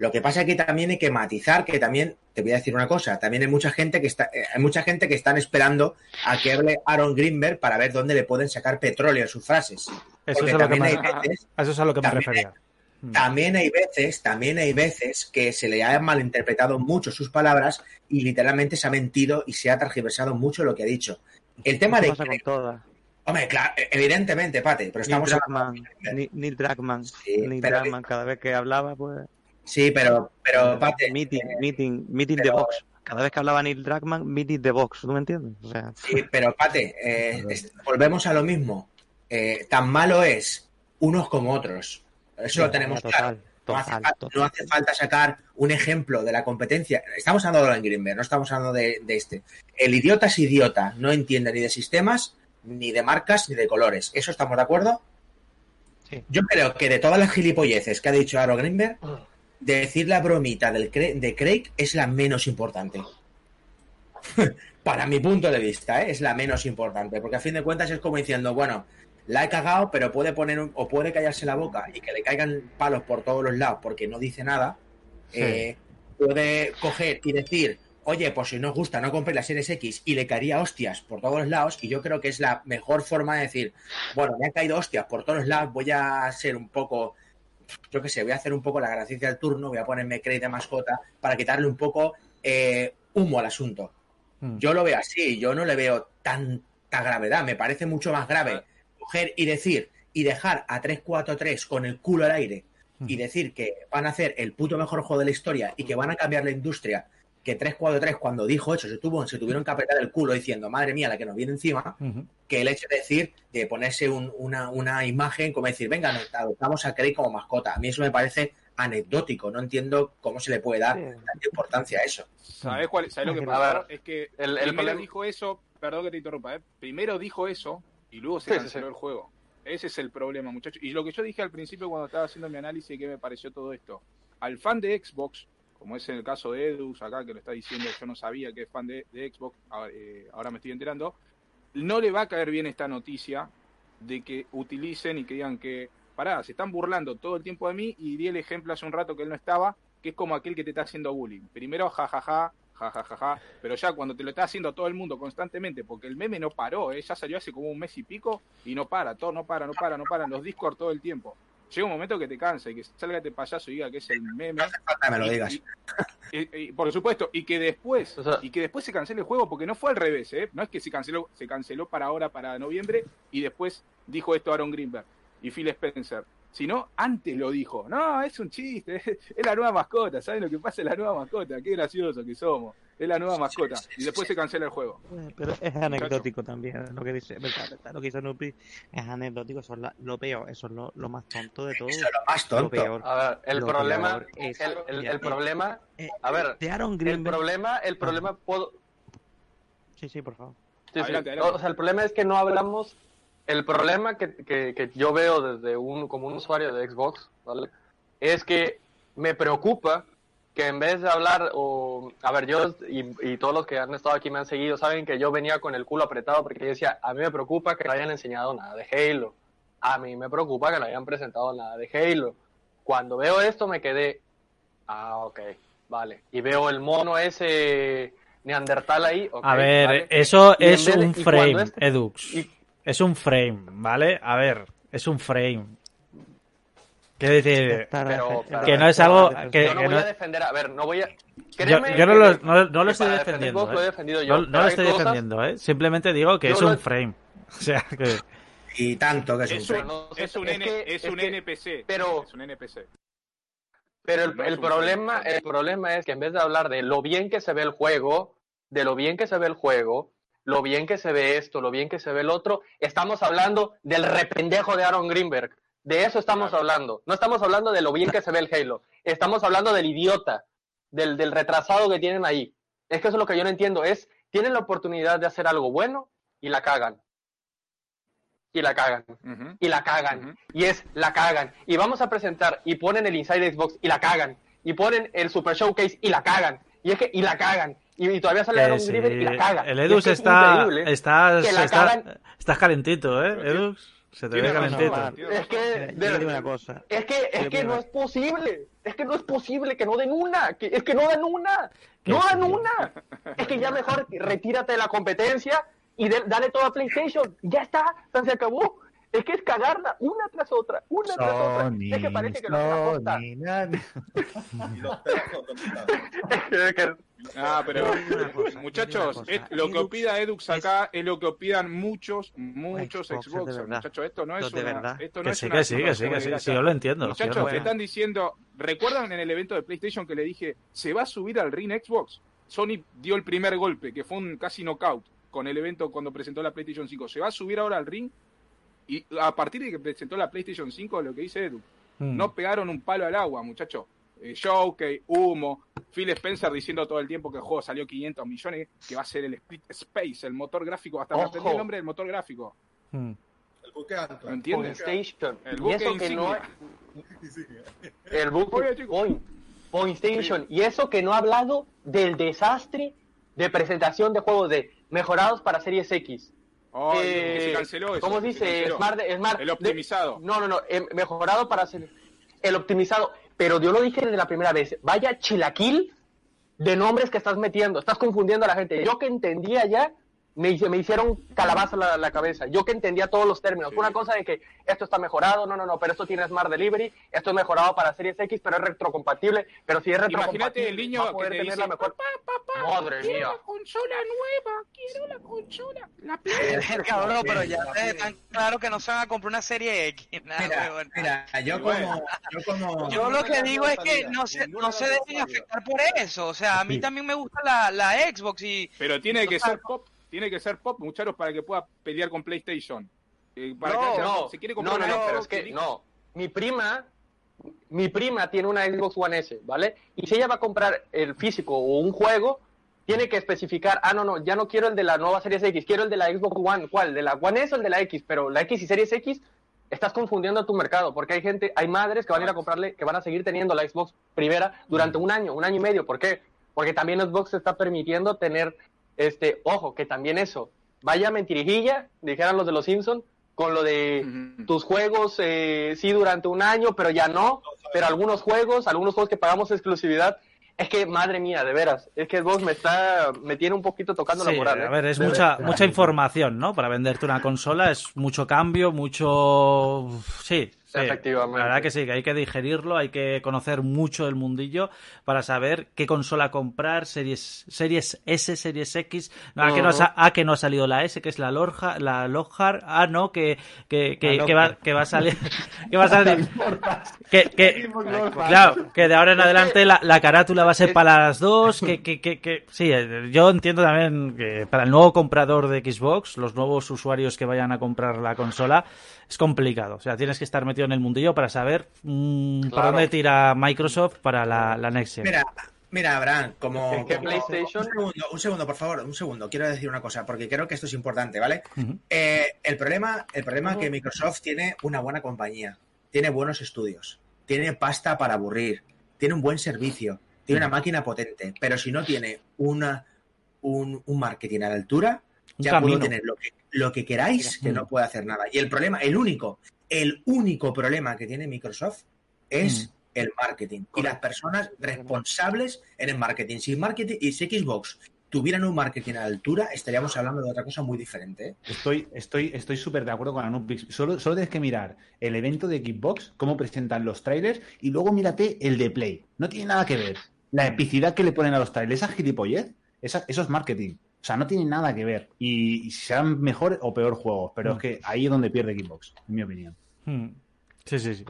Lo que pasa es que también hay que matizar, que también, te voy a decir una cosa, también hay mucha gente que está, eh, hay mucha gente que están esperando a que hable Aaron Greenberg para ver dónde le pueden sacar petróleo a sus frases. Eso es, a lo que me, veces, eso es a lo que me refería. Mm. También hay veces, también hay veces que se le ha malinterpretado mucho sus palabras y literalmente se ha mentido y se ha tergiversado mucho lo que ha dicho. El tema de... Hombre, claro, evidentemente, Pate, pero estamos... Neil Dragman, Neil Dragman, cada vez que hablaba, pues... Sí, pero, pero Pate... Meeting, meeting, meeting de box. Cada vez que hablaba Neil Dragman, meeting de box, ¿tú me entiendes? Sí, pero Pate, eh, volvemos a lo mismo. Eh, tan malo es unos como otros. Eso lo tenemos claro. no, hace falta, sacar un ejemplo de la competencia. Estamos hablando de Greenberg, no estamos hablando de, este. El idiota es idiota, no entiende ni de sistemas, ni de marcas, ni de colores. ¿Eso estamos de acuerdo? Yo creo que de todas las gilipolleces que ha dicho Aaron Greenberg, decir la bromita del de Craig es la menos importante. Para mi punto de vista, ¿eh? es la menos importante, porque a fin de cuentas es como diciendo, bueno, la he cagado, pero puede poner o puede callarse la boca y que le caigan palos por todos los lados porque no dice nada. Eh, puede coger y decir, oye, pues si no os gusta, no compréis la Series X y le caería hostias por todos los lados. Y yo creo que es la mejor forma de decir, bueno, me han caído hostias por todos los lados, voy a ser un poco, yo qué sé, voy a hacer un poco la gracia del turno, voy a ponerme crédito de mascota para quitarle un poco eh, humo al asunto. Hmm. Yo lo veo así, yo no le veo tanta gravedad, me parece mucho más grave coger y decir y dejar a 3-4-3 con el culo al aire y decir que van a hacer el puto mejor juego de la historia y que van a cambiar la industria, que 3-4-3 cuando dijo eso se, tuvo, se tuvieron que apretar el culo diciendo, madre mía, la que nos viene encima, que el hecho de decir, de ponerse una, una, imagen como decir, venga, adoptamos a Craig como mascota. A mí eso me parece anecdótico, no entiendo cómo se le puede dar tanta importancia a eso. ¿Sabes, cuál, lo que pasa? Es que el, primero dijo eso, perdón que te interrumpa, ¿eh? primero dijo eso y luego se canceló el juego. Ese es el problema, muchachos. Y lo que yo dije al principio cuando estaba haciendo mi análisis de qué me pareció todo esto. Al fan de Xbox, como es en el caso de Edux acá que lo está diciendo, yo no sabía que es fan de, Xbox, eh, ahora me estoy enterando, no le va a caer bien esta noticia de que utilicen y que digan que, pará, se están burlando todo el tiempo de mí y di el ejemplo hace un rato que él no estaba, que es como aquel que te está haciendo bullying. Primero, jajaja, ja, Pero ya cuando te lo está haciendo todo el mundo constantemente, porque el meme no paró, ¿eh? ya salió hace como un mes y pico y no para, todo no para, no para, no para, los Discord todo el tiempo. Llega un momento que te cansa y que salga este payaso y diga que es el meme. No me lo digas. por supuesto, y que después, y que después se cancele el juego, porque no fue al revés, ¿eh? No es que se canceló, se canceló para ahora, para noviembre, y después dijo esto Aaron Greenberg y Phil Spencer sino antes lo dijo. No, es un chiste, es la nueva mascota, ¿saben lo que pasa? Es la nueva mascota, qué gracioso que somos, es la nueva mascota. Y después se cancela el juego. Eh, pero es anecdótico también, lo que dice, lo que hizo Nupi es anecdótico, eso es lo peor, eso es lo, más tonto de todo. Eso es lo más tonto. a ver, el problema, es, el, el, problema, eh, a ver, el problema, el problema puedo... Sí, sí, por favor. O sea, el problema es que no hablamos el problema que, que, yo veo desde un, como un usuario de Xbox, ¿vale? Es que me preocupa que en vez de hablar, o, a ver, yo y, todos los que han estado aquí me han seguido, saben que yo venía con el culo apretado porque yo decía, a mí me preocupa que no hayan enseñado nada de Halo. A mí me preocupa que no hayan presentado nada de Halo. Cuando veo esto me quedé, ah, ok, vale. Y veo el mono ese Neandertal ahí. a ver, eso es un frame, este Edux. Es un frame, ¿vale? A ver, es un frame. Quiero decir, que no es algo que, yo no voy a defender, a ver, no voy a... Yo, no, lo, no, lo estoy defendiendo. ¿eh? No, lo estoy defendiendo, ¿eh? Simplemente digo que es un frame. O sea, que... Y tanto que es, un frame. Es un, es un NPC. Pero, es un NPC. Pero el, el problema, el problema es que en vez de hablar de lo bien que se ve el juego, de lo bien que se ve el juego, lo bien que se ve esto, lo bien que se ve el otro, estamos hablando del rependejo de Aaron Greenberg. De eso estamos hablando. No estamos hablando de lo bien que se ve el Halo. Estamos hablando del idiota, del, del retrasado que tienen ahí. Es que eso es lo que yo no entiendo. Es, tienen la oportunidad de hacer algo bueno y la cagan. Y la cagan. Y la cagan. Y es, la cagan. Y vamos a presentar y ponen el Inside Xbox y la cagan. Y ponen el Super Showcase y la cagan. Y es que, y la cagan. Y, todavía sale Aaron sí. y la caga. El Edux está, está, estás calentito, ¿eh, Edux? Se te ve calentito. Es que, de, una cosa. es que, es que no es posible. Es que no es posible que no den una. Que, es que no dan una. No dan una. Es que ya mejor retírate de la competencia y dale todo a PlayStation. Ya está. Se acabó. Es que es cagarla una tras otra, una tras otra. Es que parece que no Ah, pero muchachos, lo que opida Edux acá es lo que opidan muchos, muchos Xbox. Muchachos, esto no es una, esto no es sí, que sí, que sí, que sí, yo lo entiendo. Muchachos, te están diciendo, ¿recuerdan en el evento de PlayStation que le dije, se va a subir al ring Xbox? Sony dio el primer golpe, que fue un casi knockout con el evento cuando presentó la PlayStation 5. Se va a subir ahora al ring y a partir de que presentó la PlayStation 5, lo que dice Edu, mm. no pegaron un palo al agua, muchachos. Eh, Showcase, humo, Phil Spencer diciendo todo el tiempo que el juego salió 500 millones, que va a ser el Split Space, el motor gráfico, hasta me aprendí el nombre del motor gráfico. Mm. El buque ¿Lo entiendes? Station. El buque y eso que no El buque Point, Point Station. Y eso que no ha hablado del desastre de presentación de juegos de mejorados para Series X. Oh, se canceló eso. ¿Cómo dice? Smart, Smart, el optimizado. no, no, no, eh, mejorado para hacer el optimizado. Pero yo lo dije desde la primera vez. Vaya chilaquil de nombres que estás metiendo. Estás confundiendo a la gente. Yo que entendía ya me, me hicieron calabaza la, la cabeza. Yo que entendía todos los términos. Fue una cosa de que esto está mejorado, no, no, no, pero esto tiene Smart Delivery, esto es mejorado para Series X, pero es retrocompatible. Pero si es retrocompatible, Imagínate el niño que te dice, la mejor... papá, papá, Madre quiero mía. la consola nueva, quiero la consola, la Cabrón, pero ya están claro que no se van a comprar una Serie X. mira, mira, yo como, yo como... Yo lo que digo es que no se, no se dejen afectar por eso. O sea, a mí también me gusta la, la Xbox y... Pero tiene que ser pop tiene que ser pop, muchachos, para que pueda pelear con PlayStation. Eh, para no, que no, se quiere comprar no, no, pero es que no. Mi prima, mi prima tiene una Xbox One S, ¿vale? Y si ella va a comprar el físico o un juego, tiene que especificar, ah, no, no, ya no quiero el de la nueva Series X, quiero el de la Xbox One, ¿cuál? ¿De la One S o el de la X? Pero la X y Series X estás confundiendo tu mercado, porque hay gente, hay madres que van a ir a comprarle, que van a seguir teniendo la Xbox primera durante un año, un año y medio. ¿Por qué? Porque también Xbox está permitiendo tener este, ojo, que también eso, vaya mentirijilla, dijeran los de los Simpsons, con lo de tus juegos, eh, sí, durante un año, pero ya no, pero algunos juegos, algunos juegos que pagamos exclusividad, es que, madre mía, de veras, es que vos me está, me tiene un poquito tocando la moral. A ¿eh? ver, es mucha, mucha información, ¿no? Para venderte una consola es mucho cambio, mucho, sí, Efectivamente. La verdad que sí, que hay que digerirlo, hay que conocer mucho el mundillo para saber qué consola comprar, series, series S, series X. No, a, que no ha, que no ha salido la S, que es la Lorja, la Lohar. Ah, no, que, que, que, va, que va a salir. que va a salir. que, que, claro, que de ahora en adelante la, la carátula va a ser para las dos. Que, que, que, que, sí, yo entiendo también que para el nuevo comprador de Xbox, los nuevos usuarios que vayan a comprar la consola, es complicado. O sea, tienes que estar metido en el mundillo para saber mmm, para dónde tira Microsoft para la, la Next Gen. Mira, mira, Abraham, como, como PlayStation... Un segundo, un segundo, por favor, un segundo. Quiero decir una cosa, porque creo que esto es importante, ¿vale? eh, el problema, el problema es que Microsoft tiene una buena compañía, tiene buenos estudios, tiene pasta para aburrir, tiene un buen servicio, tiene una máquina potente, pero si no tiene una, un, un marketing a la altura, ya puedo tener lo que, lo que queráis, que no puede hacer nada. Y el problema, el único, el único problema que tiene Microsoft es mm. el marketing y las personas responsables en el marketing. Si marketing y si Xbox tuvieran un marketing a la altura, estaríamos hablando de otra cosa muy diferente. ¿eh? Estoy estoy estoy súper de acuerdo con Anubis. Solo, solo tienes que mirar el evento de Xbox, cómo presentan los trailers, y luego mírate el de Play. No tiene nada que ver. La epicidad que le ponen a los trailers, esa gilipollez, esa, eso es marketing. O sea, no tiene nada que ver. Y, si serán mejor o peor juegos, pero es mm. que ahí es donde pierde Xbox, en mi opinión. Hmm. Sí, sí, sí.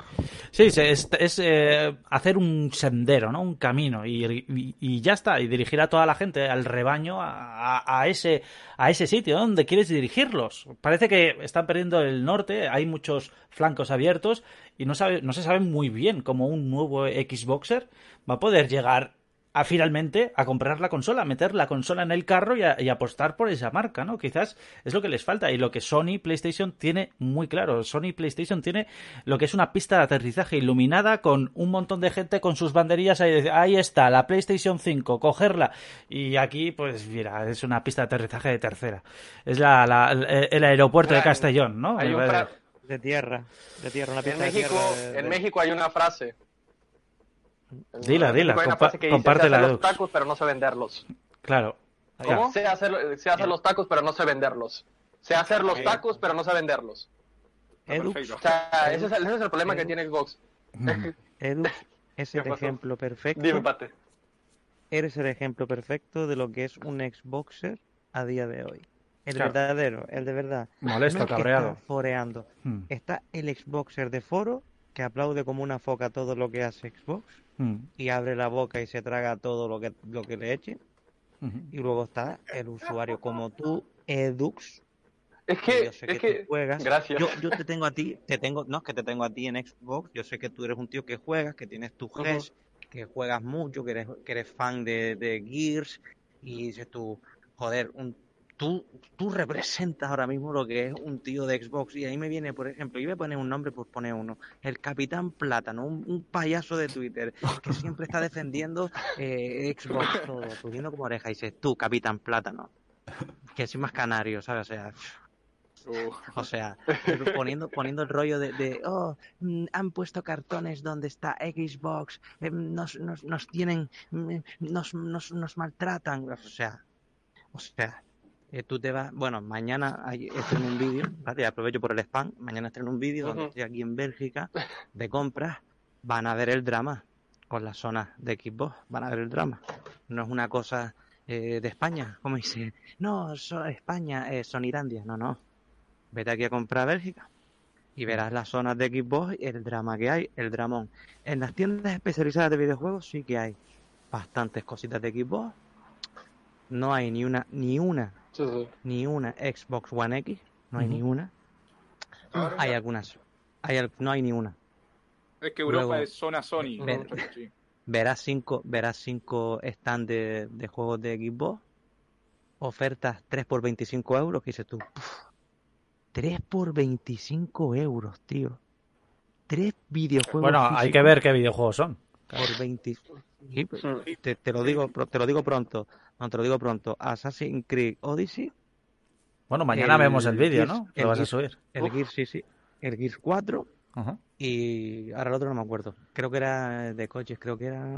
Sí, es, es eh, hacer un sendero, ¿no? Un camino y, y, ya está. Y dirigir a toda la gente, al rebaño, a, a, ese, a ese sitio donde quieres dirigirlos. Parece que están perdiendo el norte, hay muchos flancos abiertos y no, sabe, no se sabe muy bien cómo un nuevo Xboxer va a poder llegar a finalmente a comprar la consola, meter la consola en el carro y, apostar por esa marca, ¿no? Quizás es lo que les falta y lo que Sony PlayStation tiene muy claro. Sony PlayStation tiene lo que es una pista de aterrizaje iluminada con un montón de gente con sus banderillas ahí, ahí está, la PlayStation 5, cogerla. Y aquí, pues mira, es una pista de aterrizaje de tercera. Es la, el aeropuerto de Castellón, ¿no? De tierra, de tierra, una en México, en México hay una frase Dila, dila, compa compártela. los tacos, pero no sé venderlos. Claro. ¿Cómo? Sé hacer, sé hacer los tacos, pero no sé venderlos. Sé hacer los tacos, pero no sé venderlos. O sea, ese, es el, ese es el problema que tiene Xbox. Edu es el ejemplo perfecto. Dime, Pate. Eres el ejemplo perfecto de lo que es un Xboxer a día de hoy. El verdadero, el de verdad. Molesto, no es cabreado. está foreando. Hmm. Está el Xboxer de foro que aplaude como una foca todo lo que hace Xbox Mm. y abre la boca y se traga todo lo que, lo que le eche. Y luego está el usuario como tú, Edux. Es que yo sé es que, que, tú juegas. gracias. Yo, yo te tengo a ti, te tengo, no es que te tengo a ti en Xbox, yo sé que tú eres un tío que juegas, que tienes tu Ujú. GES, que juegas mucho, que eres, que eres fan de, de Gears, y dices tú, joder, un, tú, tú representas ahora mismo lo que es un tío de Xbox, y ahí me viene, por ejemplo, yo voy a poner un nombre, pues pone uno, el Capitán Plátano, un, un payaso de Twitter, que siempre está defendiendo eh, Xbox, todo, subiendo como oreja, y dices, tú, Capitán Plátano, que soy más canario, ¿sabes? O sea, Uh, o sea, poniendo, poniendo el rollo de, de, oh, mm, han puesto cartones donde está Xbox, eh, nos, nos, nos tienen, mm, nos, nos, nos maltratan. O sea, o sea, eh, tú te vas, bueno, mañana hay, estreno un vídeo, ¿vale? aprovecho por el spam, mañana estreno un vídeo donde estoy aquí en Bélgica de compras, van a ver el drama con las zonas de Xbox, van a ver el drama. No es una cosa eh, de España, como dice, no, so- España, eh, son Irandia, no, no. Vete aquí a comprar a Bélgica y verás las zonas de Xbox y el drama que hay, el dramón. En las tiendas especializadas de videojuegos sí que hay bastantes cositas de Xbox. No hay ni una, ni una, Sí, sí. ni una Xbox One X, no hay Ujú. ni una. Ahora, Hay algunas, hay, al- no hay ni una. es que Europa Luego- es zona Sony. Sí. Verás cinco, verás cinco stands de, de juegos de Xbox, ofertas 3 por 25 euros, que dices tú, "Puf, 3 por 25 euros, tío. Tres videojuegos Bueno, hay que ver qué videojuegos son. por 20 Sí, pues, Mm. te, te lo digo te lo digo pronto no te lo digo pronto Assassin's Creed Odyssey Bueno, mañana El vemos el vídeo, ¿no? el Lo vas a Gears- subir. el. Gears sí sí el Gears 4 Ajá. y ahora el otro no me acuerdo creo que era de coches creo que era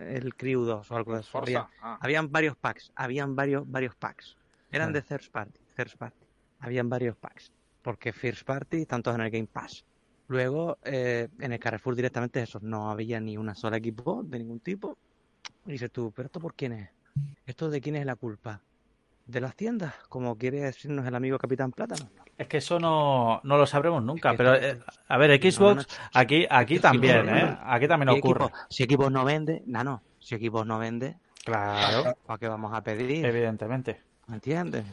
el Crew 2 o algo de eso Había- Forza. Ah, habían varios packs habían varios varios packs eran Ah. de third party third party habían varios packs porque first party están todos en el Game Pass luego eh, en el Carrefour directamente eso no había ni una sola equipo de ningún tipo y dices tú pero esto por quién es esto de quién es la culpa de las tiendas como quiere decirnos el amigo Capitán Plátano Es que eso no, no lo sabremos nunca. Es que Pero, eh, a ver, Xbox, aquí, aquí también, ¿eh? Aquí también ocurre. si equipos no vende no no si equipos no vende Claro, ¿para qué vamos a pedir? evidentemente. ¿me entiendes?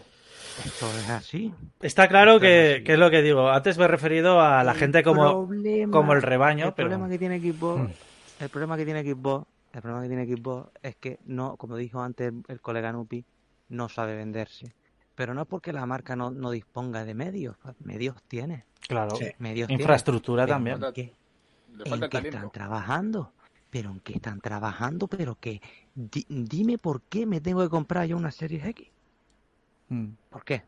Esto es así Está claro Esto es que, así. que es lo que digo. Antes me he referido a la gente como, problema- como el rebaño, el pero... problema que tiene Xbox, Mm. el problema que tiene Xbox, el problema que tiene Xbox es que no, como dijo antes el, colega Nupi, no sabe venderse. Pero no es porque la marca no, no disponga de medios, medios tiene, Claro, Sí. medios infraestructura también. ¿en qué, en están trabajando? ¿Pero en qué están trabajando? ¿Pero qué? Di- dime por qué me tengo que comprar yo una Series X. Mm. ¿Por qué?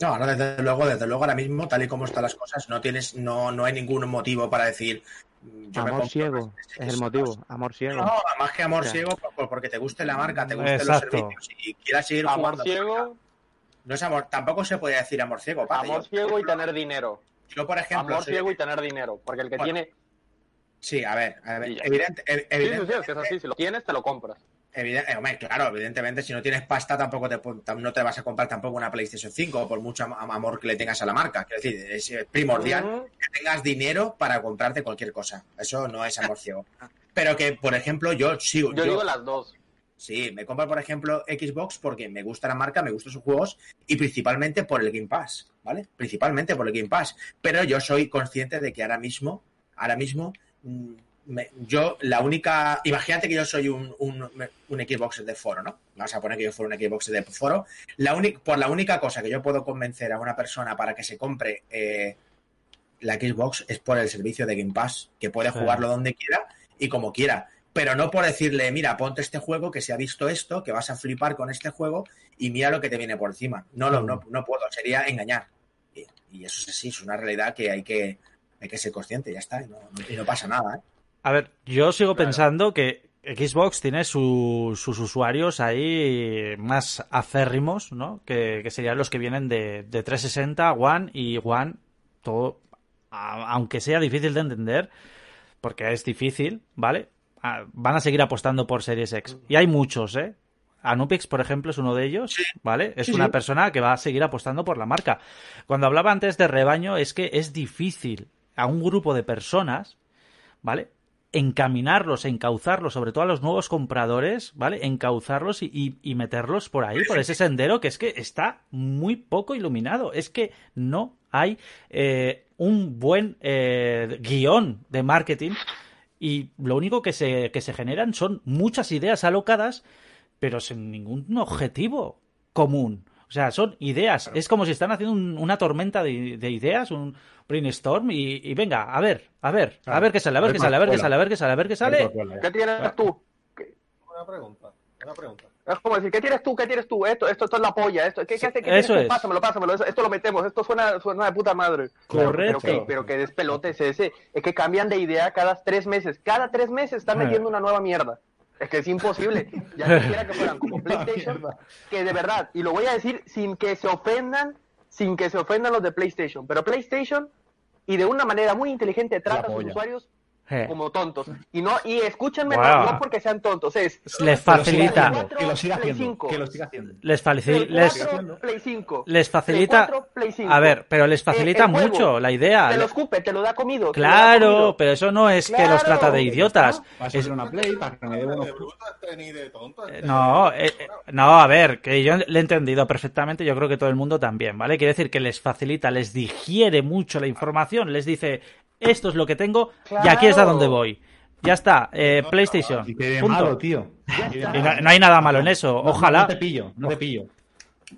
No, no, desde luego, desde luego ahora mismo, tal y como están las cosas, no tienes, no, no hay ningún motivo para decir yo Amor ciego, es el motivo, amor ciego. No, más que amor O sea, ciego, por- por- porque te guste la marca, te gusten los servicios y quieras seguir Amor jugando. ciego, No es amor, tampoco se puede decir amor ciego, amor Yo, ciego y tener dinero. yo, por ejemplo, Amor soy- ciego y tener dinero. Porque el que Bueno, tiene. sí, a ver, a ver, evidente, ev- Sí, sí, sí, evidente- es que es así. Si lo tienes, te lo compras. Eh, hombre, claro, evidentemente, si no tienes pasta, tampoco te, no te vas a comprar tampoco una PlayStation 5, por mucho am- amor que le tengas a la marca. Quiero decir, es eh, primordial que tengas dinero para comprarte cualquier cosa. Eso no es amor ciego. Pero que, por ejemplo, yo sigo. Yo yo- digo las dos. Sí, me compro, por ejemplo, Xbox porque me gusta la marca, me gustan sus juegos y principalmente por el Game Pass, ¿vale? Principalmente por el Game Pass. Pero yo soy consciente de que ahora mismo, ahora mismo, mm, me- yo la única... Imagínate que yo soy un, un, un Xbox de foro, ¿no? Vamos a poner que yo fuera un Xbox de foro. La única, por la única cosa que yo puedo convencer a una persona para que se compre eh, la Xbox es por el servicio de Game Pass, que puede Sí. jugarlo donde quiera y como quiera pero no por decirle, mira, ponte este juego, que se ha visto esto, que vas a flipar con este juego y mira lo que te viene por encima. No, lo, no, no puedo, sería engañar. Y, y eso es así, es una realidad que hay que, hay que ser consciente, ya está, y no, y no pasa nada. ¿eh? A ver, yo sigo Claro. pensando que Xbox tiene su- sus usuarios ahí más acérrimos, ¿no? Que, que serían los que vienen de, de 360, One y One todo, aunque sea difícil de entender, porque es difícil, ¿vale? Ah, van a seguir apostando por Series X. Y hay muchos, ¿eh? Anupix, por ejemplo, es uno de ellos, ¿vale? Es una persona que va a seguir apostando por la marca. Cuando hablaba antes de rebaño, es que es difícil a un grupo de personas, ¿vale? Encaminarlos, encauzarlos, sobre todo a los nuevos compradores, ¿vale? Encauzarlos y, meterlos por ahí, por ese sendero que es que está muy poco iluminado. Es que no hay eh, un buen eh, guion de marketing y lo único que se, que se generan son muchas ideas alocadas, pero sin ningún objetivo común. O sea, son ideas. Es como si están haciendo una tormenta de, ideas, un brainstorm y, y, venga, a ver, a ver, a ver qué sale, a ver qué sale, a ver qué sale, a ver qué sale, a ver qué sale. ¿Qué tienes tú? Una pregunta, una pregunta. Es como decir, ¿qué tienes tú? ¿Qué tienes tú? Esto, esto, esto es la polla. Esto, ¿Qué, qué hace? ¿Qué eso es. Pásamelo, pásamelo. Esto lo metemos. Esto suena, suena de puta madre. Correcto. Pero, pero que despelote es ese. Es que cambian de idea cada tres meses. Cada tres meses están metiendo una nueva mierda. Es que es imposible. Ya quisiera que fueran como PlayStation, que de verdad, y lo voy a decir sin que se ofendan, sin que se ofendan los de PlayStation, pero PlayStation, y de una manera muy inteligente, trata a sus usuarios como tontos. Y no y escúchenme, no, porque sean tontos, es les facilita que lo siga haciendo, que lo siga haciendo. Les facilita les, les facilita A ver, pero les facilita mucho la idea. Te lo escupe, te lo da comido. Claro, pero eso no es que los trata de idiotas. Es una Play para que me dé No, eh, eh, no, a ver, que yo le he entendido perfectamente, yo creo que todo el mundo también, ¿vale? Quiere decir que les facilita, les digiere mucho la información, les dice, esto es lo que tengo y aquí es a donde voy. Ya está, eh, PlayStation. punto. tío. Y no, hay nada malo en eso, ojalá. No te pillo, no te pillo.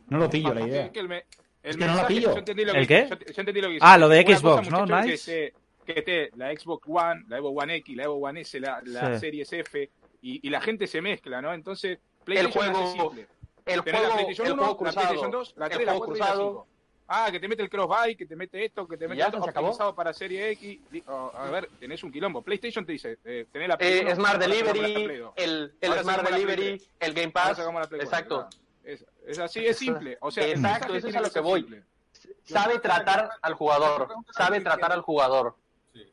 No lo pillo la idea. Es que, no lo pillo. ¿El qué? ah, lo de Xbox, ¿no? Nice. Que, esté la Xbox One, la Evo One X, la Evo One S, la, la Series F, y, y, la gente se mezcla, ¿no? Entonces, PlayStation el juego, simple. El juego, la PlayStation el 1, juego cruzado, la PlayStation 2, la 3, la 4 y la 5 ah, que te mete el crossbuy, que te mete esto, que te mete esto optimizado para Serie X. a ver, tenés un quilombo. PlayStation te dice, eh, tenés la eh, Smart Delivery, el, el Smart Delivery, el Game Pass. Exacto. Es, es, así, es simple. O sea, exacto, eso es a lo que voy. Sabe tratar al jugador. Sabe tratar al jugador. Sí.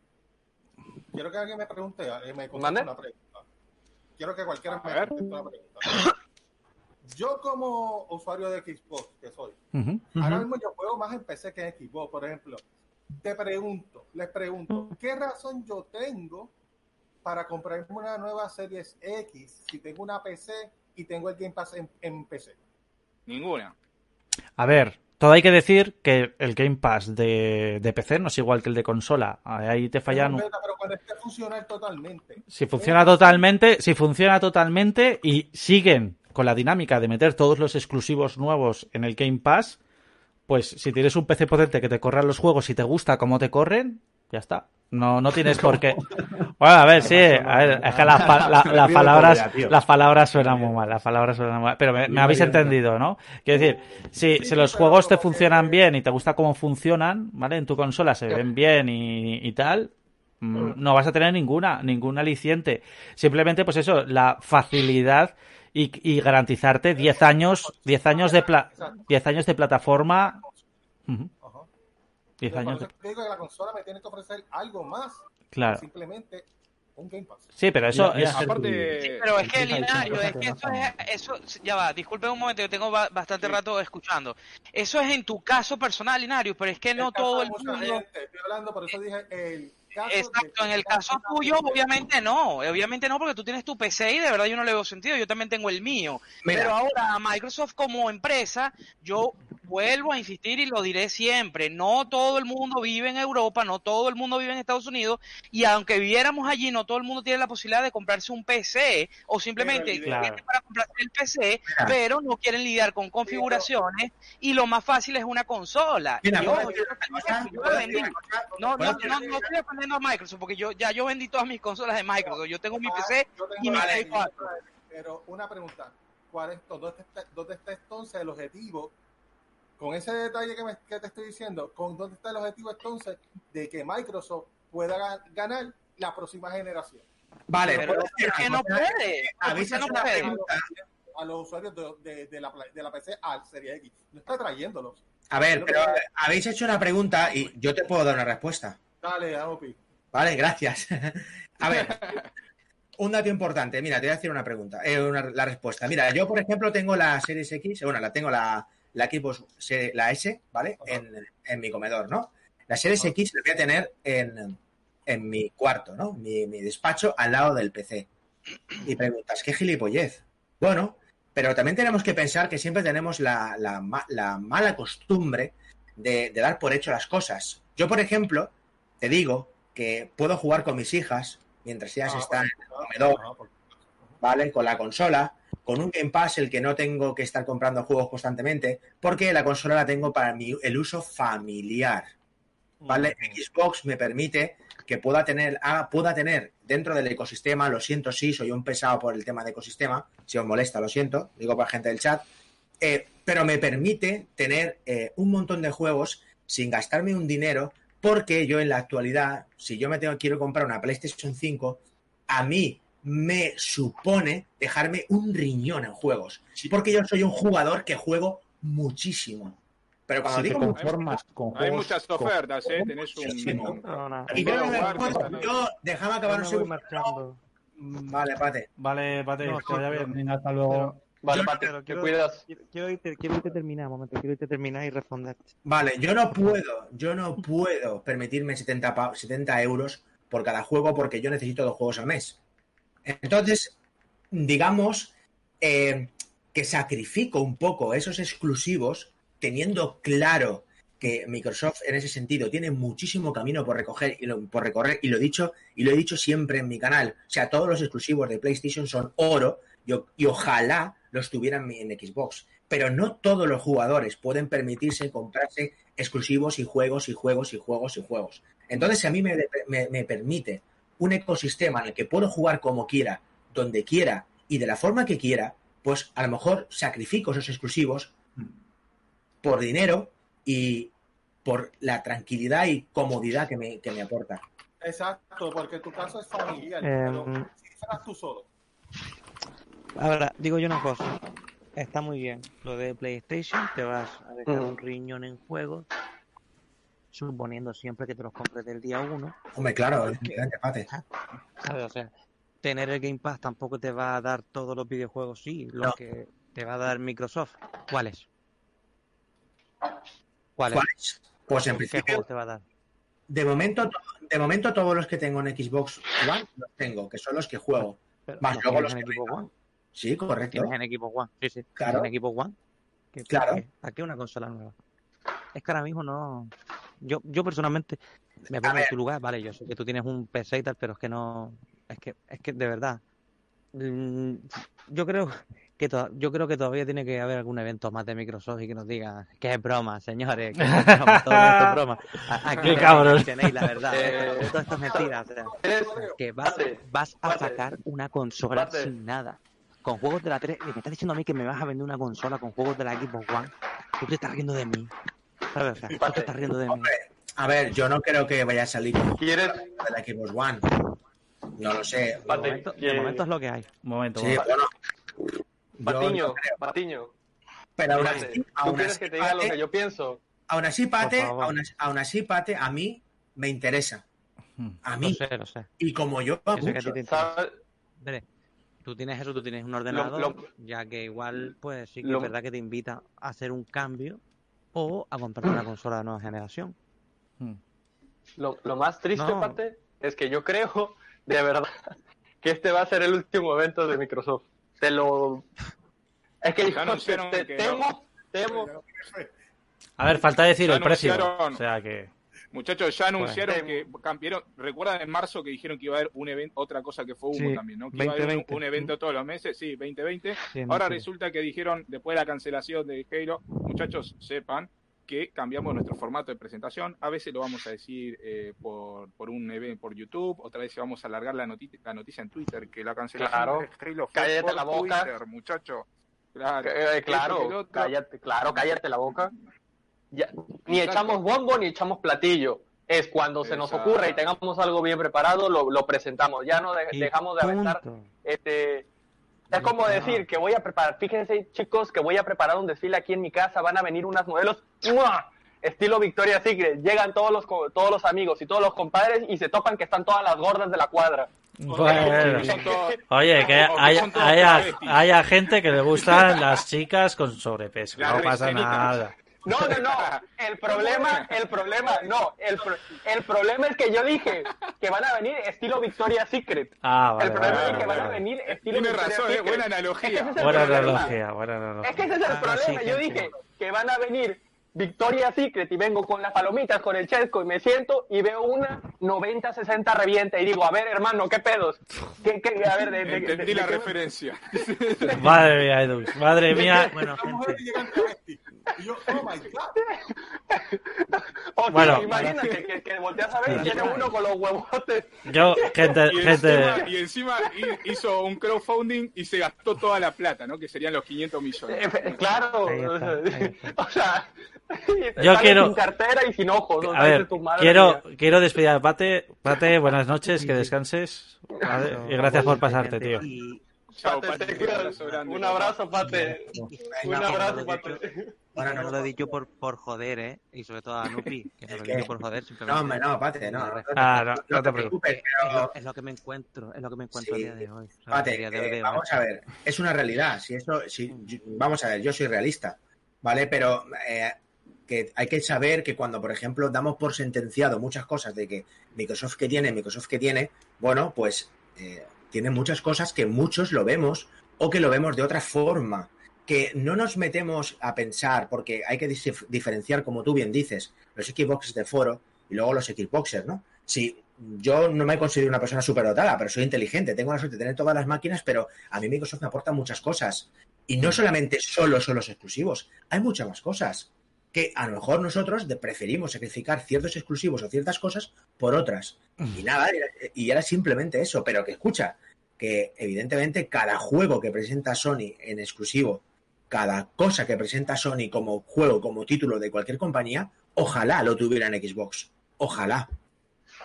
Quiero que alguien me pregunte, eh, me conteste una pregunta. Quiero que cualquiera me conteste una pregunta yo como usuario de Xbox que soy, ahora mismo yo juego más en PC que en Xbox, por ejemplo. Te pregunto, les pregunto, ¿qué razón yo tengo para comprarme una nueva Series X si tengo una PC y tengo el Game Pass en, PC? Ninguna. A ver, todo hay que decir que el Game Pass de, PC no es igual que el de consola. Ahí te fallan. Pero, cuando esté funciona totalmente. Si funciona totalmente, si funciona totalmente y siguen con la dinámica de meter todos los exclusivos nuevos en el Game Pass, pues si tienes un PC potente que te corran los juegos y te gusta cómo te corren, ya está. No, no tienes por qué. Bueno, a ver, sí, a ver, es que las, palabras, las palabras suenan muy mal, las palabras suenan mal, pero me, habéis entendido, ¿no? Quiero decir, si, si los juegos te funcionan bien y te gusta cómo funcionan, ¿vale? En tu consola se ven bien y, y tal, mm, no vas a tener ninguna, ningún aliciente. Simplemente, pues eso, la facilidad y, garantizarte 10 años, 10 años de 10 años de plataforma. 10 años. digo que la consola me tiene que ofrecer algo más. Claro. Simplemente un Game Pass. Sí, pero eso es. Aparte... pero es que, Linario, es que eso es. Eso, ya va, disculpe un momento, que tengo bastante rato escuchando. Eso es en tu caso personal, Linario, pero es que no todo el mundo. Estoy hablando, por eso dije el Exacto, en el caso tuyo, obviamente no, obviamente no, porque tú tienes tu PC y de verdad yo no le veo sentido, yo también tengo el mío. Pero ahora Microsoft como empresa, yo vuelvo a insistir y lo diré siempre, no todo el mundo vive en Europa, no todo el mundo vive en Estados Unidos, y aunque viviéramos allí, no todo el mundo tiene la posibilidad de comprarse un PC, o simplemente para comprarse el PC, pero no quieren lidiar con configuraciones, y lo más fácil es una consola. no, no, no, no estoy a Microsoft, porque yo ya yo vendí todas mis consolas de Microsoft. Yo tengo mi ah, PC y mi Play 4. Pero una pregunta, ¿cuál es, ¿dónde, está, ¿dónde está entonces el objetivo? Con ese detalle que, me, que te estoy diciendo, ¿con dónde está el objetivo entonces de que Microsoft pueda ganar la próxima generación? Vale, pero es que no puede. A veces no puede. A los usuarios de, de, la, de la PC al Serie X. No está trayéndolos A ver, pero habéis hecho una pregunta y yo te puedo dar una respuesta. Dale, Aopi. Vale, gracias. A ver, un dato importante. Mira, te voy a hacer una pregunta, eh, la respuesta. Mira, yo, por ejemplo, tengo la Series X, bueno, la tengo la, la Xbox, la S, ¿vale? En, mi comedor, ¿no? La Series X la voy a tener en, en mi cuarto, ¿no? Mi, mi despacho al lado del PC. Y preguntas, ¿qué gilipollez? Bueno, pero también tenemos que pensar que siempre tenemos la, mala costumbre de, dar por hecho las cosas. Yo, por ejemplo, te digo que puedo jugar con mis hijas mientras ellas ah, están en el comedor, ¿vale? Con la consola, con un Game Pass el que no tengo que estar comprando juegos constantemente, porque la consola la tengo para mi, el uso familiar, ¿vale? Xbox me permite que pueda tener, ah, pueda tener dentro del ecosistema, lo siento si soy un pesado por el tema de ecosistema, si os molesta, lo siento, digo para gente del chat, eh, pero me permite tener eh, un montón de juegos sin gastarme un dinero, porque yo en la actualidad, si yo me tengo, quiero comprar una PlayStation 5, a mí me supone dejarme un riñón en juegos, porque yo soy un jugador que juego muchísimo. Pero cuando digo conformas con Hay muchas ofertas, ¿eh? Tenés un... Y yo, yo, déjame acabar un segundo. Vale, Pate. Vale, Pate, no, que vaya bien. hasta luego. Vale, Pate, que cuidas. Quiero irte, quiero irte terminar, un momento, quiero irte terminar y responderte. Vale, yo no puedo, yo no puedo permitirme 70, 70 euros por cada juego porque yo necesito dos juegos al mes. Entonces, digamos eh, que sacrifico un poco esos exclusivos teniendo claro que Microsoft en ese sentido tiene muchísimo camino por recoger y por recorrer y lo he dicho y lo he dicho siempre en mi canal, o sea, todos los exclusivos de PlayStation son oro y, ojalá los tuvieran en Xbox, pero no todos los jugadores pueden permitirse comprarse exclusivos y juegos y juegos y juegos y juegos. Entonces, si a mí me, me permite un ecosistema en el que puedo jugar como quiera, donde quiera y de la forma que quiera, pues a lo mejor sacrifico esos exclusivos por dinero y por la tranquilidad y comodidad que me, que me aporta. Exacto, porque tu caso es familiar, pero em, si fueras tú solo. Ahora, digo yo una cosa. Está muy bien lo de PlayStation, te vas a dejar un riñón en juego, suponiendo siempre que te los compres del día uno. Hombre, claro, es pate. O sea, tener el Game Pass tampoco te va a dar todos los videojuegos, sí, lo que te va a dar Microsoft. ¿Cuáles? ¿Cuáles? Pues en principio. te va a dar? De momento, de momento todos los que tengo en Xbox One los tengo, que son los que juego. Más luego los en Xbox One. Sí, correcto. Tienes en Xbox One. Sí, sí. Claro. En Xbox One. claro. Aquí una consola nueva. Es que ahora mismo no. Yo, yo personalmente me pongo en tu lugar, vale, yo sé que tú tienes un PC y tal, pero es que no. Es que, es que de verdad. Mm, yo creo que yo creo que todavía tiene que haber algún evento más de Microsoft y que nos diga que es broma, señores, que es broma, todo esto es broma. Aquí tenéis la verdad, eh, todo esto es mentira. que vas, vas a sacar una consola sin nada. Con juegos de la 3, me estás diciendo a mí que me vas a vender una consola con juegos de la Xbox One. Tú te estás riendo de mí. ¿Sabes? tú te estás riendo de mí. A ver, yo no creo que vaya a salir con ¿Quieres? de la Xbox One. No lo sé. De momento, de momento es lo que hay. Un momento. Sí, bueno, Batiño, Batiño. Pero aún así, ¿Tú quieres que te diga lo que yo pienso? Aún así, Pate, aún así, Pate, a mí me interesa. A mí. Lo sé, lo sé. Y como yo, tú tienes eso, tú tienes un ordenador, ya que igual, pues sí que es verdad que te invita a hacer un cambio o a comprar una consola de nueva generación. Hmm. Lo, lo más triste, Pate, es que yo creo, de verdad, que este va a ser el último evento de Microsoft te lo. Es que anunciaron te, temo, temo. A ver, falta decir el precio. O sea que. Muchachos, ya anunciaron que cambiaron. ¿Recuerdan en marzo que dijeron que iba a haber un evento, otra cosa que fue humo también, ¿no? Que iba a haber un, evento todos los meses, sí, 2020. Ahora resulta que dijeron, después de la cancelación de Halo, muchachos, sepan que cambiamos nuestro formato de presentación. A veces lo vamos a decir eh, por, por un evento por YouTube, otra vez vamos a alargar la, noticia, la noticia en Twitter, que la cancelación de Halo fue por la boca. Twitter, muchacho. Claro, eh, claro, cállate, claro, cállate la boca. Ni echamos bombo ni echamos platillo. Es cuando se nos ocurre y tengamos algo bien preparado, lo, lo presentamos. Ya no dejamos de aventar este Es como decir que voy a preparar, fíjense chicos, que voy a preparar un desfile aquí en mi casa, van a venir unas modelos, estilo Victoria Secret, llegan todos los, todos los amigos y todos los compadres y se topan que están todas las gordas de la cuadra. Oye, que haya, gente que le gustan las chicas con sobrepeso, no pasa nada. No, no, no. El problema, el problema, no. El, el problema es que yo dije que van a venir estilo Victoria Secret. Ah, vale, el problema es que van a venir estilo Tiene razón, eh, buena analogía. buena analogía, buena analogía. Es que ese es el ah, problema. yo dije que van a venir Victoria Secret y vengo con las palomitas, con el chesco y me siento y veo una 90-60 revienta y digo, a ver, hermano, ¿qué pedos? ¿Qué, qué, a ver, de, Entendí la referencia. Madre mía, Edu, madre mía. Bueno, y yo, oh my god. O bueno, imagínate que, que, volteas a ver y tiene uno con los huevotes. Yo, gente, y gente. Encima, y encima hizo un crowdfunding y se gastó toda la plata, ¿no? Que serían los 500 millones. Eh, claro. O sea, yo quiero. Sin cartera y sin ojos. A ver, quiero, quiero despedir a Pate. Pate, buenas noches, que descanses. Y gracias por pasarte, tío. Chao, Pate, un abrazo, Pate. Un abrazo, Pate. Bueno, no, lo he dicho por, por joder, ¿eh? Y sobre todo a Nupi, que no lo he dicho por joder. No, hombre, no, Pate, no. Ah, no, te preocupes. Es, lo, que me encuentro, es lo que me encuentro a día de hoy. Pate, eh, vamos a ver, es una realidad. Si eso, si, vamos a ver, yo soy realista, ¿vale? Pero eh, que hay que saber que cuando, por ejemplo, damos por sentenciado muchas cosas de que Microsoft que tiene, Microsoft que tiene, bueno, pues eh, tiene muchas cosas que muchos lo vemos o que lo vemos de otra forma que no nos metemos a pensar, porque hay que diferenciar, como tú bien dices, los Xbox de foro y luego los Xboxers, ¿no? Si yo no me considero una persona superdotada, pero soy inteligente, tengo la suerte de tener todas las máquinas, pero a mí Microsoft me aporta muchas cosas. Y no solamente solo son los exclusivos, hay muchas más cosas que a lo mejor nosotros preferimos sacrificar ciertos exclusivos o ciertas cosas por otras. Y nada, y era simplemente eso, pero que escucha, que evidentemente cada juego que presenta Sony en exclusivo cada cosa que presenta Sony como juego, como título de cualquier compañía, ojalá lo tuviera en Xbox. Ojalá.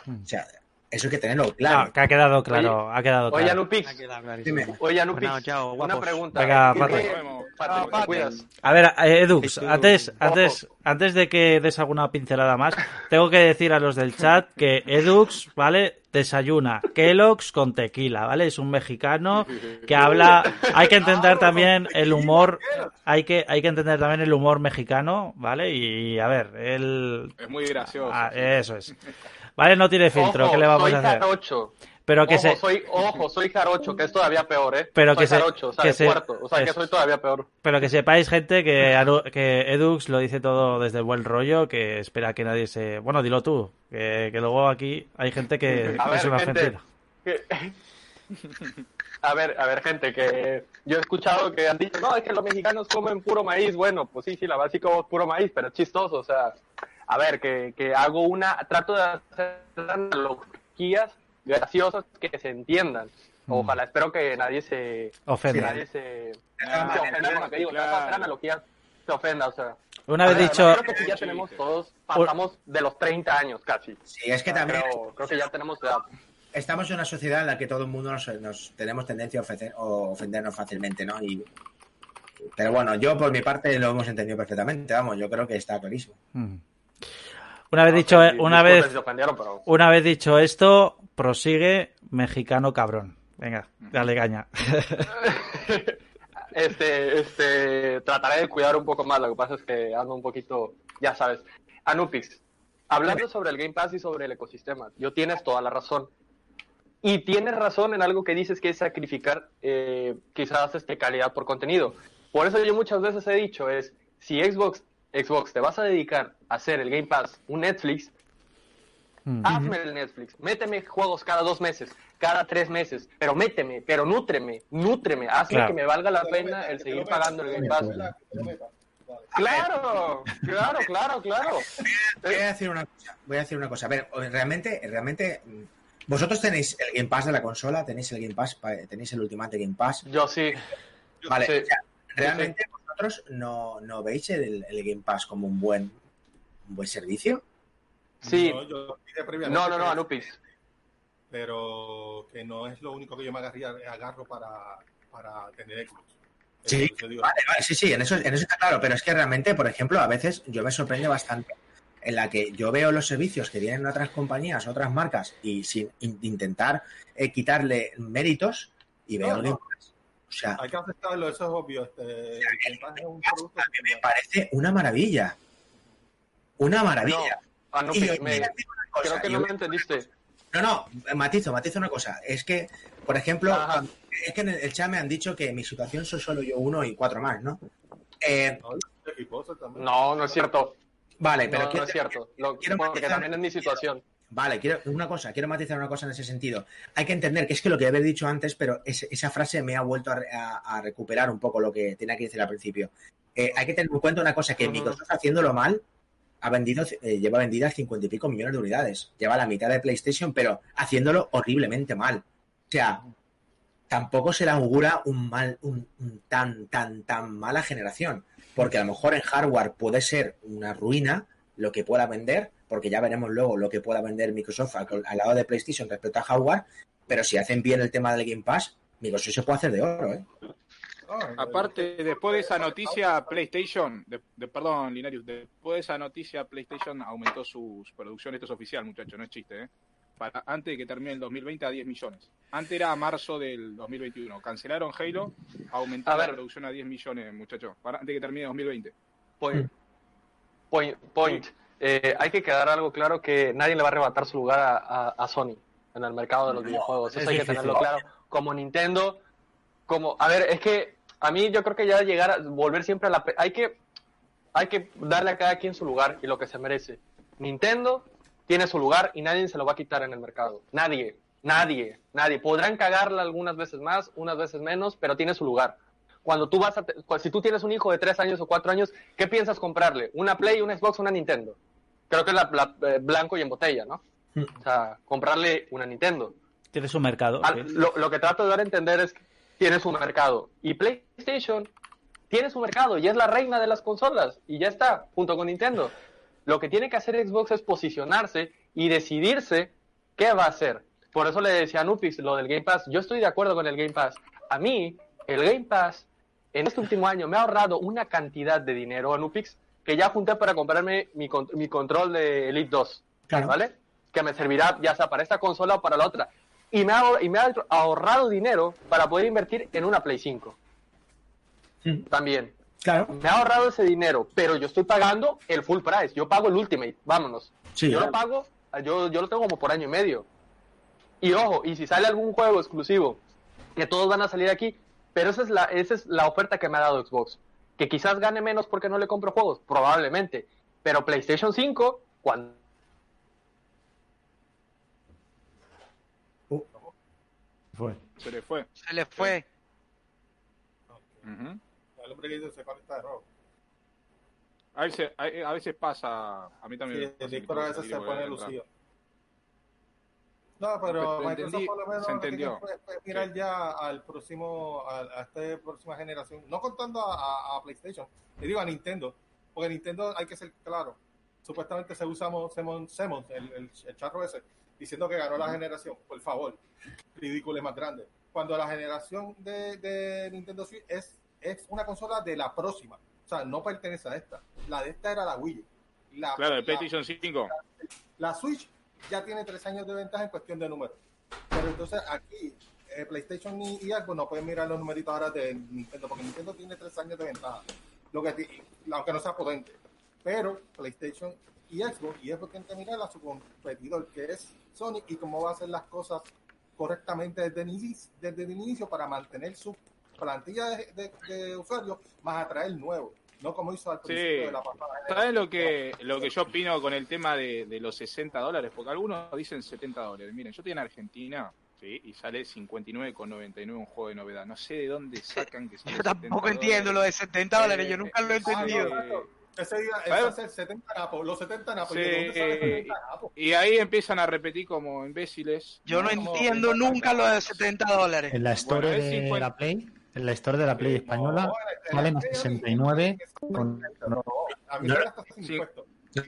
Hmm. O sea, eso hay que tenerlo claro. que ha quedado claro, ha quedado claro. Oye, Anupix. Oye, Anupix, una pregunta. Venga, A ver, eh, Edux, antes, antes, antes de que des alguna pincelada más, tengo que decir a los del chat que Edux, ¿vale? Desayuna Kellogg's con tequila, ¿vale? Es un mexicano que habla. Hay que entender también el humor. Hay que, hay que entender también el humor mexicano, ¿vale? Y a ver, él. Es muy gracioso. Ah, eso es. Vale, no tiene filtro, ¿qué le vamos a hacer? Pero que ojo, se... soy, ojo, soy jarocho, que es todavía peor, ¿eh? Pero soy que jarocho, se, que se, o sea, que soy todavía peor. Pero que sepáis, gente, que, que Edux lo dice todo desde el buen rollo, que espera que nadie se... Bueno, dilo tú, que, que luego aquí hay gente que es una gente, A ver, a ver, gente, que yo he escuchado que han dicho, no, es que los mexicanos comen puro maíz. Bueno, pues sí, sí, la básica es puro maíz, pero es chistoso, o sea, a ver, que, que hago una, trato de hacer analogías graciosas que se entiendan. Mm. Ojalá, espero que nadie se ofenda. Que nadie se, se ofenda con lo que digo. De hacer analogías se ofenda, o sea. Una vez dicho. Creo que ya tenemos todos, pasamos de los 30 años casi. Sí, es que también. Creo, que ya tenemos edad. Estamos en una sociedad en la que todo el mundo nos, tenemos tendencia a ofender, o ofendernos fácilmente, ¿no? Y, pero bueno, yo por mi parte lo hemos entendido perfectamente, vamos, yo creo que está clarísimo. Mm. Una vez dicho, una vez, una vez dicho esto, prosigue mexicano cabrón. Venga, dale caña. este, este, trataré de cuidar un poco más. Lo que pasa es que ando un poquito, ya sabes. Anupix, hablando sobre el Game Pass y sobre el ecosistema, yo tienes toda la razón. Y tienes razón en algo que dices que es sacrificar eh, quizás este calidad por contenido. Por eso yo muchas veces he dicho es, si Xbox Xbox, te vas a dedicar a hacer el Game Pass un Netflix, mm. hazme el Netflix, méteme juegos cada dos meses, cada tres meses, pero méteme, pero nútreme, nútreme, hazme que me valga la pena el seguir pagando el Game Pass. Claro, claro, claro, claro. Voy a decir una cosa, voy a decir una cosa. A ver, realmente, realmente, vosotros tenéis el Game Pass de la consola, tenéis el Game Pass, tenéis el Ultimate Game Pass. Yo sí. Vale, realmente vosotros no, no veis el, Game Pass como un buen, un buen servicio? Sí. No, no, no, Anupis. Pero que no es lo único que yo me agarro para, para tener Xbox. Sí, vale, vale, sí, sí, en eso, en eso está claro, pero es que realmente, por ejemplo, a veces yo me sorprende bastante en la que yo veo los servicios que tienen otras compañías, otras marcas, y sin intentar eh, quitarle méritos, y veo no, O sea, hay que aceptarlo, eso es obvio. Este, es un producto me parece una maravilla. Una maravilla. No, no, y, me, creo que no me entendiste. No, no, matizo, matizo una cosa. Es que, por ejemplo, es que en el chat me han dicho que mi situación soy solo yo uno y cuatro más, ¿no? Eh, no, no es cierto. Vale, pero no, es cierto. quiero porque también es mi situación. Vale, quiero una cosa, quiero matizar una cosa en ese sentido. Hay que entender que es que lo que había dicho antes, pero esa frase me ha vuelto a, recuperar un poco lo que tenía que decir al principio. Eh, hay que tener en cuenta una cosa, que Microsoft haciéndolo mal, ha vendido, eh, lleva vendidas cincuenta y pico millones de unidades. Lleva la mitad de PlayStation, pero haciéndolo horriblemente mal. O sea, tampoco se le augura un mal, un, tan, tan, tan mala generación. Porque a lo mejor en hardware puede ser una ruina lo que pueda vender, porque ya veremos luego lo que pueda vender Microsoft al, lado de PlayStation respecto a hardware, pero si hacen bien el tema del Game Pass, Microsoft se puede hacer de oro, ¿eh? Aparte, después de esa noticia, PlayStation, de, perdón, Linarius, después de esa noticia, PlayStation aumentó sus producciones, esto es oficial, muchachos, no es chiste, ¿eh? Para, antes de que termine el 2020 a 10 millones. Antes era a marzo del 2021. Cancelaron Halo, aumentaron la producción a 10 millones, muchachos, para, antes de que termine el 2020. Point. Point. Eh, hay que quedar algo claro que nadie le va a arrebatar su lugar a, Sony en el mercado de los videojuegos. Eso hay que tenerlo claro. Como Nintendo, como, a ver, es que a mí yo creo que ya llegar a volver siempre a la... Hay que, hay que darle a cada quien su lugar y lo que se merece. Nintendo tiene su lugar y nadie se lo va a quitar en el mercado. Nadie, nadie, nadie. Podrán cagarla algunas veces más, unas veces menos, pero tiene su lugar. Cuando tú vas a, si tú tienes un hijo de tres años o cuatro años, ¿qué piensas comprarle? ¿Una Play, una Xbox, una Nintendo? Creo que es la, eh, blanco y en botella, ¿no? Hmm. O sea, comprarle una Nintendo. Tiene su mercado. lo, lo, que trato de dar a entender es que tiene su mercado. Y PlayStation tiene su mercado y es la reina de las consolas. Y ya está, junto con Nintendo. Lo que tiene que hacer Xbox es posicionarse y decidirse qué va a hacer. Por eso le decía a Nupix lo del Game Pass. Yo estoy de acuerdo con el Game Pass. A mí, el Game Pass, en este último año, me ha ahorrado una cantidad de dinero a Nupix que ya junté para comprarme mi, mi control de Elite 2. ¿Vale? Que me servirá ya sea para esta consola o para la otra y me, ha, y me ha ahorrado dinero para poder invertir en una Play 5. También. Claro. Me ha ahorrado ese dinero, pero yo estoy pagando el full price. Yo pago el Ultimate, vámonos. yo lo pago, yo, yo lo tengo como por año y medio. Y ojo, y si sale algún juego exclusivo, que todos van a salir aquí, pero esa es la, esa es la oferta que me ha dado Xbox. Que quizás gane menos porque no le compro juegos, probablemente. Pero PlayStation 5, cuando fue. Se le fue. Se le fue. El hombre que dice se conecta de nuevo. A veces, a, veces pasa, a mí también. Sí, el Discord a veces se pone lucido. No, pero Microsoft por lo menos se entendió. Puede, mirar ya al próximo, a, a, esta próxima generación, no contando a, a, PlayStation, le digo a Nintendo, porque Nintendo hay que ser claro, supuestamente se usa Semon, el, el, el charro ese, diciendo que ganó la generación, por favor, ridículo es más grande. Cuando la generación de, Nintendo Switch es, es una consola de la próxima, o sea, no pertenece a esta. La de esta era la Wii La, claro, el PlayStation 5. La, Switch ya tiene tres años de ventaja en cuestión de números. Pero entonces aquí, eh, PlayStation y, algo no pueden mirar los numeritos ahora de Nintendo, porque Nintendo tiene tres años de ventaja. Lo que, aunque no sea potente. Pero PlayStation y Xbox, y porque tienen que mirar a su competidor, que es Sony, y cómo va a hacer las cosas correctamente desde el inicio, desde el inicio para mantener su plantilla de, usuarios, más atraer nuevos. No como hizo al principio de la pasada. ¿Sabes lo que, lo que yo opino con el tema de, los 60 dólares? Porque algunos dicen 70 dólares. Miren, yo estoy en Argentina ¿sí? y sale 59,99 un juego de novedad. No sé de dónde sacan que Yo tampoco entiendo lo de 70 dólares, yo nunca lo he entendido. Ese día es hacer 70 napos, los 70 napos. Y ahí empiezan a repetir como imbéciles. Yo no, entiendo nunca lo de 70 dólares. En la historia de la Play, en la historia de la Play española, valen 69 con...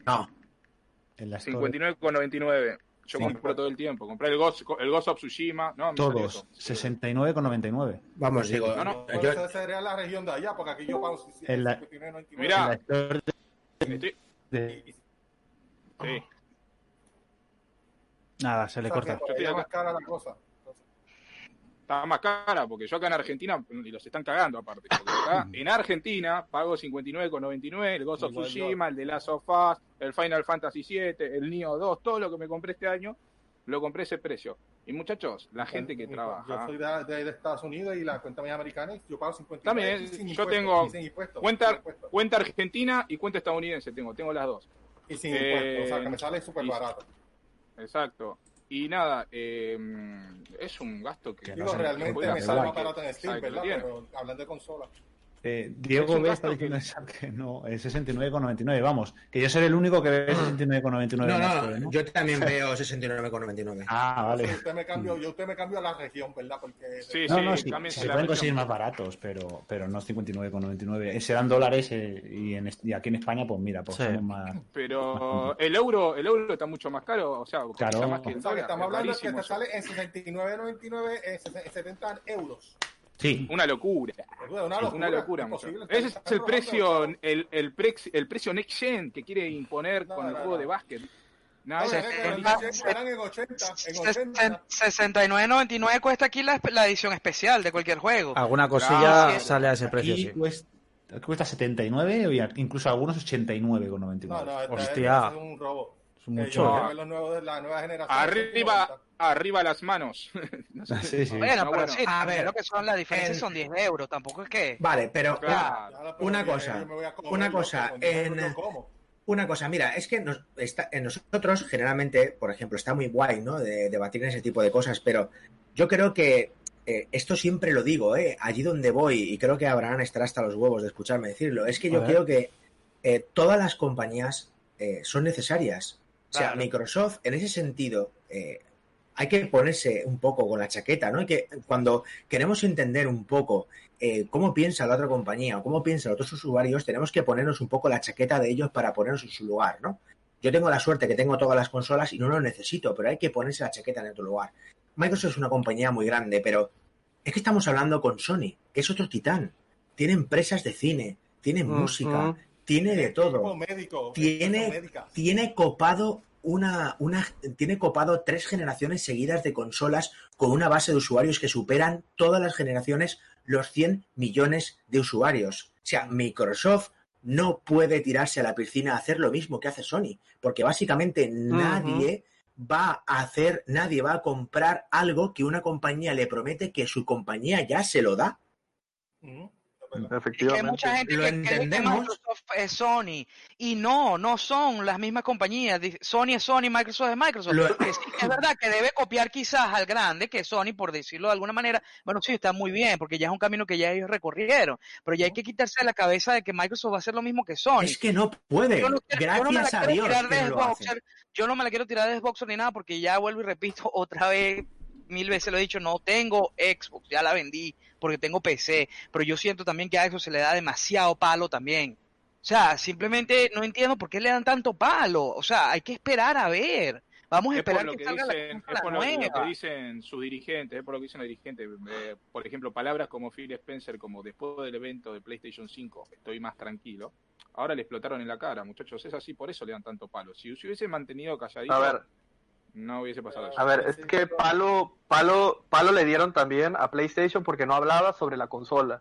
No. En la 59,99. Yo compro todo el tiempo. Compré el Ghost, el Ghost of Tsushima. No, Todos. 69,99. Vamos, digo. No, no. Yo... Esa sería la región de allá, porque aquí yo pago en la, Mira. Estoy... Sí. Nada, se le corta. Está más cara la cosa. Está más cara porque yo acá en Argentina, y los están cagando aparte. Acá, en Argentina pago 59,99 el Ghost of Tsushima, el de Last of Us, el Final Fantasy VII, el Neo 2, todo lo que me compré este año, lo compré ese precio. Y muchachos, la gente que trabaja. Yo soy de, Estados Unidos y la cuenta mía americana, yo pago 59. También, yo tengo cuenta, cuenta argentina y cuenta estadounidense, tengo, tengo las dos. Y sin impuestos, o sea, que me sale súper barato. Exacto. Y nada, eh, es un gasto que... Digo, realmente me sale más barato en Steam, ¿verdad? Pero hablando de consola. Eh, Diego B está diciendo que... no, es 69,99. Vamos, que yo seré el único que ve 69,99. No, no, no, yo también veo 69,99. Ah, vale. Usted me cambió, yo usted me cambió a la región, ¿verdad? Porque sí, no, no, sí, se pueden conseguir más baratos, pero, pero no 59,99. Serán dólares eh, y, en, y, aquí en España, pues mira, pues somos más. Pero el euro, el euro está mucho más caro, o sea, claro. más que el dólar, Estamos hablando de que te sale en 69,99, en 70 euros. Sí. Una locura. Una locura. Ese es el precio, el, el, el precio next gen que quiere imponer con el juego de básquet. No, 69.99 cuesta aquí la, la, edición especial de cualquier juego. Alguna cosilla sale a ese precio, sí. Cuesta, cuesta 79 o incluso algunos 89,99. No, no, Hostia. Es un robo. Es mucho. ¿eh? Los nuevos de la nueva generación. Arriba, arriba las manos. no sé. sí, sí. Bueno, pero sí, a ver, lo que son las diferencias son 10 euros, tampoco es que. Vale, pero claro. una, cosa, una cosa, en, una cosa, mira, es que nos, está, en nosotros generalmente, por ejemplo, está muy guay, ¿no? De debatir ese tipo de cosas, pero yo creo que eh, esto siempre lo digo, ¿eh? Allí donde voy, y creo que Abraham estará hasta los huevos de escucharme decirlo, es que yo creo que eh, todas las compañías eh, son necesarias. O sea, Microsoft, en ese sentido, eh, hay que ponerse un poco con la chaqueta, ¿no? que cuando queremos entender un poco eh, cómo piensa la otra compañía o cómo piensan otros usuarios, tenemos que ponernos un poco la chaqueta de ellos para ponernos en su lugar, ¿no? Yo tengo la suerte que tengo todas las consolas y no lo necesito, pero hay que ponerse la chaqueta en otro lugar. Microsoft es una compañía muy grande, pero es que estamos hablando con Sony, que es otro titán. Tiene empresas de cine, tiene música, tiene de todo. tiene, tiene copado una, una, tiene copado tres generaciones seguidas de consolas con una base de usuarios que superan todas las generaciones los 100 millones de usuarios. O sea, Microsoft no puede tirarse a la piscina a hacer lo mismo que hace Sony, porque básicamente nadie va a hacer, nadie va a comprar algo que una compañía le promete que su compañía ya se lo da. Efectivamente. hay mucha gente que cree que Microsoft es Sony y no, no son las mismas compañías. Sony es Sony, Microsoft es Microsoft. es verdad que debe copiar quizás al grande, que es Sony, por decirlo de alguna manera. Bueno, sí, está muy bien, porque ya es un camino que ya ellos recorrieron. Pero ya hay que quitarse de la cabeza de que Microsoft va a hacer lo mismo que Sony. Es que no puede. Gracias a Dios. yo no me la quiero tirar de Xbox ni nada, porque ya vuelvo y repito otra vez mil veces lo he dicho, no tengo Xbox, ya la vendí porque tengo PC, pero yo siento también que a eso se le da demasiado palo también. O sea, simplemente no entiendo por qué le dan tanto palo. O sea, hay que esperar a ver. Vamos a esperar que, salga dicen, la, es por lo, que dicen sus dirigentes, es por lo que dicen los dirigentes. Eh, por ejemplo, palabras como Phil Spencer, como después del evento de PlayStation 5, estoy más tranquilo. Ahora le explotaron en la cara, muchachos. Es así, por eso le dan tanto palo. Si, si hubiese mantenido calladito, a ver, no hubiese pasado eso. A ver, es que palo, palo, palo le dieron también a PlayStation porque no hablaba sobre la consola.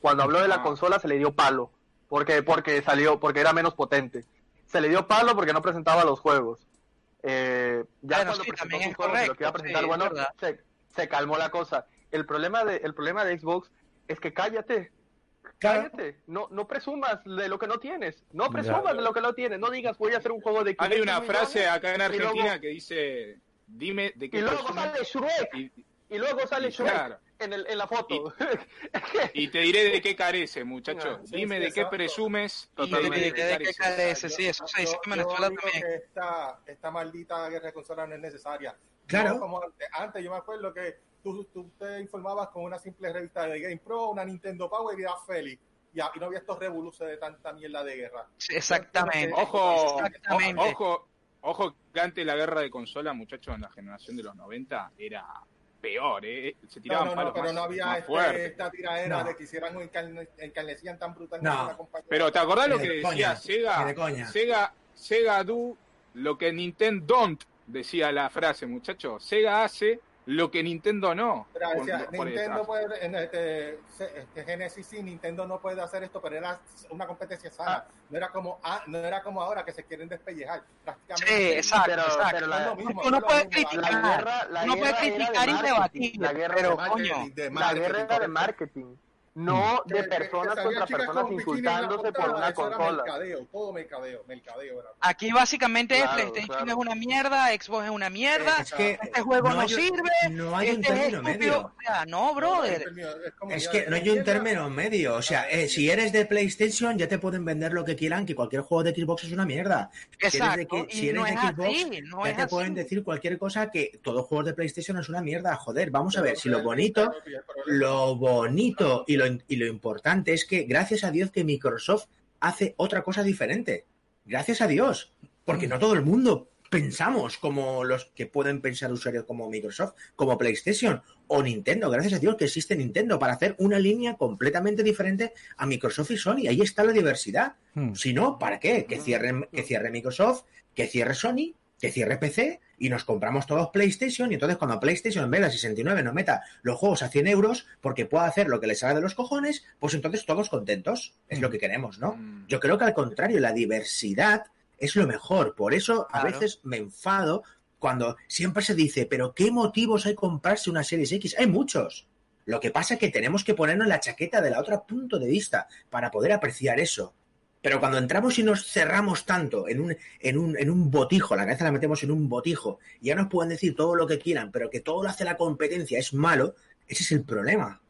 Cuando habló de la ah. consola se le dio palo, porque porque salió, porque era menos potente. Se le dio palo porque no presentaba los juegos. Eh, ya cuando presentó también es correcto, lo que iba a presentar, bueno, se, se, calmó la cosa. El problema de, el problema de Xbox es que cállate, Cállate, no, no presumas de lo que no tienes, no presumas de lo que no tienes, no digas voy a hacer un juego de Hay una frase acá en Argentina que dice, dime de qué Y luego sale Shrek, y, luego sale Shrek en, el, en la foto. Y, te diré de qué carece, muchacho, dime de qué presumes y de, qué carece, sí, eso se dice en Venezuela también. esta, esta maldita guerra de consolas no es necesaria. Claro. como antes. antes yo me acuerdo que tú, te informabas con una simple revista de Game Pro, una Nintendo Power y eras feliz. Y, y no había estos revoluciones de tanta mierda de guerra. exactamente. Ojo, ojo, Ojo que antes la guerra de consola, muchachos, en la generación de los 90 era peor, ¿eh? Se tiraban no, no, palos pero más, no había este, esta tiradera No. de que hicieran encarne- encarnecían tan brutalmente No. a la compañía. Pero ¿te acordás lo que de decía coña, Sega? de coña. Sega, Sega do lo que Nintendo don't, decía la frase, muchachos. Sega hace lo que Nintendo no. Pero por- por Nintendo detrás. puede, en este, este Genesis sí, Nintendo no puede hacer esto, pero era una competencia sana. No era como ah, no era como ahora que se quieren despellejar. Prácticamente. Sí, exacto, Pero- exacto. pero la- lo mismo, Uno puede criticar. La guerra, la Uno puede guerra criticar y debatir, La guerra pero, de marketing, coño, de La marketing, guerra era de marketing, no Que- de que- personas que contra personas con insultándose por una eso era consola. mercadeo, todo mercadeo, mercadeo era. Aquí básicamente Claro, PlayStation claro. es una mierda, Xbox es una mierda, Es que este juego no, sirve, no hay un este es término medio. O sea, no, brother. Es que no hay un término medio. O sea, eh, si eres de PlayStation, ya te pueden vender lo que quieran, que cualquier juego de Xbox es una mierda. Si eres de, Exacto. si eres no de es Xbox, así, no ya te así. pueden decir cualquier cosa que todos los juegos de PlayStation es una mierda. Joder, vamos a ver, si lo bonito, lo bonito y lo, y lo importante es que gracias a Dios que Microsoft hace otra cosa diferente. Gracias a Dios. Porque no todo el mundo pensamos como los que pueden pensar usuarios como Microsoft, como PlayStation o Nintendo. Gracias a Dios que existe Nintendo para hacer una línea completamente diferente a Microsoft y Sony. Ahí está la diversidad. Hmm. Si no, ¿para qué? Que cierre, que cierre Microsoft, que cierre Sony, que cierre PC y nos compramos todos PlayStation y entonces cuando PlayStation en vez de 69 nos meta los juegos a 100 euros porque pueda hacer lo que le salga de los cojones, pues entonces todos contentos. Es lo que queremos, ¿no? Mm. Yo creo que al contrario, la diversidad es lo mejor. Por eso a veces me enfado cuando siempre se dice, pero ¿qué motivos hay comprarse una Series X? Hay muchos. Lo que pasa es que tenemos que ponernos la chaqueta de la otra punto de vista para poder apreciar eso. Pero cuando entramos y nos cerramos tanto en un, en un, en un botijo, la cabeza la metemos en un botijo, y ya nos pueden decir todo lo que quieran, pero que todo lo hace la competencia es malo, ese es el problema.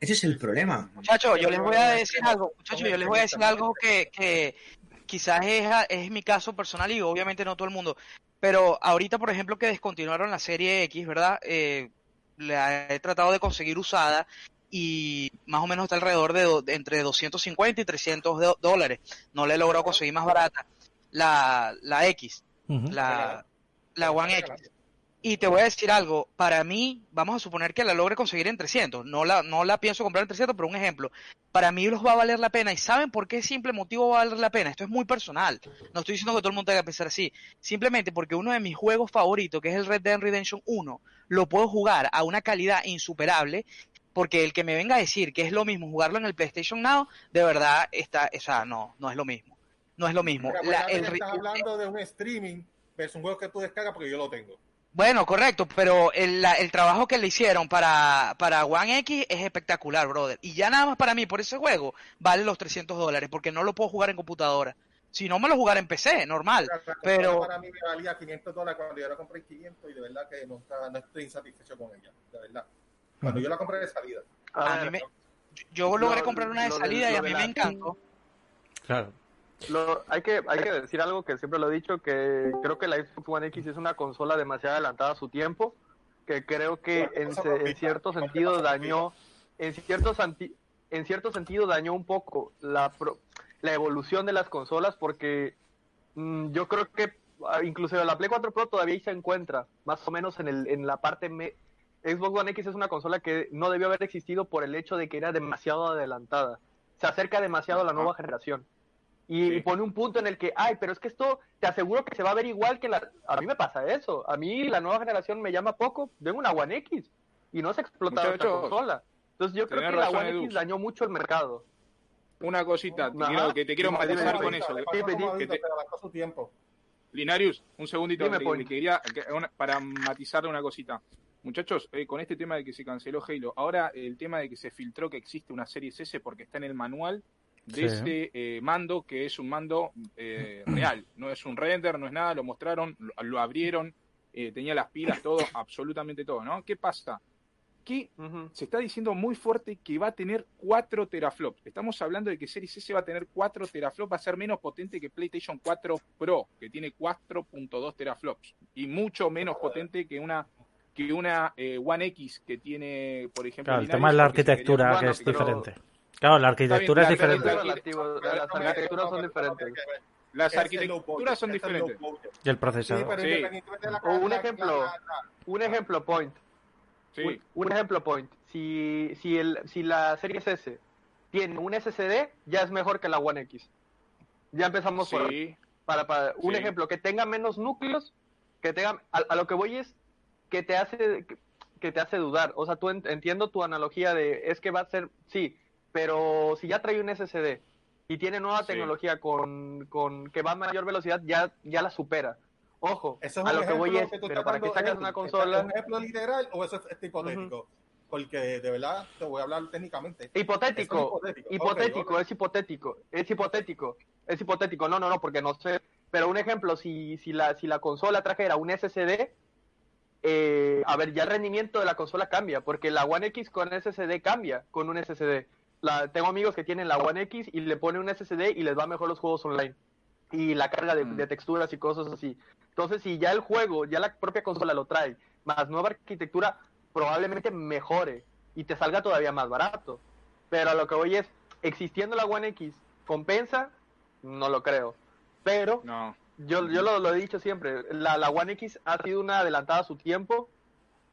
Ese es el problema. Muchachos, yo les voy a decir algo, muchachos, yo les voy a decir algo que, que quizás es, es mi caso personal y obviamente no todo el mundo, pero ahorita, por ejemplo, que descontinuaron la serie X, ¿verdad? Eh, la he tratado de conseguir usada y más o menos está alrededor de, de entre 250 y 300 do- dólares. No la he logrado conseguir más barata. La, la X, la, la One X. Y te voy a decir algo, para mí, vamos a suponer que la logre conseguir en 300, no la, no la pienso comprar en 300, pero un ejemplo, para mí los va a valer la pena. ¿Y saben por qué simple motivo va a valer la pena? Esto es muy personal, no estoy diciendo que todo el mundo tenga que pensar así, simplemente porque uno de mis juegos favoritos, que es el Red Dead Redemption 1, lo puedo jugar a una calidad insuperable, porque el que me venga a decir que es lo mismo jugarlo en el PlayStation Now, de verdad, está, o sea, no, no es lo mismo. No es lo mismo. Mira, La- el estás hablando de un streaming versus un juego que tú descargas porque yo lo tengo. Bueno, correcto, pero el, la- el trabajo que le hicieron para, para One X es espectacular, brother. Y ya nada más para mí, por ese juego, vale los 300 dólares, porque no lo puedo jugar en computadora. Si no, me lo jugaré en PC, normal. Pero- Para mí me valía 500 dólares cuando yo la compré en 500 y de verdad que nunca, no estoy insatisfecho con ella, de verdad. Cuando yo la compré de salida. A A ver, mí me- yo logré Lo- comprar una de salida y lo a mí me encantó. Claro. Lo- hay, que, hay que decir algo que siempre lo he dicho, que creo que la Xbox One X es una consola demasiado adelantada a su tiempo, que creo que en, se- en cierto sentido dañó, en cierto, santi- en cierto sentido dañó un poco la, pro- la evolución de las consolas, porque mm, yo creo que ah, inclusive la Play 4 Pro todavía ahí se encuentra, más o menos en, el, en la parte... me- Xbox One X es una consola que no debió haber existido por el hecho de que era demasiado adelantada. Se acerca demasiado a la nueva generación. Y, Sí. y pone un punto en el que, ay, pero es que esto te aseguro que se va a ver igual que la... A mí me pasa eso. A mí la nueva generación me llama poco. Tengo una One X y no se ha explotado esta consola. Entonces yo creo que la One Edu. X dañó mucho el mercado. Una cosita, quiero- que te quiero matizar con eso. Le pasó como que te- a su tiempo. Linarius, un segundito, le quería, que- una- para matizarle una cosita. Muchachos, eh, con este tema de que se canceló Halo, ahora el tema de que se filtró que existe una serie S porque está en el manual de Sí. ese eh, mando, que es un mando eh, real, no es un render, no es nada, lo mostraron, lo, lo abrieron, eh, tenía las pilas, todo, absolutamente todo, ¿no? ¿Qué pasa? Que se está diciendo muy fuerte que va a tener 4 teraflops. Estamos hablando de que Series S va a tener 4 teraflops, va a ser menos potente que PlayStation 4 Pro, que tiene 4.2 teraflops, y mucho menos potente que una que una eh, One X que tiene, por ejemplo, Claro, el tema es la arquitectura, que es diferente. Claro, la arquitectura bien, es diferente. Las arquitecturas son diferentes. las arquitecturas son diferentes. Y el procesador. un ejemplo, un ejemplo, Point. Sí. Un, ejemplo, Point. Si, si, el, si la serie S tiene un SSD, ya es mejor que la One X. Ya empezamos por para, para un ejemplo que tenga menos núcleos, que tenga a, lo que voy es que te hace que, te hace dudar. O sea, tú entiendo tu analogía de es que va a ser sí, pero si ya trae un SSD y tiene nueva tecnología con, con, que va a mayor velocidad, ya, ya la supera. Ojo, es a lo que voy es, pero para que sacas una consola... ¿Es un ejemplo literal o eso es hipotético? Porque de verdad te voy a hablar técnicamente. Hipotético, hipotético, es hipotético, es hipotético, es hipotético, no, no, no, porque no sé. Pero un ejemplo, si, si, la, si la consola trajera un SSD, eh, a ver, ya el rendimiento de la consola cambia, porque la One X con SSD cambia con un SSD. La, tengo amigos que tienen la One X y le ponen un SSD y les va mejor los juegos online. Y la carga de, de texturas y cosas así. Entonces, si ya el juego, ya la propia consola lo trae, más nueva arquitectura, probablemente mejore y te salga todavía más barato. Pero a lo que voy es, existiendo la One X, ¿compensa? No lo creo. Pero no. Yo, yo lo, he dicho siempre, la, la One X ha sido una adelantada a su tiempo,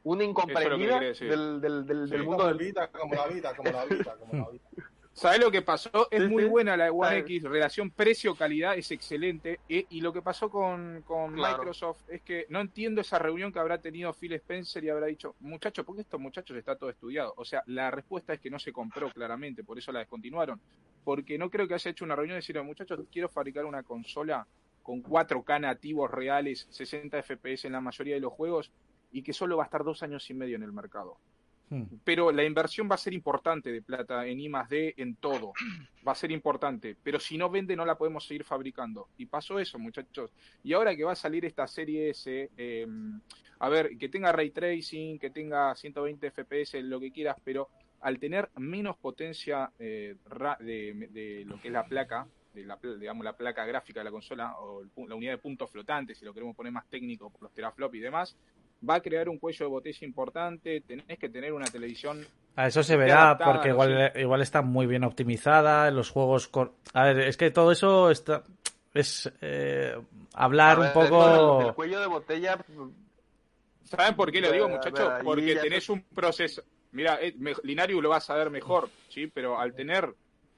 una incomprendida del, del, del, mundo del... como la vida, como la vida, como la vida. ¿Sabes lo que pasó? Es muy buena la One X, relación precio-calidad es excelente. Y, lo que pasó con, Microsoft es que no entiendo esa reunión que habrá tenido Phil Spencer y habrá dicho, muchachos, ¿por qué estos muchachos está todo estudiado? O sea, la respuesta es que no se compró claramente, por eso la descontinuaron. Porque no creo que haya hecho una reunión y decir, muchachos, quiero fabricar una consola con 4K nativos reales, 60 FPS en la mayoría de los juegos y que solo va a estar dos años y medio en el mercado. Hmm. Pero la inversión va a ser importante de plata en I D, en todo. Va a ser importante. Pero si no vende, no la podemos seguir fabricando. Y pasó eso, muchachos. Y ahora que va a salir esta serie S, em, a ver, que tenga ray tracing, que tenga 120 FPS, lo que quieras, pero al tener menos potencia eh, de, lo que es la placa, de la, digamos, la placa gráfica de la consola, o la unidad de puntos flotantes, si lo queremos poner más técnico por los teraflops y demás, va a crear un cuello de botella importante, tenés que tener una televisión... A eso se verá, porque igual, igual está muy bien optimizada, los juegos... A ver, es que todo eso está... es eh, hablar un poco... El cuello de botella... ¿Saben por qué lo digo, muchachos? Porque tenés un proceso... Mira, eh, Linario lo va a saber mejor, ¿sí? Pero al tener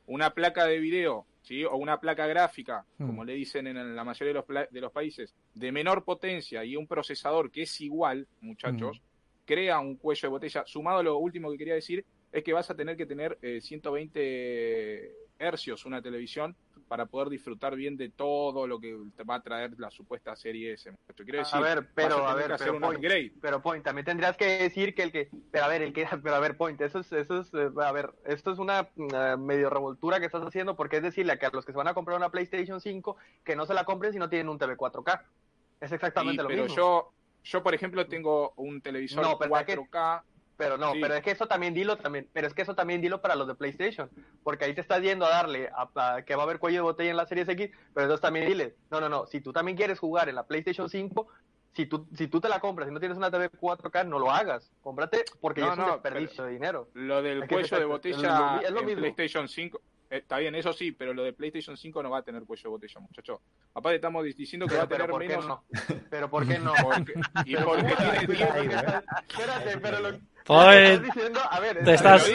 una placa de video ¿sí? o una placa gráfica, hmm. como le dicen en la mayoría de los, de los países, de menor potencia y un procesador que es igual, muchachos, hmm. crea un cuello de botella. Sumado a lo último que quería decir, es que vas a tener que tener 120 eh, hercios una televisión para poder disfrutar bien de todo lo que te va a traer la supuesta serie S. Quiero decir, a ver, pero a, ver, pero, point, pero point, también tendrías que decir que el que, pero a ver, el que, pero a ver, point, eso es, eso es, eh, a ver, esto es una medio revoltura que estás haciendo porque es decirle que a los que se van a comprar una PlayStation 5 que no se la compren si no tienen un TV 4K. Es exactamente lo mismo. Pero yo, yo por ejemplo tengo un televisor 4K. Pero no, pero es que eso también dilo también, pero es que eso también dilo para los de PlayStation, porque ahí te estás yendo a darle a, que va a haber cuello de botella en la Series X, pero entonces también dile, no, no, no, si tú también quieres jugar en la PlayStation 5, si tú, si tú te la compras y no tienes una TV 4K, no lo hagas, cómprate porque ya es un desperdicio de dinero. Lo del cuello de botella en PlayStation 5, eh, está bien, eso sí, pero lo de PlayStation 5 no va a tener cuello de botella, muchachos. Aparte estamos diciendo que va a tener ¿por menos. Qué no? Pero ¿por qué no? y porque tiene Espérate, pero lo te estás,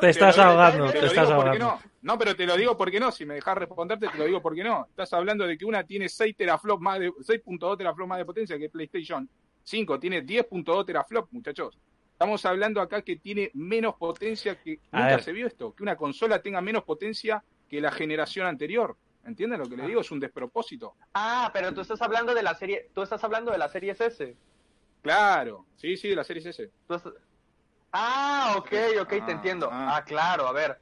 te, estás ahogando, te, estás ahogando. No. pero te lo digo porque no, si me dejas responderte, te lo digo porque no. Estás hablando de que una tiene 6 teraflops más de 6.2 teraflops más de potencia que PlayStation 5, tiene 10.2 teraflops, muchachos. Estamos hablando acá que tiene menos potencia que nunca se vio esto, que una consola tenga menos potencia que la generación anterior. ¿Entienden lo que le ah. digo? Es un despropósito. Ah, pero tú estás hablando de la serie, tú estás hablando de la serie S. Claro, sí, sí, de la serie S. Ah, ok, ok, te ah, entiendo. Ah. ah, claro, a ver.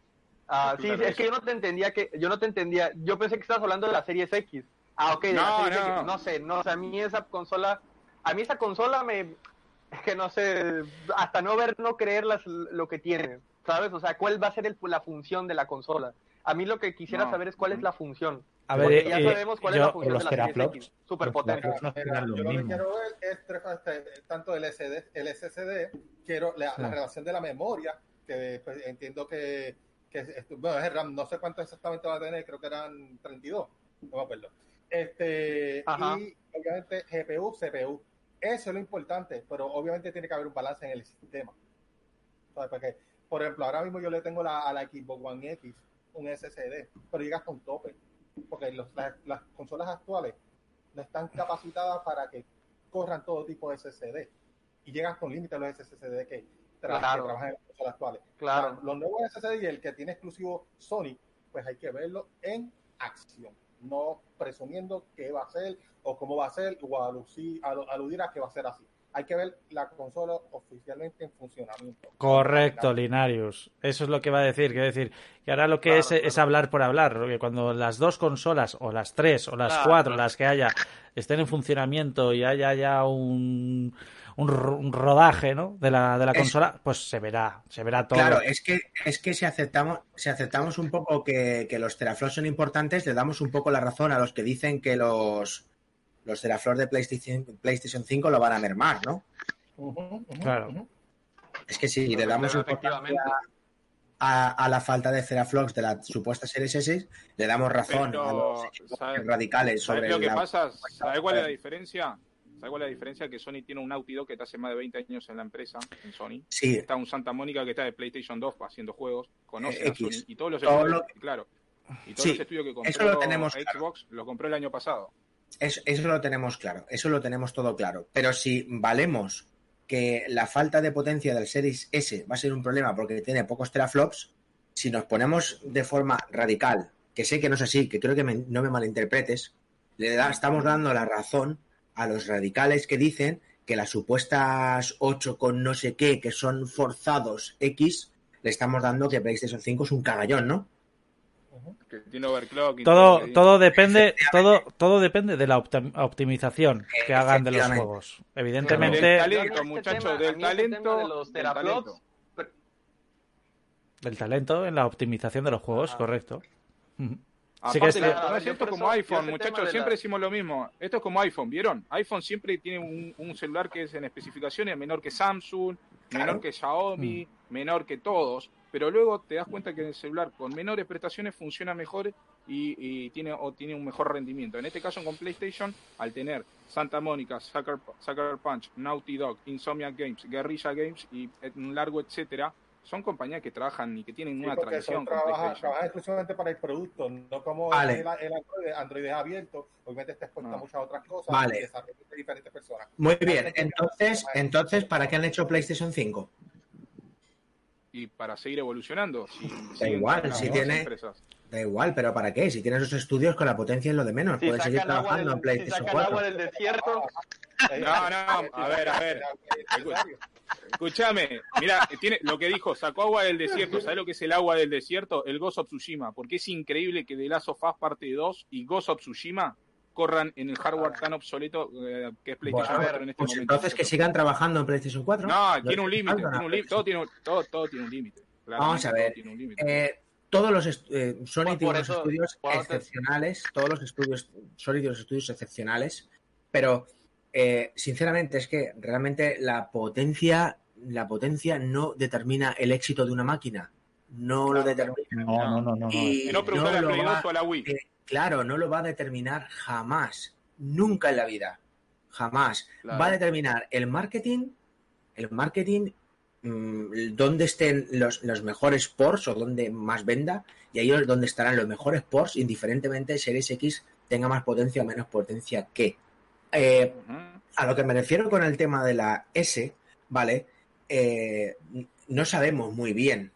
Ah, sí, es que yo no te entendía que, yo no te entendía, yo pensé que estabas hablando de la serie X. Ah, ok, de no, la no. X. No sé, no, o sea, a mí esa consola, a mí esa consola me, es que no sé, hasta no ver, no creer lo que tiene, ¿sabes? O sea, ¿cuál va a ser la función de la consola? A mí lo que quisiera saber es cuál es la función. A ver, ya eh, sabemos cuál es la función de la yo lo que quiero ver es este, tanto el, SD, el SSD, quiero la, relación de la memoria, que pues, entiendo que, que, bueno, es RAM, no sé cuánto exactamente va a tener, creo que eran 32, no me acuerdo. Este, y obviamente GPU, CPU. Eso es lo importante, pero obviamente tiene que haber un balance en el sistema. Porque, por ejemplo, ahora mismo yo le tengo la, a la Xbox One X un SSD, pero llega hasta un tope. Porque las consolas actuales no están capacitadas para que corran todo tipo de SSD. Y llegan con límites los SSD que, trabajan en las consolas actuales. Claro. los nuevos SSD y el que tiene exclusivo Sony, pues hay que verlo en acción. No presumiendo qué va a ser o cómo va a ser o aludir a que va a ser así hay que ver la consola oficialmente en funcionamiento. Correcto, Linarius. Eso es lo que va a decir. Quiere decir que ahora lo que es es hablar por hablar. Porque cuando las dos consolas, o las tres, o las cuatro, las que haya, estén en funcionamiento y haya ya un, un, rodaje ¿no? de la, de la consola, pues se verá, se verá todo. Claro, es que, es que si aceptamos, si aceptamos un poco que, que los teraflops son importantes, le damos un poco la razón a los que dicen que los los teraflops de PlayStation, PlayStation 5 lo van a mermar, ¿no? claro. Es que si le damos a, a, la falta de teraflops de la supuesta Series S, le damos razón a los radicales sobre lo que pasa? ¿Sabes cuál es la diferencia? ¿Sabes cuál es la diferencia? Que Sony tiene un Naughty Dog que está hace más de 20 años en la empresa, en Sony. Sí. Está un Santa Mónica que está de PlayStation 2 haciendo juegos, conoce a Sony y todos los estudios, claro. Y todos los estudios que compró lo tenemos Xbox lo compró el año pasado. Eso, lo tenemos claro, eso lo tenemos todo claro. Pero si valemos que la falta de potencia del Series S va a ser un problema porque tiene pocos teraflops, si nos ponemos de forma radical, que sé que no es así, que creo que no me malinterpretes, le estamos dando la razón a los radicales que dicen que las supuestas 8 con no sé qué, que son forzados X, le estamos dando que PlayStation 5 es un cagallón, ¿no? Todo, todo depende, todo, todo depende de la optimización que hagan de los juegos. Evidentemente. Del talento, muchachos, del talento. De los del talento en la optimización de los juegos, ah. correcto. Que es, esto como iPhone, muchachos, siempre decimos lo mismo. Esto es como iPhone, ¿vieron? iPhone siempre tiene un, celular que es en especificaciones menor que Samsung, menor que Xiaomi, mm. menor que todos pero luego te das cuenta que el celular con menores prestaciones funciona mejor y, tiene o tiene un mejor rendimiento. En este caso con PlayStation, al tener Santa Mónica, Sucker, Punch, Naughty Dog, Insomnia Games, Guerrilla Games y un largo etcétera, son compañías que trabajan y que tienen una tradición. Trabajan, trabajan exclusivamente para el producto, no como el, Android, es abierto, obviamente está expuesto a muchas otras cosas vale. de diferentes personas. Muy bien, entonces, entonces, ¿para qué han hecho PlayStation 5? y para seguir evolucionando. da igual, si tiene. Da igual, pero ¿para qué? Si tienes esos estudios con la potencia es lo de menos. Puedes seguir trabajando en PlayStation si 4. agua del desierto. No, no, a ver, a ver. Escúchame, mira, tiene lo que dijo, sacó agua del desierto. ¿Sabes lo que es el agua del desierto? El Ghost of Tsushima. Porque es increíble que The Last of Us parte 2 y Ghost of Tsushima corran en el hardware tan obsoleto eh, que es PlayStation 4 en este pues momento. Entonces que sigan trabajando en PlayStation 4. No, tiene un límite, todo, tiene, todo, todo tiene un límite. Vamos a ver. Eh, todos los eh, Sony tiene unos estudios excepcionales, todos los estudios, Sony tiene unos estudios excepcionales, pero eh, sinceramente es que realmente la potencia, la potencia no determina el éxito de una máquina. No lo determina. No, no, no, no. Y no, no a la Wii. Claro, no lo va a determinar jamás, nunca en la vida, jamás. Va a determinar el marketing, el marketing, mm, dónde estén los, mejores ports o dónde más venda, y ahí es donde estarán los mejores ports, indiferentemente Series X tenga más potencia o menos potencia que. Eh, a lo que me refiero con el tema de la S, ¿vale? Eh, no sabemos muy bien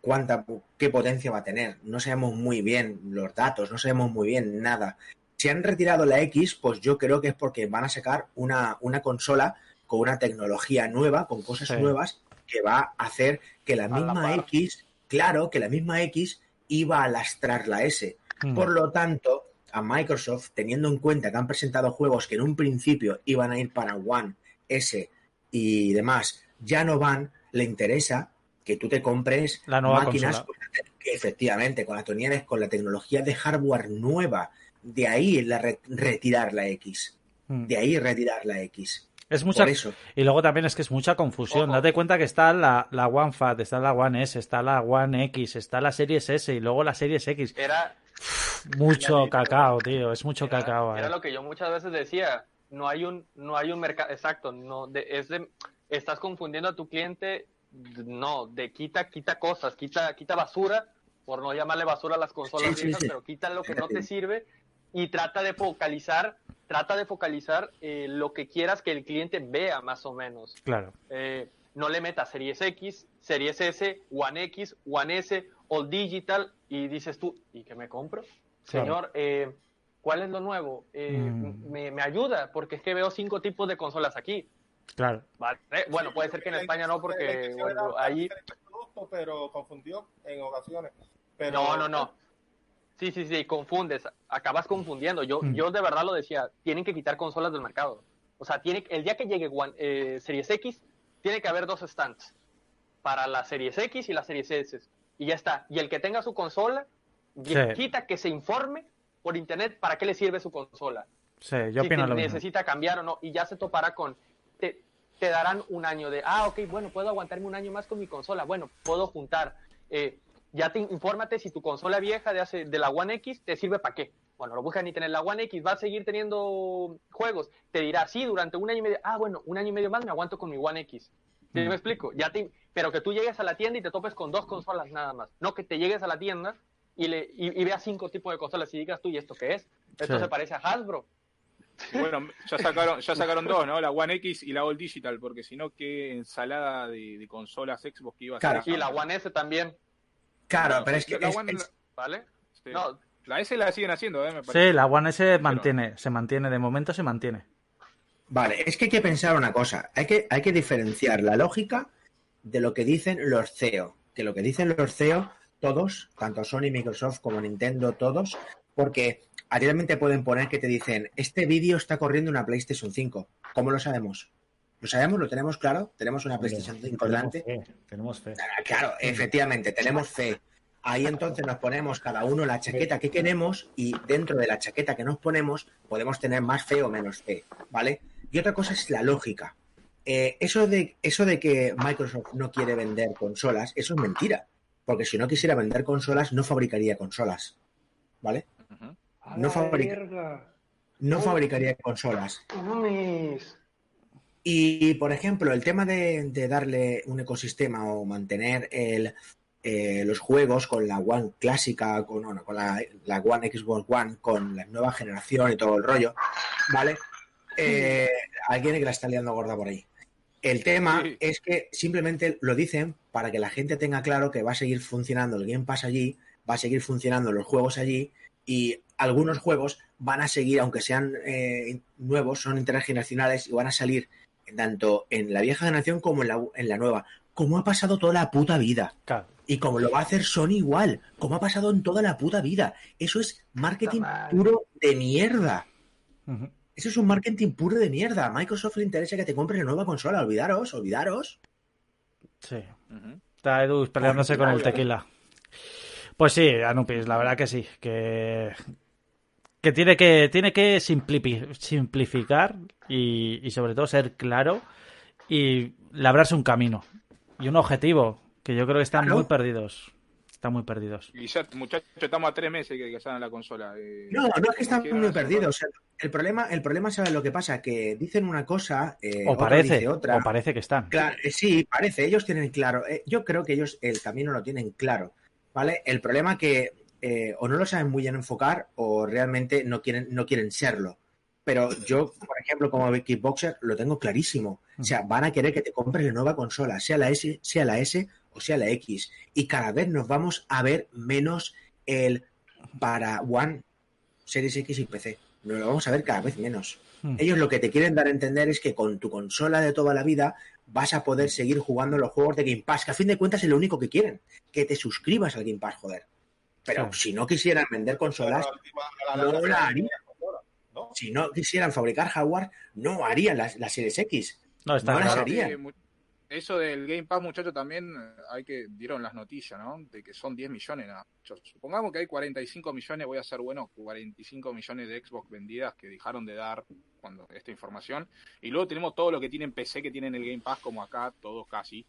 cuánta, qué potencia va a tener. No sabemos muy bien los datos, no sabemos muy bien nada. Si han retirado la X, pues yo creo que es porque van a sacar una, una consola con una tecnología nueva, con cosas nuevas, que va a hacer que la misma X, claro, que la misma X iba a lastrar la S. Hmm. Por lo tanto, a Microsoft, teniendo en cuenta que han presentado juegos que en un principio iban a ir para One, S y demás, ya no van, le interesa que tú te compres la máquinas que efectivamente con la con la tecnología de hardware nueva. De ahí la retirar la X. Hmm. De ahí retirar la X. Es mucha y luego también es que es mucha confusión. Date cuenta que está la, la One Fat, está la One S, está la One X, está la Series S y luego la Series X. Era mucho cacao, tío, es mucho cacao. Era lo que yo muchas veces decía, no hay un, no hay un mercado, exacto, no, de, es de, estás confundiendo a tu cliente, no, de quita, quita cosas, quita, quita basura, por no llamarle basura a las consolas viejas, pero quita lo que no te sirve y trata de focalizar, trata de focalizar eh, lo que quieras que el cliente vea más o menos. Claro. Eh, no le metas Series X, Series S, One X, One S, All Digital y dices tú, ¿y qué me compro? Señor, eh, ¿cuál es lo nuevo? Mm. me, me, ayuda porque es que veo cinco tipos de consolas aquí. Claro. bueno, puede ser que en España no porque bueno, ahí... Pero confundió en ocasiones. No, no, no. Sí, sí, sí, confundes, acabas confundiendo. Yo, mm. yo de verdad lo decía, tienen que quitar consolas del mercado. O sea, tiene, el día que llegue eh, Series X, tiene que haber dos stands para la Series X y la Series S. Y ya está. Y el que tenga su consola, quita que se informe por internet para qué le sirve su consola. Sí, yo si necesita cambiar o no. Y ya se topará con. Te, te darán un año de, ah, ok, bueno, puedo aguantarme un año más con mi consola. Bueno, puedo juntar. Eh, ya te infórmate si tu consola vieja de, hace, de la One X te sirve para qué. Bueno, lo buscas ni tener la One X, va a seguir teniendo juegos. Te dirá, sí, durante un año y medio, ah, bueno, un año y medio más me aguanto con mi One X. ¿Sí me mm. explico? Ya te, pero que tú llegues a la tienda y te topes con dos consolas nada más. No que te llegues a la tienda y, le, y, veas cinco tipos de consolas y digas tú, ¿y esto qué es? Esto se parece a Hasbro. Bueno, ya sacaron, ya sacaron dos, ¿no? La One X y la All Digital, porque si no, qué ensalada de, consolas Xbox que iba a ser. Y la One S también. Claro, pero es que. La, ¿Vale? No, la S la siguen haciendo, ¿eh? Sí, la One S mantiene, se mantiene, de momento se mantiene. Vale, es que hay que pensar una cosa. Hay que, hay que diferenciar la lógica de lo que dicen los CEO. Que lo que dicen los CEO, todos, tanto Sony, Microsoft como Nintendo, todos, porque realmente pueden poner que te dicen, este vídeo está corriendo una PlayStation 5. ¿Cómo lo sabemos? ¿Lo sabemos? ¿Lo tenemos claro? ¿Tenemos una PlayStation 5 delante? tenemos fe. Claro, efectivamente, tenemos fe. Ahí entonces nos ponemos cada uno la chaqueta que queremos y dentro de la chaqueta que nos ponemos podemos tener más fe o menos fe, ¿vale? Y otra cosa es la lógica. Eh, eso, de, eso de que Microsoft no quiere vender consolas, eso es mentira. Porque si no quisiera vender consolas, no fabricaría consolas. ¿Vale? No, no fabricaría consolas. Y, por ejemplo, el tema de, darle un ecosistema o mantener el, eh, los juegos con la One clásica, con, con la, One Xbox One, con la nueva generación y todo el rollo, ¿vale? Eh, alguien que la está liando gorda por ahí. El tema es que simplemente lo dicen para que la gente tenga claro que va a seguir funcionando el Game Pass allí, va a seguir funcionando los juegos allí y algunos juegos van a seguir, aunque sean eh, nuevos, son intergeneracionales y van a salir tanto en la vieja generación como en la, en la nueva. Como ha pasado toda la puta vida. Y como lo va a hacer Sony igual. Como ha pasado en toda la puta vida. Eso es marketing puro de mierda. Eso es un marketing puro de mierda. A Microsoft le interesa que te compres la nueva consola. Olvidaros, olvidaros. Sí. Está Edu peleándose con el tequila. Pues sí, Anupis, la verdad que sí. Que que tiene que, tiene que simplificar y, sobre todo ser claro y labrarse un camino y un objetivo que yo creo que están muy perdidos. Están muy perdidos. Y ya, muchachos, estamos a tres meses que, que salen la consola. Eh, no, no es que están muy perdidos. el problema, el problema, ¿sabes lo que pasa? Que dicen una cosa, eh, o parece, otra. O parece que están. Claro, eh, sí, parece. Ellos tienen claro. yo creo que ellos el camino lo tienen claro. ¿Vale? El problema que eh, o no lo saben muy bien enfocar o realmente no quieren, no quieren serlo. Pero yo, por ejemplo, como Kickboxer, lo tengo clarísimo. O sea, van a querer que te compres la nueva consola, sea la S, sea la S o sea la X. Y cada vez nos vamos a ver menos el para One, Series X y PC. Nos lo vamos a ver cada vez menos. Ellos lo que te quieren dar a entender es que con tu consola de toda la vida vas a poder seguir jugando los juegos de Game Pass, que a fin de cuentas es lo único que quieren, que te suscribas al Game Pass, joder. Pero si no quisieran vender consolas, no la harían. Si no quisieran fabricar hardware, no harían las, Series X. No, está Eso del Game Pass, muchachos, también eh, hay que dieron las noticias, ¿no? De que son 10 millones. Supongamos que hay 45 millones, voy a ser bueno, 45 millones de Xbox vendidas que dejaron de dar cuando esta información. Y luego tenemos todo lo que tienen PC, que tienen el Game Pass, como acá, todos casi.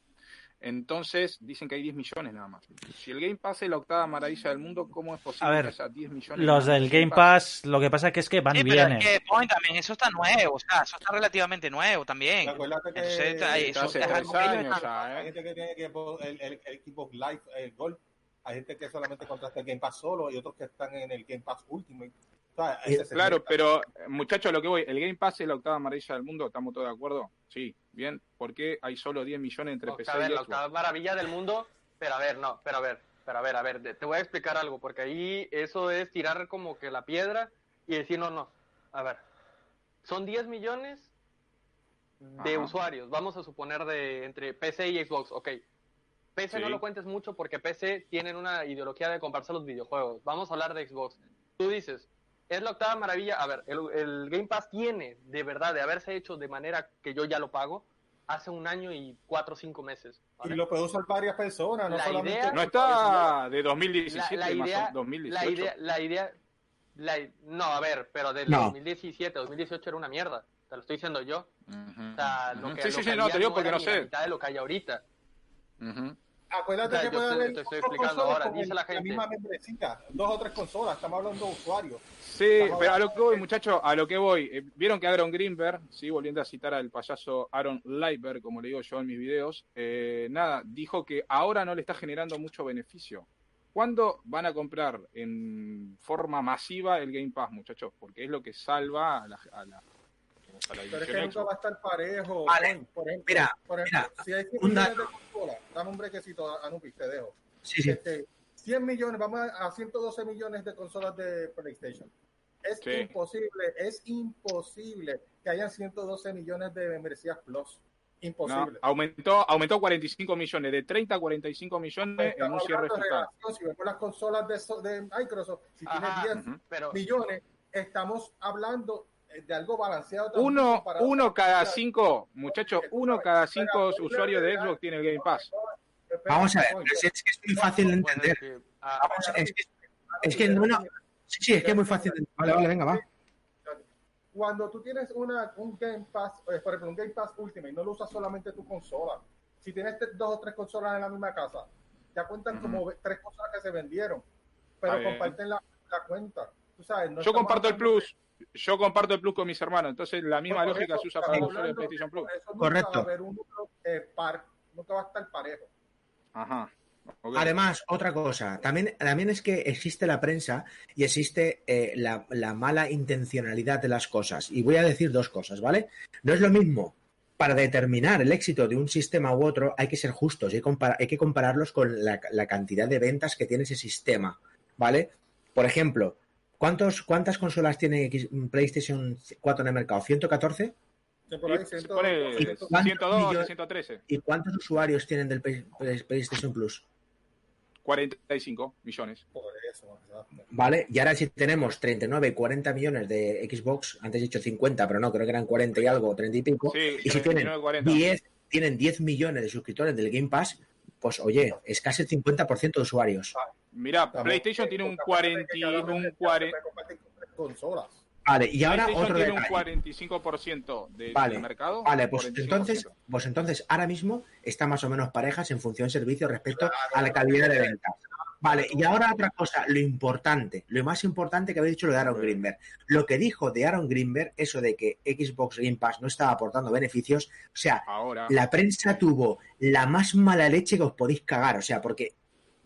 Entonces dicen que hay 10 millones nada más. Si el Game Pass es la octava maravilla del mundo, ¿cómo es posible a ver, que haya 10 millones? Los del Game Pass, lo que pasa que es que van Sí, es que Point también, eso está nuevo, o sea, eso está relativamente nuevo también. Acuérdate que Entonces, ahí, eso hace es tres algo que ellos años están- ya, hay ¿eh? gente que tiene que el, el, el equipo Live, el Gold. Hay gente que solamente contrata el Game Pass solo y otros que están en el Game Pass Ultimate. Ese es Claro, pero muchachos, lo que voy, el Game Pass es la octava maravilla del mundo, ¿estamos todos de acuerdo? Sí, bien. ¿Por qué hay solo 10 millones entre PC a ver, y la Xbox? octava maravilla del mundo, pero a ver, no, pero a ver, pero a ver, a ver, te te voy a explicar algo, porque ahí eso es tirar como que la piedra y decir, no, no, a ver, son 10 millones de Ajá. usuarios, vamos a suponer de entre PC y Xbox, ok. PC Sí. no lo cuentes mucho porque PC tienen una ideología de comprarse los videojuegos. Vamos a hablar de Xbox. Tú dices, es la octava maravilla. A ver, el, el Game Pass tiene, de verdad, de haberse hecho de manera que yo ya lo pago, hace un año y cuatro o cinco meses. Y lo puede usar varias personas, no La solamente. idea- No está de 2017 la, la idea, o 2018. la idea, la idea, la- no, a ver, pero del No. 2017, 2018 era una mierda. Te lo estoy diciendo yo. O sea, lo que, sí, lo sí, que sí, no, te digo porque no ni la sé. mitad de lo que hay ahorita. Ujú. Acuérdate O sea, que yo puede te- haber te estoy otras explicando consolas ahora, dice la gente. misma membresía, dos o tres consolas, estamos hablando de usuarios. Sí, pero a lo que voy, muchachos, a lo que voy. Eh, Vieron que Aaron Greenberg, sí, volviendo a citar al payaso Aaron Lightberg, como le digo yo en mis videos, eh, nada, dijo que ahora no le está generando mucho beneficio. ¿Cuándo van a comprar en forma masiva el Game Pass, muchachos? Porque es lo que salva a la, a la, Pero es que nunca va a estar parejo. Vale, Por ejemplo, mira, por ejemplo, mira, si hay 100 un millones dato. de consolas, dame un brequecito, Anubis, te dejo. Sí, sí. Este, 100 millones, vamos a a 112 millones de consolas de PlayStation. Es Sí. imposible, es imposible que hayan 112 millones de membresías Plus. No, Imposible. aumentó, aumentó 45 millones, de 30 a 45 millones en un cierre fiscal. si vemos las consolas de, de Microsoft, si Ajá, tiene 10 Ujú. Pero, millones, estamos hablando de algo balanceado. Uno, uno cada cinco, muchachos, uno cada cinco Pero, usuarios de Xbox tiene el Game Pass. Vamos a ver, si es que es muy fácil de entender. es que, ah, Vamos, es que, es que no, no. Sí, sí, es que es muy fácil de entender. Vale, vale, venga, va. Cuando tú tienes una, un Game Pass, eh, por ejemplo, un Game Pass Ultimate, no lo usas solamente tu consola. Si tienes dos o tres consolas en la misma casa, ya cuentan como tres consolas que se vendieron, pero comparten la, la cuenta. Tú sabes, no Yo comparto el Plus, yo comparto el Plus con mis hermanos, entonces la misma lógica eso se usa para estamos los usuarios de PlayStation Plus. por eso nunca Correcto. va a haber un número, eh, par, nunca va a estar parejo. Ajá. Además, otra cosa, también, también es que existe la prensa y existe eh, la, la mala intencionalidad de las cosas. Y voy a decir dos cosas, ¿vale? No es lo mismo. Para determinar el éxito de un sistema u otro hay que ser justos y hay, hay que compararlos con la, la cantidad de ventas que tiene ese sistema, ¿vale? Por ejemplo, ¿cuántos, ¿cuántas consolas tiene X- PlayStation 4 en el mercado? ¿114? Sí, por Y ahí, se ciento- pone ¿Cuántos 112, millones? 113, ¿Y cuántos usuarios tienen del Play- Play- PlayStation Plus? 45 millones. por eso. ¿Vale? Y ahora si tenemos 39, 40 millones de Xbox, antes he dicho 50, pero no, creo que eran 40 y algo, 30 y pico. Sí, y si tienen 39, 40. 10, tienen 10 millones de suscriptores del Game Pass, pues oye, es casi el 50% de usuarios. Mira, Estamos- PlayStation eh, tiene un porque acuérdate 40, que cada un membresía 40, se puede compartir con tres consolas. Vale, y ahora otro tiene un detalle. 45% de- Vale, del mercado. Vale, pues 45%. entonces, pues entonces ahora mismo está más o menos parejas en función servicio respecto Claro, a la calidad de ventas. Vale, y ahora otra cosa, lo importante, lo más importante que habéis dicho lo de Aaron Greenberg. Lo que dijo de Aaron Greenberg, eso de que Xbox Game Pass no estaba aportando beneficios, o sea, Ahora. la prensa tuvo la más mala leche que os podéis cagar, o sea, porque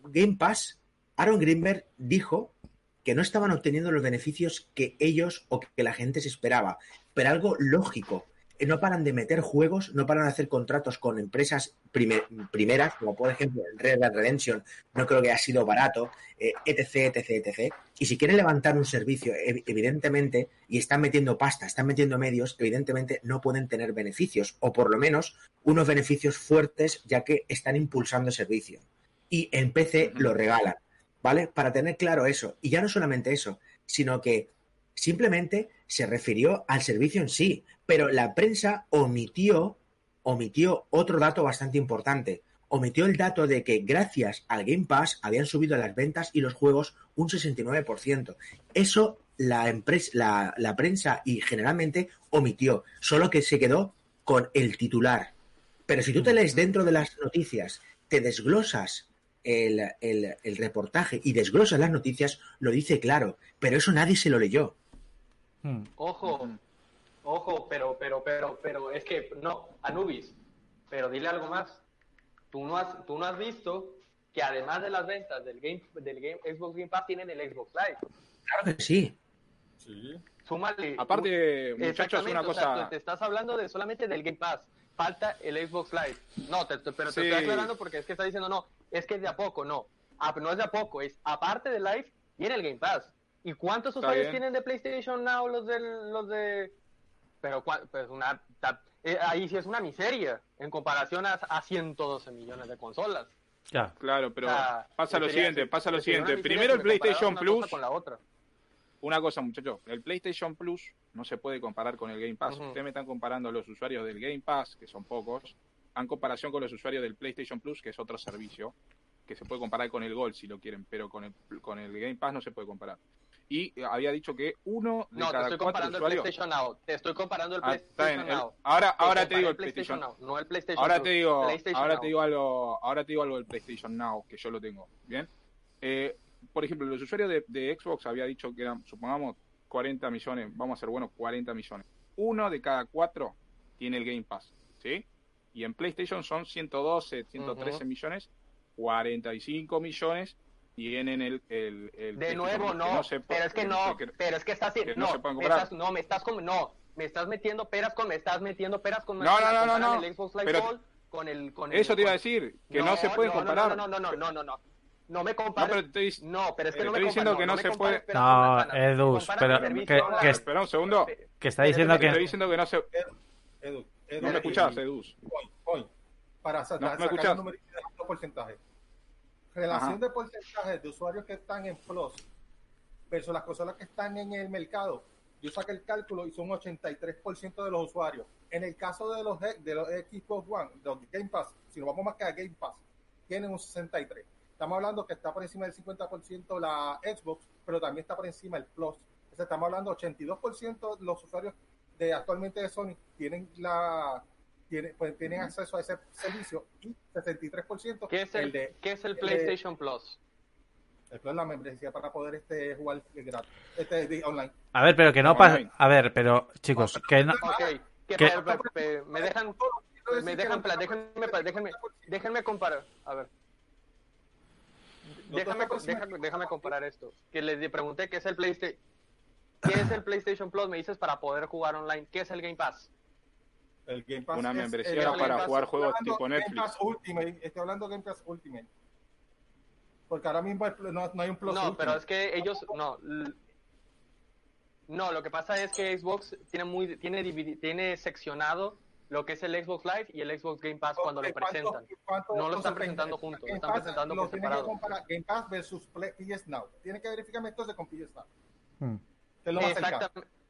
Game Pass, Aaron Greenberg dijo que no estaban obteniendo los beneficios que ellos o que la gente se esperaba, pero algo lógico. No paran de meter juegos, no paran de hacer contratos con empresas prime- primeras, como por ejemplo Red Dead Redemption, no creo que haya sido barato, eh, etc, etc, etc. Y si quieren levantar un servicio, ev- evidentemente, y están metiendo pasta, están metiendo medios, evidentemente no pueden tener beneficios, o por lo menos unos beneficios fuertes, ya que están impulsando el servicio. Y en PC lo regalan, ¿vale? Para tener claro eso. Y ya no solamente eso, sino que simplemente se refirió al servicio en sí, pero la prensa omitió, omitió otro dato bastante importante. Omitió el dato de que gracias al Game Pass habían subido las ventas y los juegos un 69%. Eso la, empresa, la, la prensa y generalmente omitió, solo que se quedó con el titular. Pero si tú te lees dentro de las noticias, te desglosas el, el, reportaje y desglosas las noticias, lo dice claro, pero eso nadie se lo leyó. Hmm. Ojo, ojo, pero, pero, pero, pero, es que, no, Anubis, pero dile algo más. Tú no has, tú no has visto que además de las ventas del game, del game Xbox Game Pass tienen el Xbox Live. Claro que sí. Sí. Aparte, muchachos, una cosa. te estás hablando de solamente del Game Pass. Falta el Xbox Live. No, pero te estoy aclarando porque es que está diciendo no, es que es de a poco, no. No es de a poco, es aparte del Live, viene el Game Pass. ¿Y cuántos usuarios tienen de PlayStation Now los de los de pero pues una eh, ahí sí es una miseria en comparación a, a 112 millones de consolas. Claro, pero pasa lo siguiente, pasa lo siguiente. Primero el PlayStation Plus. Una cosa, muchachos, el PlayStation Plus no se puede comparar con el Game Pass. Ustedes me están comparando a los usuarios del Game Pass, que son pocos, en comparación con los usuarios del PlayStation Plus, que es otro servicio, que se puede comparar con el Gold si lo quieren, pero con el, con el Game Pass no se puede comparar y había dicho que uno de no, cada te estoy comparando El PlayStation Now. Te estoy comparando el ah, PlayStation Now. ahora, ahora te digo el PlayStation, Now, no el PlayStation Ahora te digo, ahora te digo algo, ahora te digo algo del PlayStation Now que yo lo tengo, bien. Eh, por ejemplo, los usuarios de, Xbox había dicho que eran, supongamos, 40 millones, vamos a ser buenos, 40 millones. Uno de cada cuatro tiene el Game Pass, ¿sí? Y en PlayStation son 112, 113 millones, 45 millones tienen el, el, el de nuevo no, pero es que no pero es que estás no, no, me estás, no me estás con, no me estás metiendo peras con me estás metiendo peras con no no no no, el Xbox Live pero, con el con el, eso te iba a decir que no, se puede comparar no no no no no no no me compares. No, pero, es que no me estoy diciendo que no, se puede. No, Edus, pero que, espera un segundo. Que está diciendo que. Estoy diciendo que no se. Edu, no me escuchás, Edus. Para sacar el número de porcentaje relación de porcentajes de usuarios que están en Plus versus las consolas que están en el mercado, yo saqué el cálculo y son 83% de los usuarios. En el caso de los, de los Xbox One, de los Game Pass, si nos vamos más que a Game Pass, tienen un 63%. Estamos hablando que está por encima del 50% la Xbox, pero también está por encima el Plus. estamos hablando 82% de los usuarios de actualmente de Sony tienen la pues, tienen acceso a ese servicio y 63% ¿Qué es el, de, ¿qué es el PlayStation Plus? El Plus es la membresía para poder este jugar gratis, este online. A ver, pero que no pasa, a ver, pero chicos, que no me dejan me dejan, déjenme, déjenme, déjenme comparar, a ver. Déjame, déjame, déjame comparar esto. Que les pregunté qué es el PlayStation ¿Qué es el PlayStation Plus? Me dices para poder jugar online. ¿Qué es el Game Pass? El Game Pass una membresía para jugar juegos tipo Netflix. Game Pass Ultimate, estoy hablando de Game Pass Ultimate. Porque ahora mismo no, no hay un Plus. No, pero es que ellos no. No, lo que pasa es que Xbox tiene muy tiene tiene seccionado lo que es el Xbox Live y el Xbox Game Pass cuando lo presentan. no lo están presentando juntos, lo están presentando por separado. Game Pass versus PS Now. Tiene que verificarme entonces con PS Now. Hmm. Exactamente.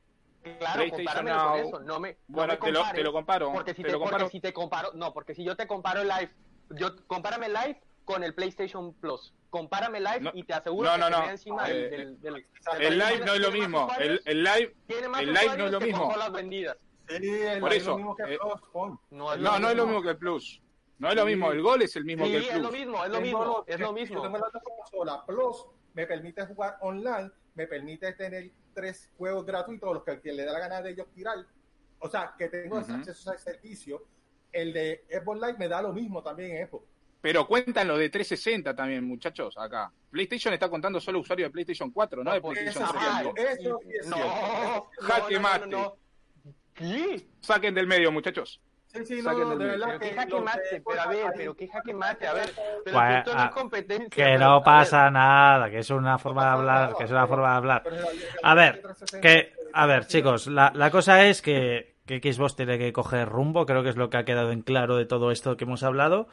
Claro, compáramelo con eso. No me, bueno, te, lo, te, lo, comparo. Porque si te, te, porque si te comparo, no, porque si yo te comparo el live, yo compárame el live con el PlayStation Plus. Compárame el live no, y te aseguro no, no, que no. encima eh, del, del, del, El live no es lo mismo. El, el live, el live no es lo mismo. vendidas. Sí, el Por eso. Eh, no, es no, no es lo mismo que el Plus. No es lo mismo, el gol es el mismo sí, que el Plus. es lo mismo, es lo mismo, es lo mismo. Yo tengo la Plus me permite jugar online, me permite tener tres juegos gratuitos, los que, que le da la gana de ellos tirar. O sea, que tengo acceso a ese servicio. El de Xbox Live me da lo mismo también en Xbox. Pero cuentan lo de 360 también, muchachos, acá. PlayStation está contando solo usuarios de PlayStation 4, no, de PlayStation 5. Eso, eso, no. Saquen del medio, muchachos. Sí, sí, no, de verdad que jaque mate, pero a ver, pero qué jaque mate, a ver, pero bueno, esto no es competencia. Que no pasa nada, que es una forma de hablar, que es una forma de hablar. A ver, que, a ver, chicos, la, la cosa es que, que Xbox tiene que coger rumbo, creo que es lo que ha quedado en claro de todo esto que hemos hablado.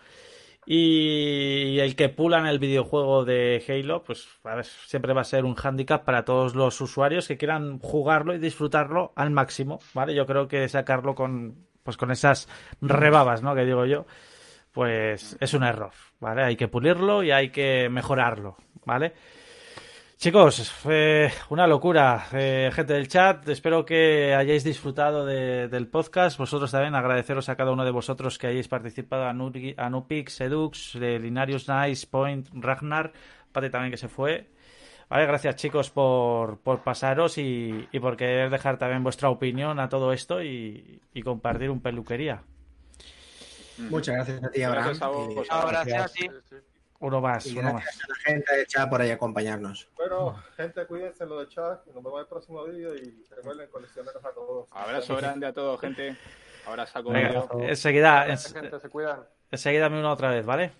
Y el que pulan el videojuego de Halo, pues a ver, siempre va a ser un hándicap para todos los usuarios que quieran jugarlo y disfrutarlo al máximo, ¿vale? Yo creo que sacarlo con pues con esas rebabas, ¿no? Que digo yo, pues es un error, ¿vale? Hay que pulirlo y hay que mejorarlo, ¿vale? Chicos, una locura, eh, gente del chat. Espero que hayáis disfrutado del podcast. Vosotros también agradeceros a cada uno de vosotros que hayáis participado, a, Nupix, Sedux, Linarius Nice, Point, Ragnar, Pate también que se fue. Vale, gracias chicos por, pasaros y, por querer dejar también vuestra opinión a todo esto y, compartir un peluquería. Muchas gracias a ti, Abraham. Gracias a, ti. Uno más, y uno más. a la gente del chat por ahí acompañarnos. Bueno, gente, cuídense lo de chat. Nos vemos en el próximo vídeo y recuerden coleccionarlos a todos. Abrazo grande a todos, gente. Abrazo a Venga, enseguida, enseguida me uno otra vez, ¿vale?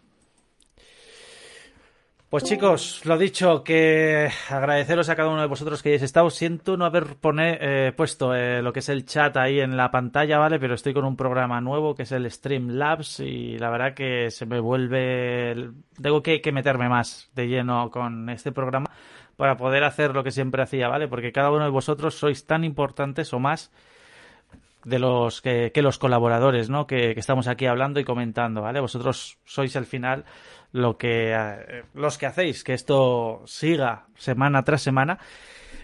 Pues chicos, lo dicho, que agradeceros a cada uno de vosotros que hayáis estado. Siento no haber eh, puesto eh, lo que es el chat ahí en la pantalla, ¿vale? Pero estoy con un programa nuevo que es el Streamlabs y la verdad que se me vuelve... Tengo que, meterme más de lleno con este programa para poder hacer lo que siempre hacía, ¿vale? Porque cada uno de vosotros sois tan importantes o más de los que, los colaboradores, ¿no? Que, que estamos aquí hablando y comentando, ¿vale? Vosotros sois al final lo que eh, los que hacéis que esto siga semana tras semana.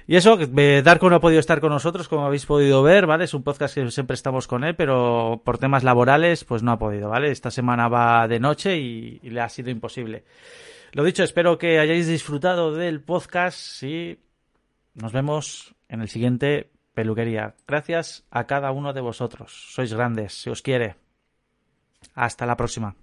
Y eso, Darko no ha podido estar con nosotros, como habéis podido ver, ¿vale? Es un podcast que siempre estamos con él, pero por temas laborales, pues no ha podido, ¿vale? Esta semana va de noche y, le ha sido imposible. Lo dicho, espero que hayáis disfrutado del podcast y nos vemos en el siguiente peluquería. Gracias a cada uno de vosotros. Sois grandes, si os quiere. Hasta la próxima.